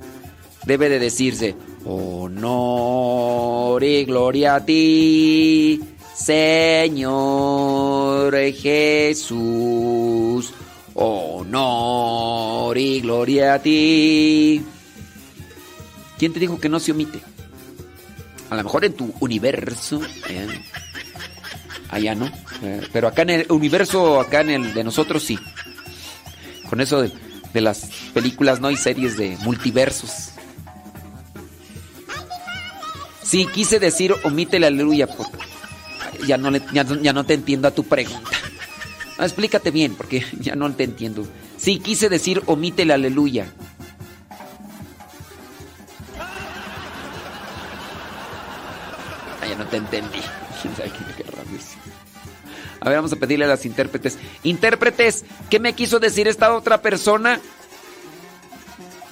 Debe de decirse honor y gloria a ti, Señor Jesús. Honor y gloria a ti. ¿Quién te dijo que no se omite? A lo mejor en tu universo. ¿eh? Allá no. eh, pero acá en el universo, acá en el de nosotros sí. Con eso de, las películas, ¿no? Y series de multiversos. Sí, quise decir omite la aleluya. ya, no- ya no te entiendo a tu pregunta. Explícate bien, porque ya no te entiendo. Sí, quise decir omite la aleluya. Ah, ya no te entendí. A ver, vamos a pedirle a las intérpretes. Intérpretes, ¿qué me quiso decir esta otra persona?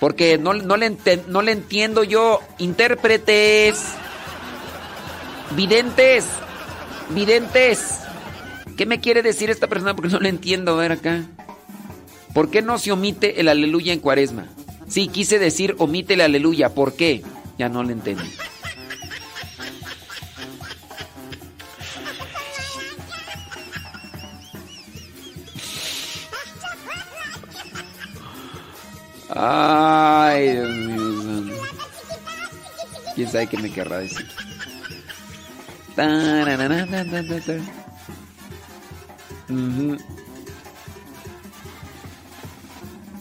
Porque no, no, le, enten- no le entiendo yo. Intérpretes. Videntes. Videntes. ¿Qué me quiere decir esta persona? Porque no le entiendo. A ver acá. ¿Por qué no se omite el aleluya en cuaresma? Sí, quise decir omite el aleluya. ¿Por qué? Ya no le entendí. Ay, Dios mío. ¿Quién sabe qué me querrá decir?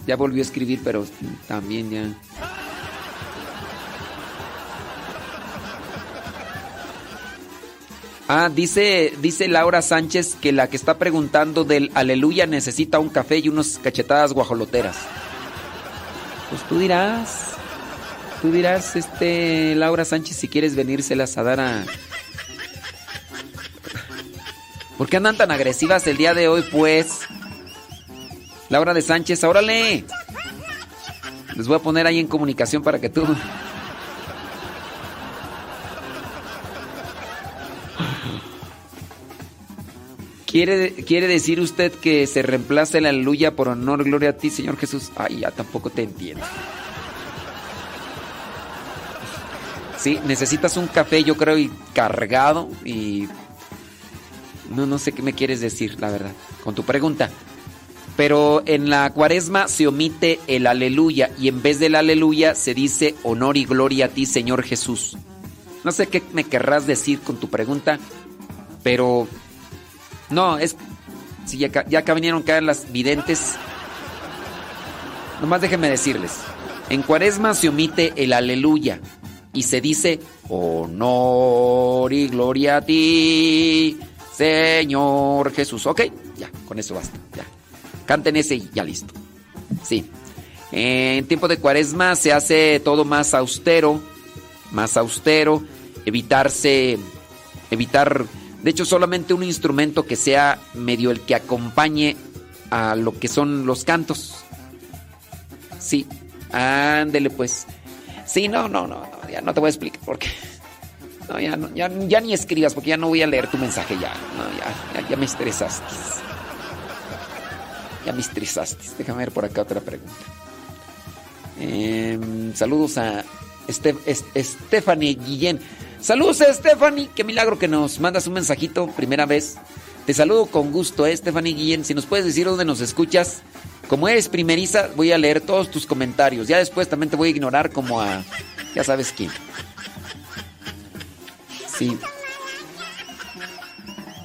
Ya volvió a escribir, pero también ya. Ah, dice, dice Laura Sánchez que la que está preguntando del aleluya necesita un café y unas cachetadas guajoloteras. Pues tú dirás. Tú dirás, este, Laura Sánchez, si quieres venírselas a dar a. ¿Por qué andan tan agresivas el día de hoy, pues? Laura de Sánchez, órale. Les voy a poner ahí en comunicación para que tú. ¿Quiere, ¿Quiere decir usted que se reemplace la aleluya por honor, gloria a ti, Señor Jesús? Ay, ya tampoco te entiendo. Sí, necesitas un café, yo creo, y cargado y... No, no sé qué me quieres decir, la verdad, con tu pregunta. Pero en la cuaresma se omite el aleluya y en vez del aleluya se dice honor y gloria a ti, Señor Jesús. No sé qué me querrás decir con tu pregunta, pero no, es. Si ya, ya acá vinieron caer las videntes. Nomás déjenme decirles. En cuaresma se omite el aleluya y se dice honor y gloria a ti, Señor Jesús. Ok, ya, con eso basta. Ya. Canten ese y ya listo. Sí. En tiempo de cuaresma se hace todo más austero, más austero, evitarse, evitar, de hecho solamente un instrumento que sea medio el que acompañe a lo que son los cantos. Sí, ándele pues. Sí, no, no, no, ya no te voy a explicar porque... No, ya, no, ya, ni escribas porque ya no voy a leer tu mensaje ya. No, ya, ya, me estresaste. Ya me estresaste. Déjame ver por acá otra pregunta. Em, saludos a Este- es- Stephanie Guillén. Saludos a Stephanie. Qué milagro que nos mandas un mensajito. Primera vez. Te saludo con gusto, eh, Stephanie Guillén. Si nos puedes decir dónde nos escuchas. Como eres primeriza, voy a leer todos tus comentarios. Ya después también te voy a ignorar como a... Ya sabes quién.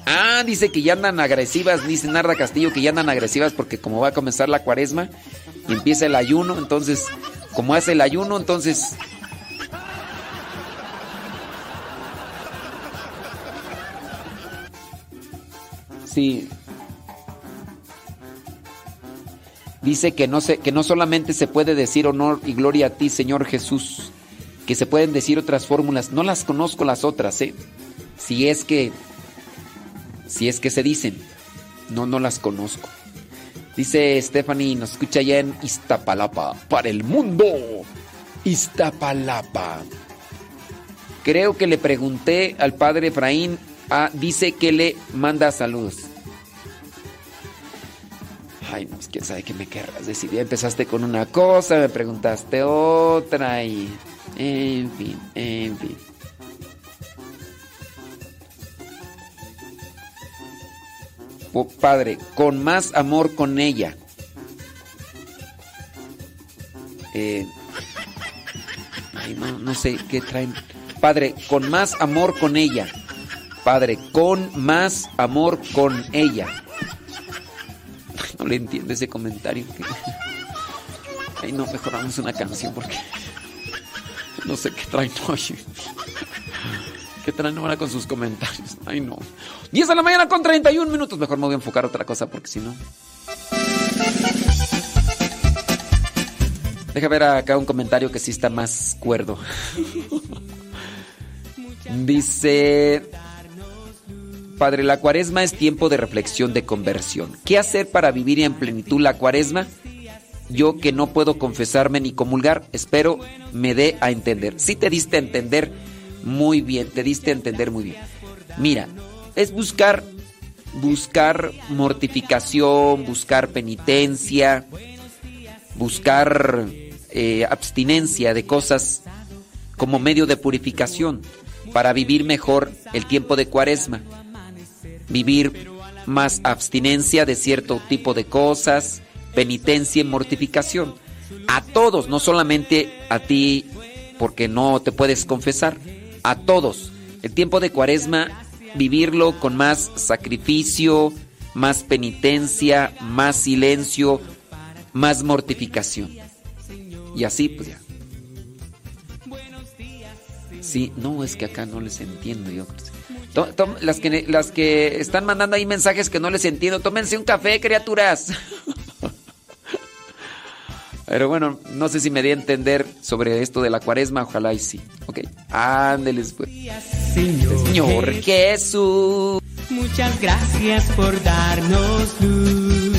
Ah, dice que ya andan agresivas, dice Narda Castillo que ya andan agresivas porque como va a comenzar la cuaresma y empieza el ayuno, entonces, como hace el ayuno, entonces... Sí. Dice que no, se, que no solamente se puede decir honor y gloria a ti, Señor Jesús, que se pueden decir otras fórmulas. No las conozco las otras, ¿eh? Si es que si es que se dicen. No, no las conozco. Dice Stephanie, nos escucha ya en Iztapalapa, para el mundo. Iztapalapa. Creo que le pregunté al padre Efraín, ah, dice que le manda saludos. Ay, no, quién sabe qué me querrás decir. Ya empezaste con una cosa, me preguntaste otra y... En fin, en fin. Padre, con más amor con ella. Eh, ay, no, no sé qué traen. Padre, con más amor con ella. Padre, con más amor con ella. No le entiendo ese comentario. Ay, no, mejoramos una canción porque no sé qué traen hoy. ¿Qué traen ahora con sus comentarios? Ay, no. 10 de la mañana con 31 minutos. Mejor me voy a enfocar a otra cosa porque si no. Deja ver acá un comentario que sí está más cuerdo. Dice. Padre, la cuaresma es tiempo de reflexión, de conversión. ¿Qué hacer para vivir en plenitud la cuaresma? Yo que no puedo confesarme ni comulgar, espero me dé a entender. Si te diste a entender muy bien, te diste a entender muy bien. Mira, es buscar buscar mortificación, buscar penitencia, buscar eh, abstinencia de cosas como medio de purificación para vivir mejor el tiempo de cuaresma, vivir más abstinencia de cierto tipo de cosas, penitencia y mortificación. A todos, no solamente a ti porque no te puedes confesar, a todos. El tiempo de cuaresma, vivirlo con más sacrificio, más penitencia, más silencio, más mortificación. Y así, pues ya. Sí, no, es que acá no les entiendo yo. Las que, las que están mandando ahí mensajes que no les entiendo, tómense un café, criaturas. Pero bueno, no sé si me di a entender sobre esto de la cuaresma, ojalá y sí. Ok, ándeles pues. Señor, Señor Jesús. Muchas gracias por darnos luz.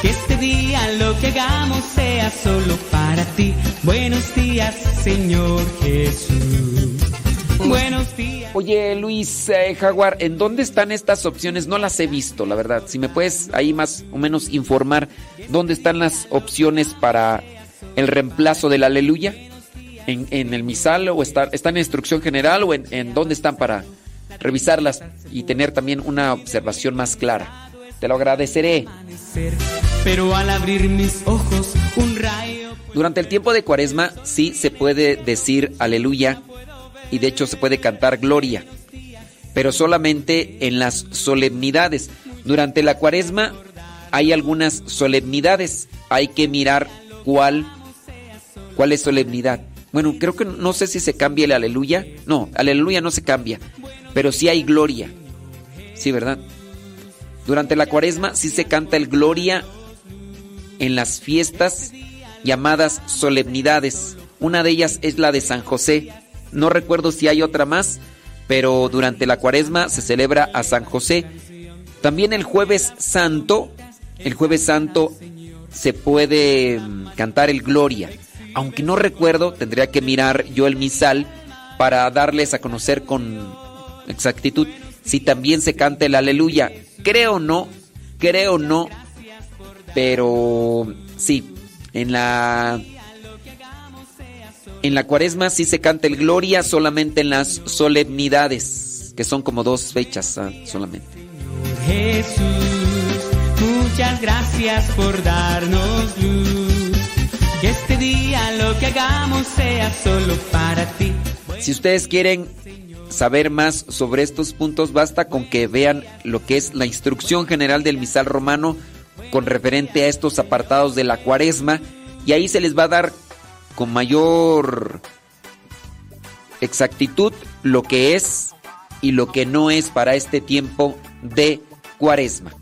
Que este día lo que hagamos sea solo para ti. Buenos días, Señor Jesús. Buenos días. Oye, Luis eh, Jaguar, ¿en dónde están estas opciones? No las he visto, la verdad. Si me puedes ahí más o menos informar dónde están las opciones para el reemplazo del aleluya. ¿En, en el misal o está, están en instrucción general o en, en dónde están para revisarlas y tener también una observación más clara? Te lo agradeceré. Pero al abrir mis ojos, un rayo. Durante el tiempo de cuaresma sí se puede decir aleluya y de hecho se puede cantar gloria, pero solamente en las solemnidades. Durante la cuaresma hay algunas solemnidades, hay que mirar cuál, cuál es solemnidad. Bueno, creo que no sé si se cambia el aleluya. No, aleluya no se cambia, pero sí hay gloria. Sí, ¿verdad? Durante la cuaresma sí se canta el gloria en las fiestas llamadas solemnidades. Una de ellas es la de San José. No recuerdo si hay otra más, pero durante la cuaresma se celebra a San José. También el jueves santo, el jueves santo se puede cantar el Gloria. Aunque no recuerdo, tendría que mirar yo el misal para darles a conocer con exactitud si también se canta el aleluya. Creo no, creo no, pero sí, en la en la cuaresma sí se canta el gloria solamente en las solemnidades, que son como dos fechas ah, solamente. Jesús. Muchas gracias por darnos luz. Que este día lo que hagamos sea solo para ti. Si ustedes quieren saber más sobre estos puntos, basta con que vean lo que es la instrucción general del misal romano con referente a estos apartados de la cuaresma y ahí se les va a dar con mayor exactitud lo que es y lo que no es para este tiempo de cuaresma.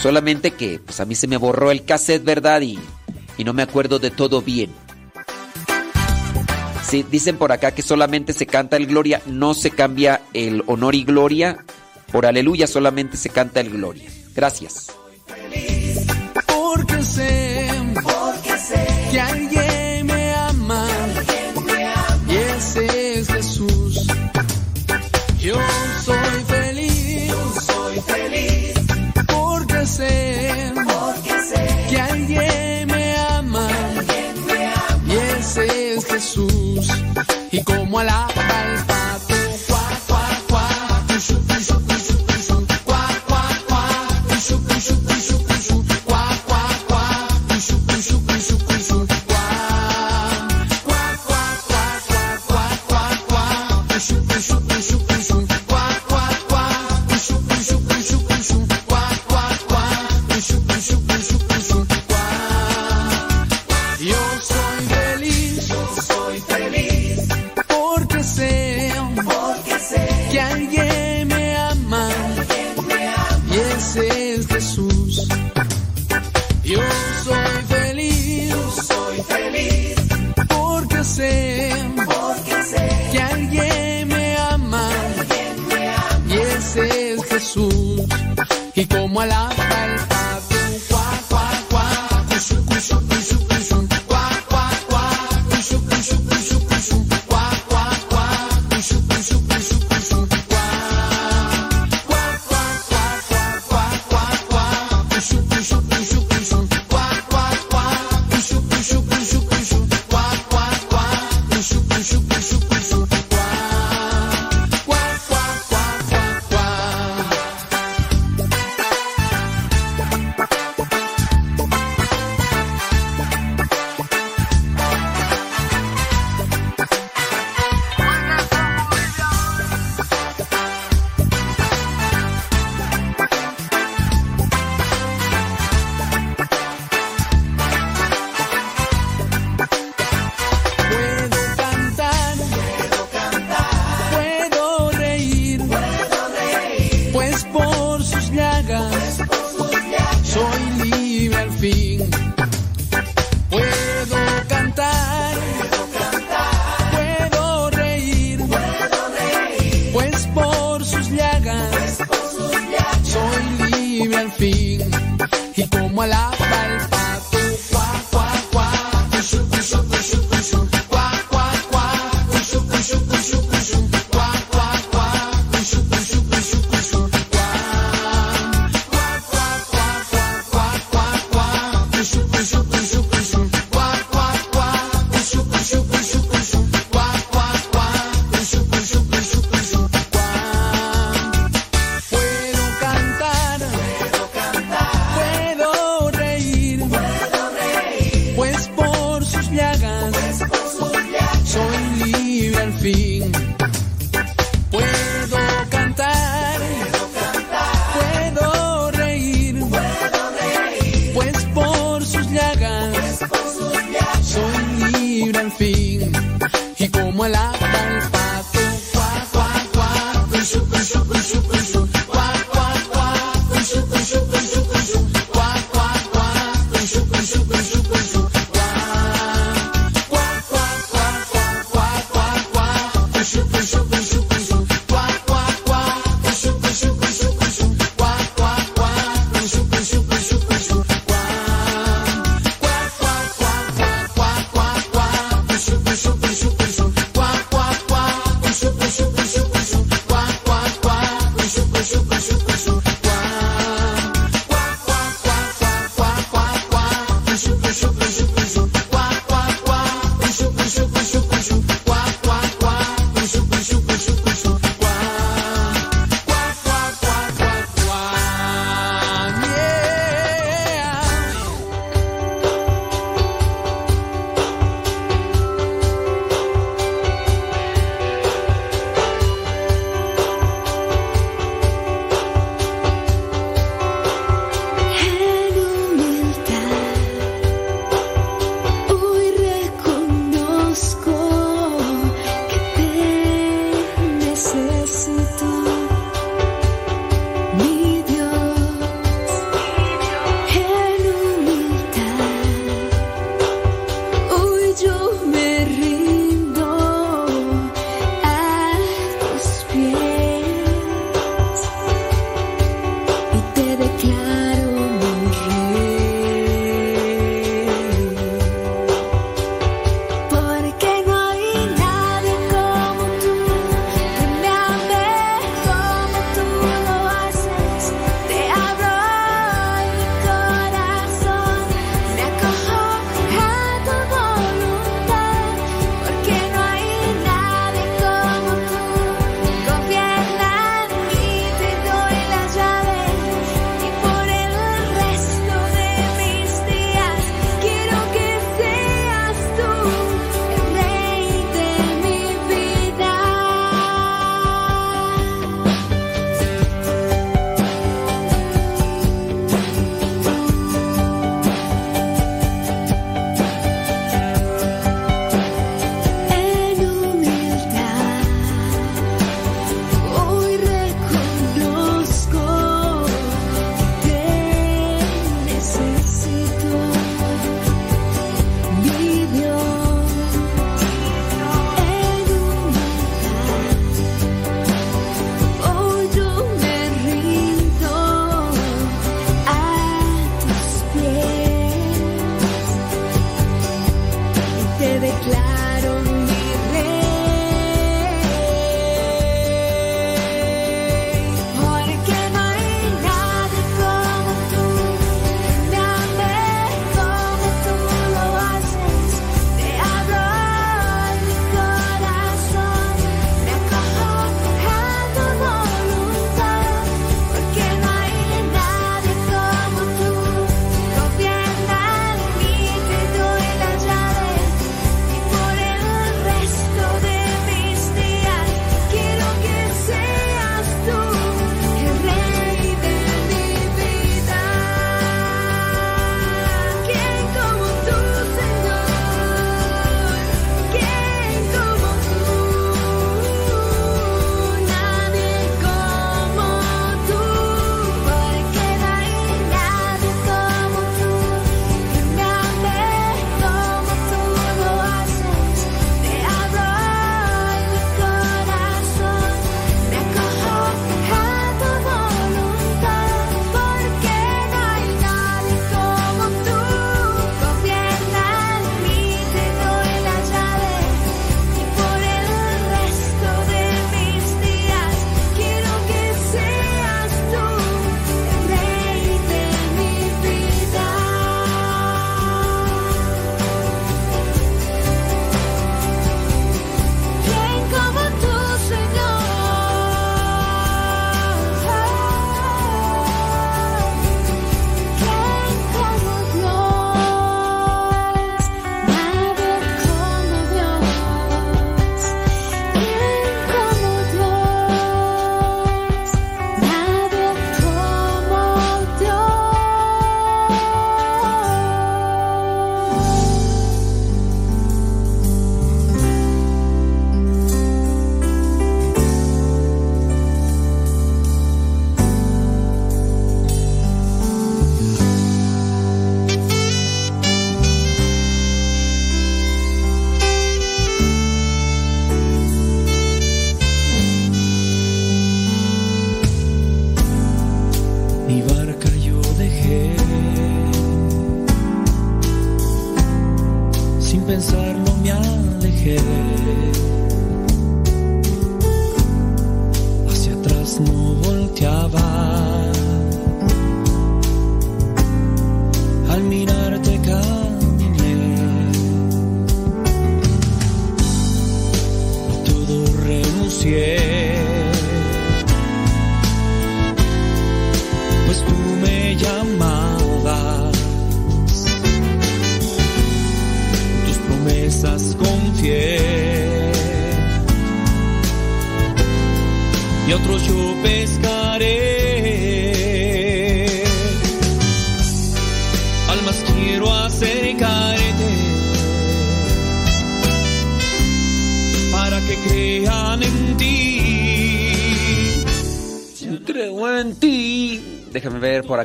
Solamente que pues a mí se me borró el cassette, ¿verdad? Y, y no me acuerdo de todo bien. Sí, dicen por acá que solamente se canta el gloria, no se cambia el honor y gloria. Por aleluya solamente se canta el gloria. Gracias. Y como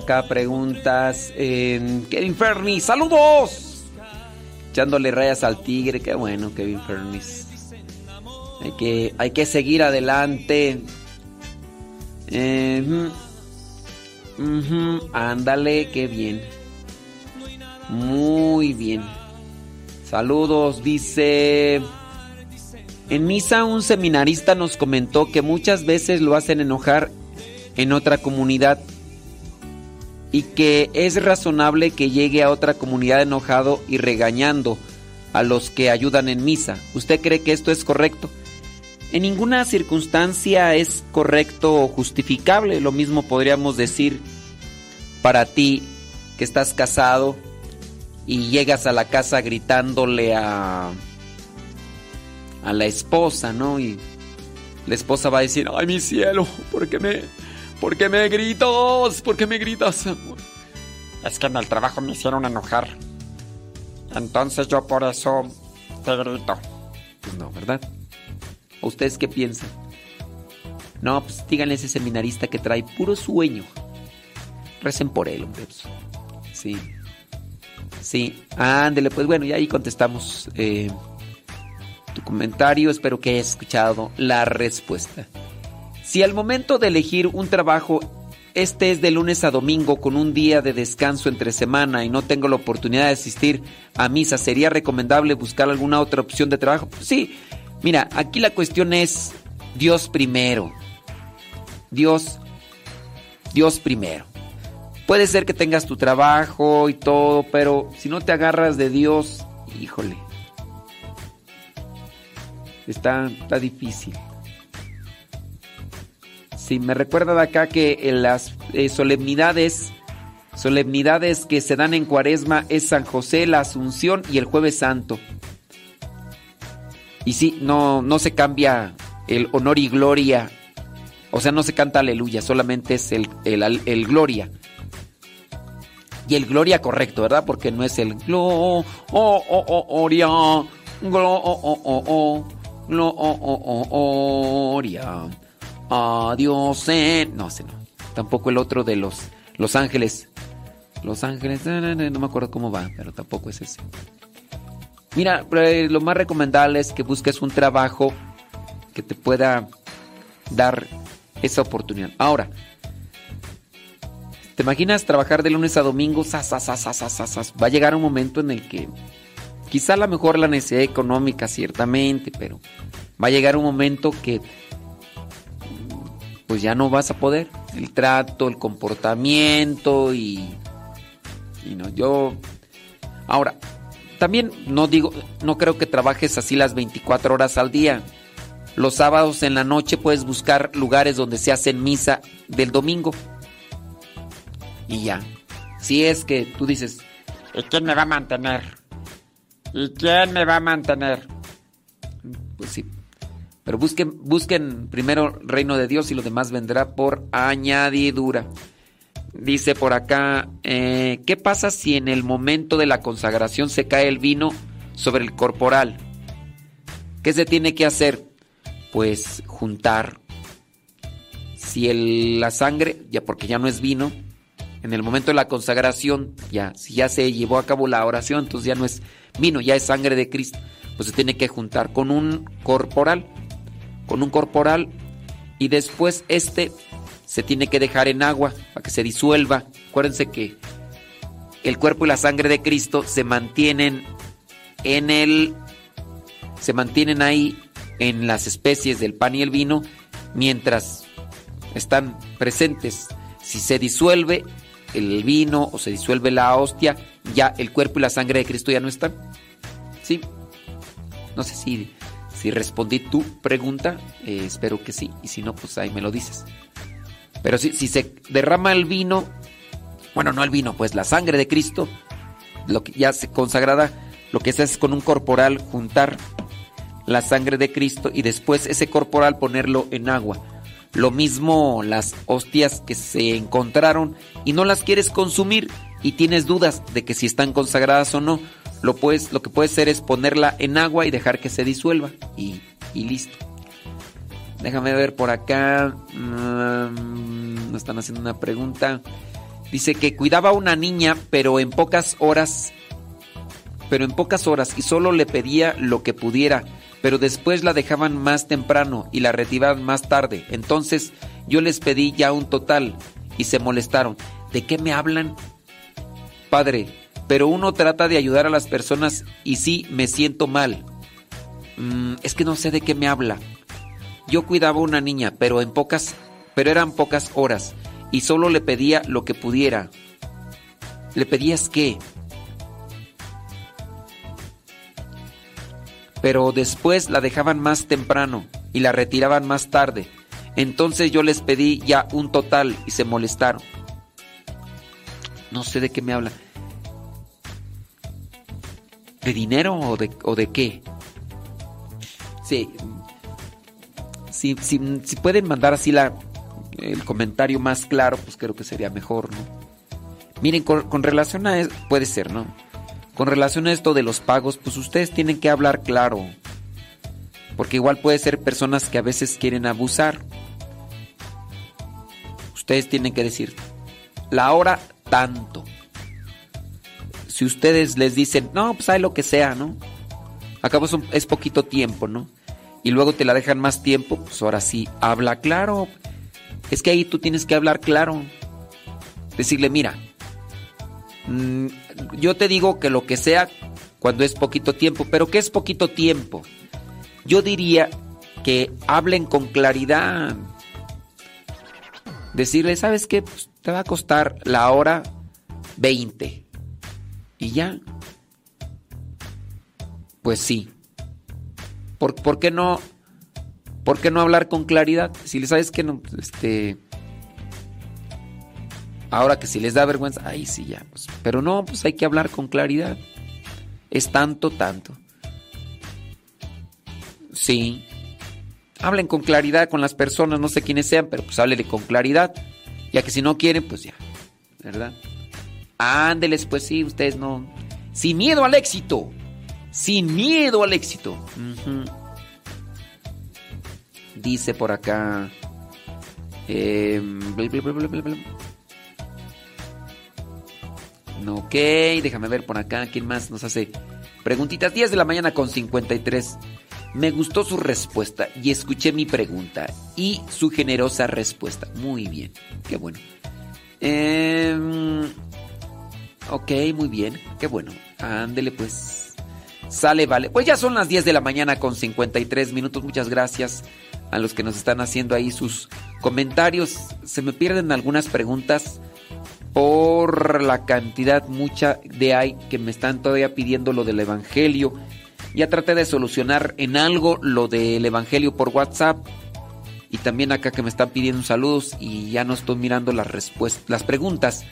acá preguntas. En Kevin Fernis, saludos. Echándole rayas al tigre, qué bueno, Kevin Fernis. Hay que, hay que seguir adelante. Eh, Ándale, qué bien. Muy bien. Saludos, dice. En misa un seminarista nos comentó que muchas veces lo hacen enojar en otra comunidad y que es razonable que llegue a otra comunidad enojado y regañando a los que ayudan en misa. ¿Usted cree que esto es correcto? En ninguna circunstancia es correcto o justificable. Lo mismo podríamos decir para ti que estás casado y llegas a la casa gritándole a a la esposa, ¿no? Y la esposa va a decir, "Ay, mi cielo, ¿por qué me por qué me gritas? ¿Por qué me gritas?" Es que en el trabajo me hicieron enojar. Entonces yo por eso te grito. Pues no, ¿verdad? ¿O ustedes qué piensan? No, pues díganle a ese seminarista que trae puro sueño. Recen por él, hombre. Sí. Sí. Ándele, pues bueno, ya ahí contestamos eh, tu comentario. Espero que hayas escuchado la respuesta. Si al momento de elegir un trabajo, este es de lunes a domingo con un día de descanso entre semana y no tengo la oportunidad de asistir a misa, ¿sería recomendable buscar alguna otra opción de trabajo? Pues sí. Mira, aquí la cuestión es Dios primero. Dios, Dios primero. Puede ser que tengas tu trabajo y todo, pero si no te agarras de Dios, híjole. Está, está difícil. Sí, me recuerda de acá que en las eh, solemnidades, solemnidades que se dan en Cuaresma es San José, la Asunción y el Jueves Santo. Y sí, no, no se cambia el honor y gloria. O sea, no se canta aleluya, solamente es el, el, el gloria. Y el gloria correcto, ¿verdad? Porque no es el glo, oh, oh, Adiós, eh. no sé, no. Tampoco el otro de los, los ángeles. Los ángeles, no, me acuerdo cómo va, pero tampoco es ese. Mira, eh, lo más recomendable es que busques un trabajo que te pueda dar esa oportunidad. Ahora, ¿te imaginas trabajar de lunes a domingo? Sas, sas, sas? Va a llegar un momento en el que quizá a lo mejor la necesidad económica, ciertamente, pero va a llegar un momento que pues ya no vas a poder. El trato, el comportamiento y. Y no, yo. Ahora, también no digo, no creo que trabajes así las 24 horas al día. Los sábados en la noche puedes buscar lugares donde se hacen misa del domingo. Y ya. Si es que tú dices, ¿y quién me va a mantener? ¿Y quién me va a mantener? Pues sí. Pero busquen, busquen primero reino de Dios y lo demás vendrá por añadidura. Dice por acá, eh, ¿qué pasa si en el momento de la consagración se cae el vino sobre el corporal? ¿Qué se tiene que hacer? Pues juntar. Si el- la sangre, ya porque ya no es vino, en el momento de la consagración, ya, si ya se llevó a cabo la oración, entonces ya no es vino, ya es sangre de Cristo. Pues se tiene que juntar con un corporal, con un corporal, y después este se tiene que dejar en agua para que se disuelva. Acuérdense que el cuerpo y la sangre de Cristo se mantienen en el se mantienen ahí en las especies del pan y el vino mientras están presentes. Si se disuelve el vino o se disuelve la hostia, ya el cuerpo y la sangre de Cristo ya no están. ¿Sí? No sé si, si respondí tu pregunta, eh, espero que sí, y si no, pues ahí me lo dices. Pero si, si se derrama el vino, bueno, no el vino, pues la sangre de Cristo, lo que ya se consagrada, lo que se hace es con un corporal juntar la sangre de Cristo y después ese corporal ponerlo en agua. Lo mismo las hostias que se encontraron y no las quieres consumir y tienes dudas de que si están consagradas o no, lo, puedes, lo que puedes hacer es ponerla en agua y dejar que se disuelva y, y listo. Déjame ver por acá. Mm, están haciendo una pregunta. Dice que cuidaba a una niña, pero en pocas horas. Pero en pocas horas y solo le pedía lo que pudiera. Pero después la dejaban más temprano y la retiraban más tarde. Entonces yo les pedí ya un total y se molestaron. ¿De qué me hablan? Padre, pero uno trata de ayudar a las personas y sí me siento mal. Mm, es que no sé de qué me habla. Yo cuidaba a una niña, pero en pocas, pero eran pocas horas y solo le pedía lo que pudiera. ¿Le pedías qué? Pero después la dejaban más temprano y la retiraban más tarde. Entonces yo les pedí ya un total y se molestaron. No sé de qué me habla. ¿De dinero o de, o de qué? Sí. Si, pueden mandar así la, el comentario más claro, pues creo que sería mejor, ¿no? Miren, con, con relación a eso, puede ser, ¿no? Con relación a esto de los pagos, pues ustedes tienen que hablar claro. Porque igual puede ser personas que a veces quieren abusar. Ustedes tienen que decir, la hora tanto. Si ustedes les dicen, no, pues hay lo que sea, ¿no? Acabo es, poquito tiempo, ¿no? Y luego te la dejan más tiempo, pues ahora sí, habla claro. Es que ahí tú tienes que hablar claro. Decirle, mira, mm, yo te digo que lo que sea cuando es poquito tiempo, pero ¿qué es poquito tiempo? Yo diría que hablen con claridad. Decirle, ¿sabes qué? Pues, te va a costar la hora 20. Y ya. Pues sí. ¿Por, por qué no? ¿Por qué no hablar con claridad? Si le sabes que no, este. Ahora que si les da vergüenza, ay sí ya. pues, pero no, pues hay que hablar con claridad. Es tanto, tanto. Sí. Hablen con claridad con las personas, no sé quiénes sean, pero pues háblele con claridad. Ya que si no quieren, pues ya. ¿Verdad? Ándeles, pues sí, ustedes no. Sin miedo al éxito. Sin miedo al éxito. Dice por acá. eh, bla, Ok, déjame ver por acá. ¿Quién más nos hace preguntitas? 10 de la mañana con 53. Me gustó su respuesta y escuché mi pregunta y su generosa respuesta. Muy bien, qué bueno. Em, ok, muy bien, qué bueno. Ándele pues. Sale, vale. Pues ya son las 10 de la mañana con 53 minutos. Muchas gracias a los que nos están haciendo ahí sus comentarios. Se me pierden algunas preguntas por la cantidad mucha de hay que me están todavía pidiendo lo del Evangelio. Ya traté de solucionar en algo lo del Evangelio por WhatsApp. Y también acá que me están pidiendo saludos y ya no estoy mirando las respuestas, las preguntas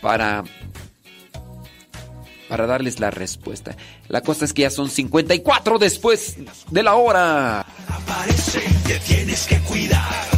para para darles la respuesta. La cosa es que ya son 54 después de la hora. Aparece, te tienes que cuidar.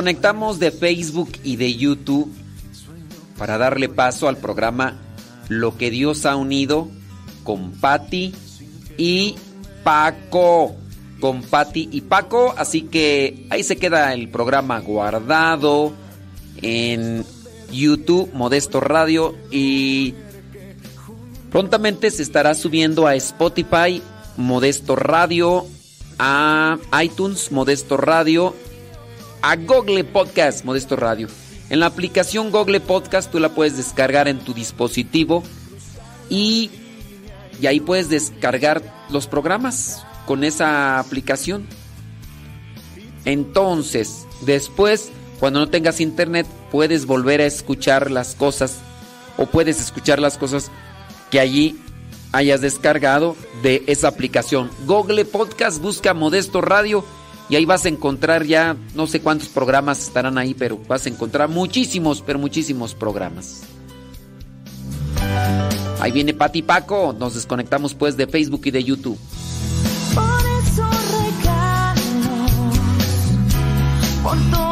Nos desconectamos de Facebook y de YouTube para darle paso al programa Lo que Dios ha unido con Patti y Paco. Con Patti y Paco, así que ahí se queda el programa guardado en YouTube, Modesto Radio y prontamente se estará subiendo a Spotify, Modesto Radio, a iTunes, Modesto Radio a Google Podcast, Modesto Radio. En la aplicación Google Podcast tú la puedes descargar en tu dispositivo y, y ahí puedes descargar los programas con esa aplicación. Entonces, después, cuando no tengas internet, puedes volver a escuchar las cosas o puedes escuchar las cosas que allí hayas descargado de esa aplicación. Google Podcast busca Modesto Radio y ahí vas a encontrar ya, no sé cuántos programas estarán ahí, pero vas a encontrar muchísimos, pero muchísimos programas. Ahí viene Pati Paco, nos desconectamos pues de Facebook y de YouTube. Por eso por todo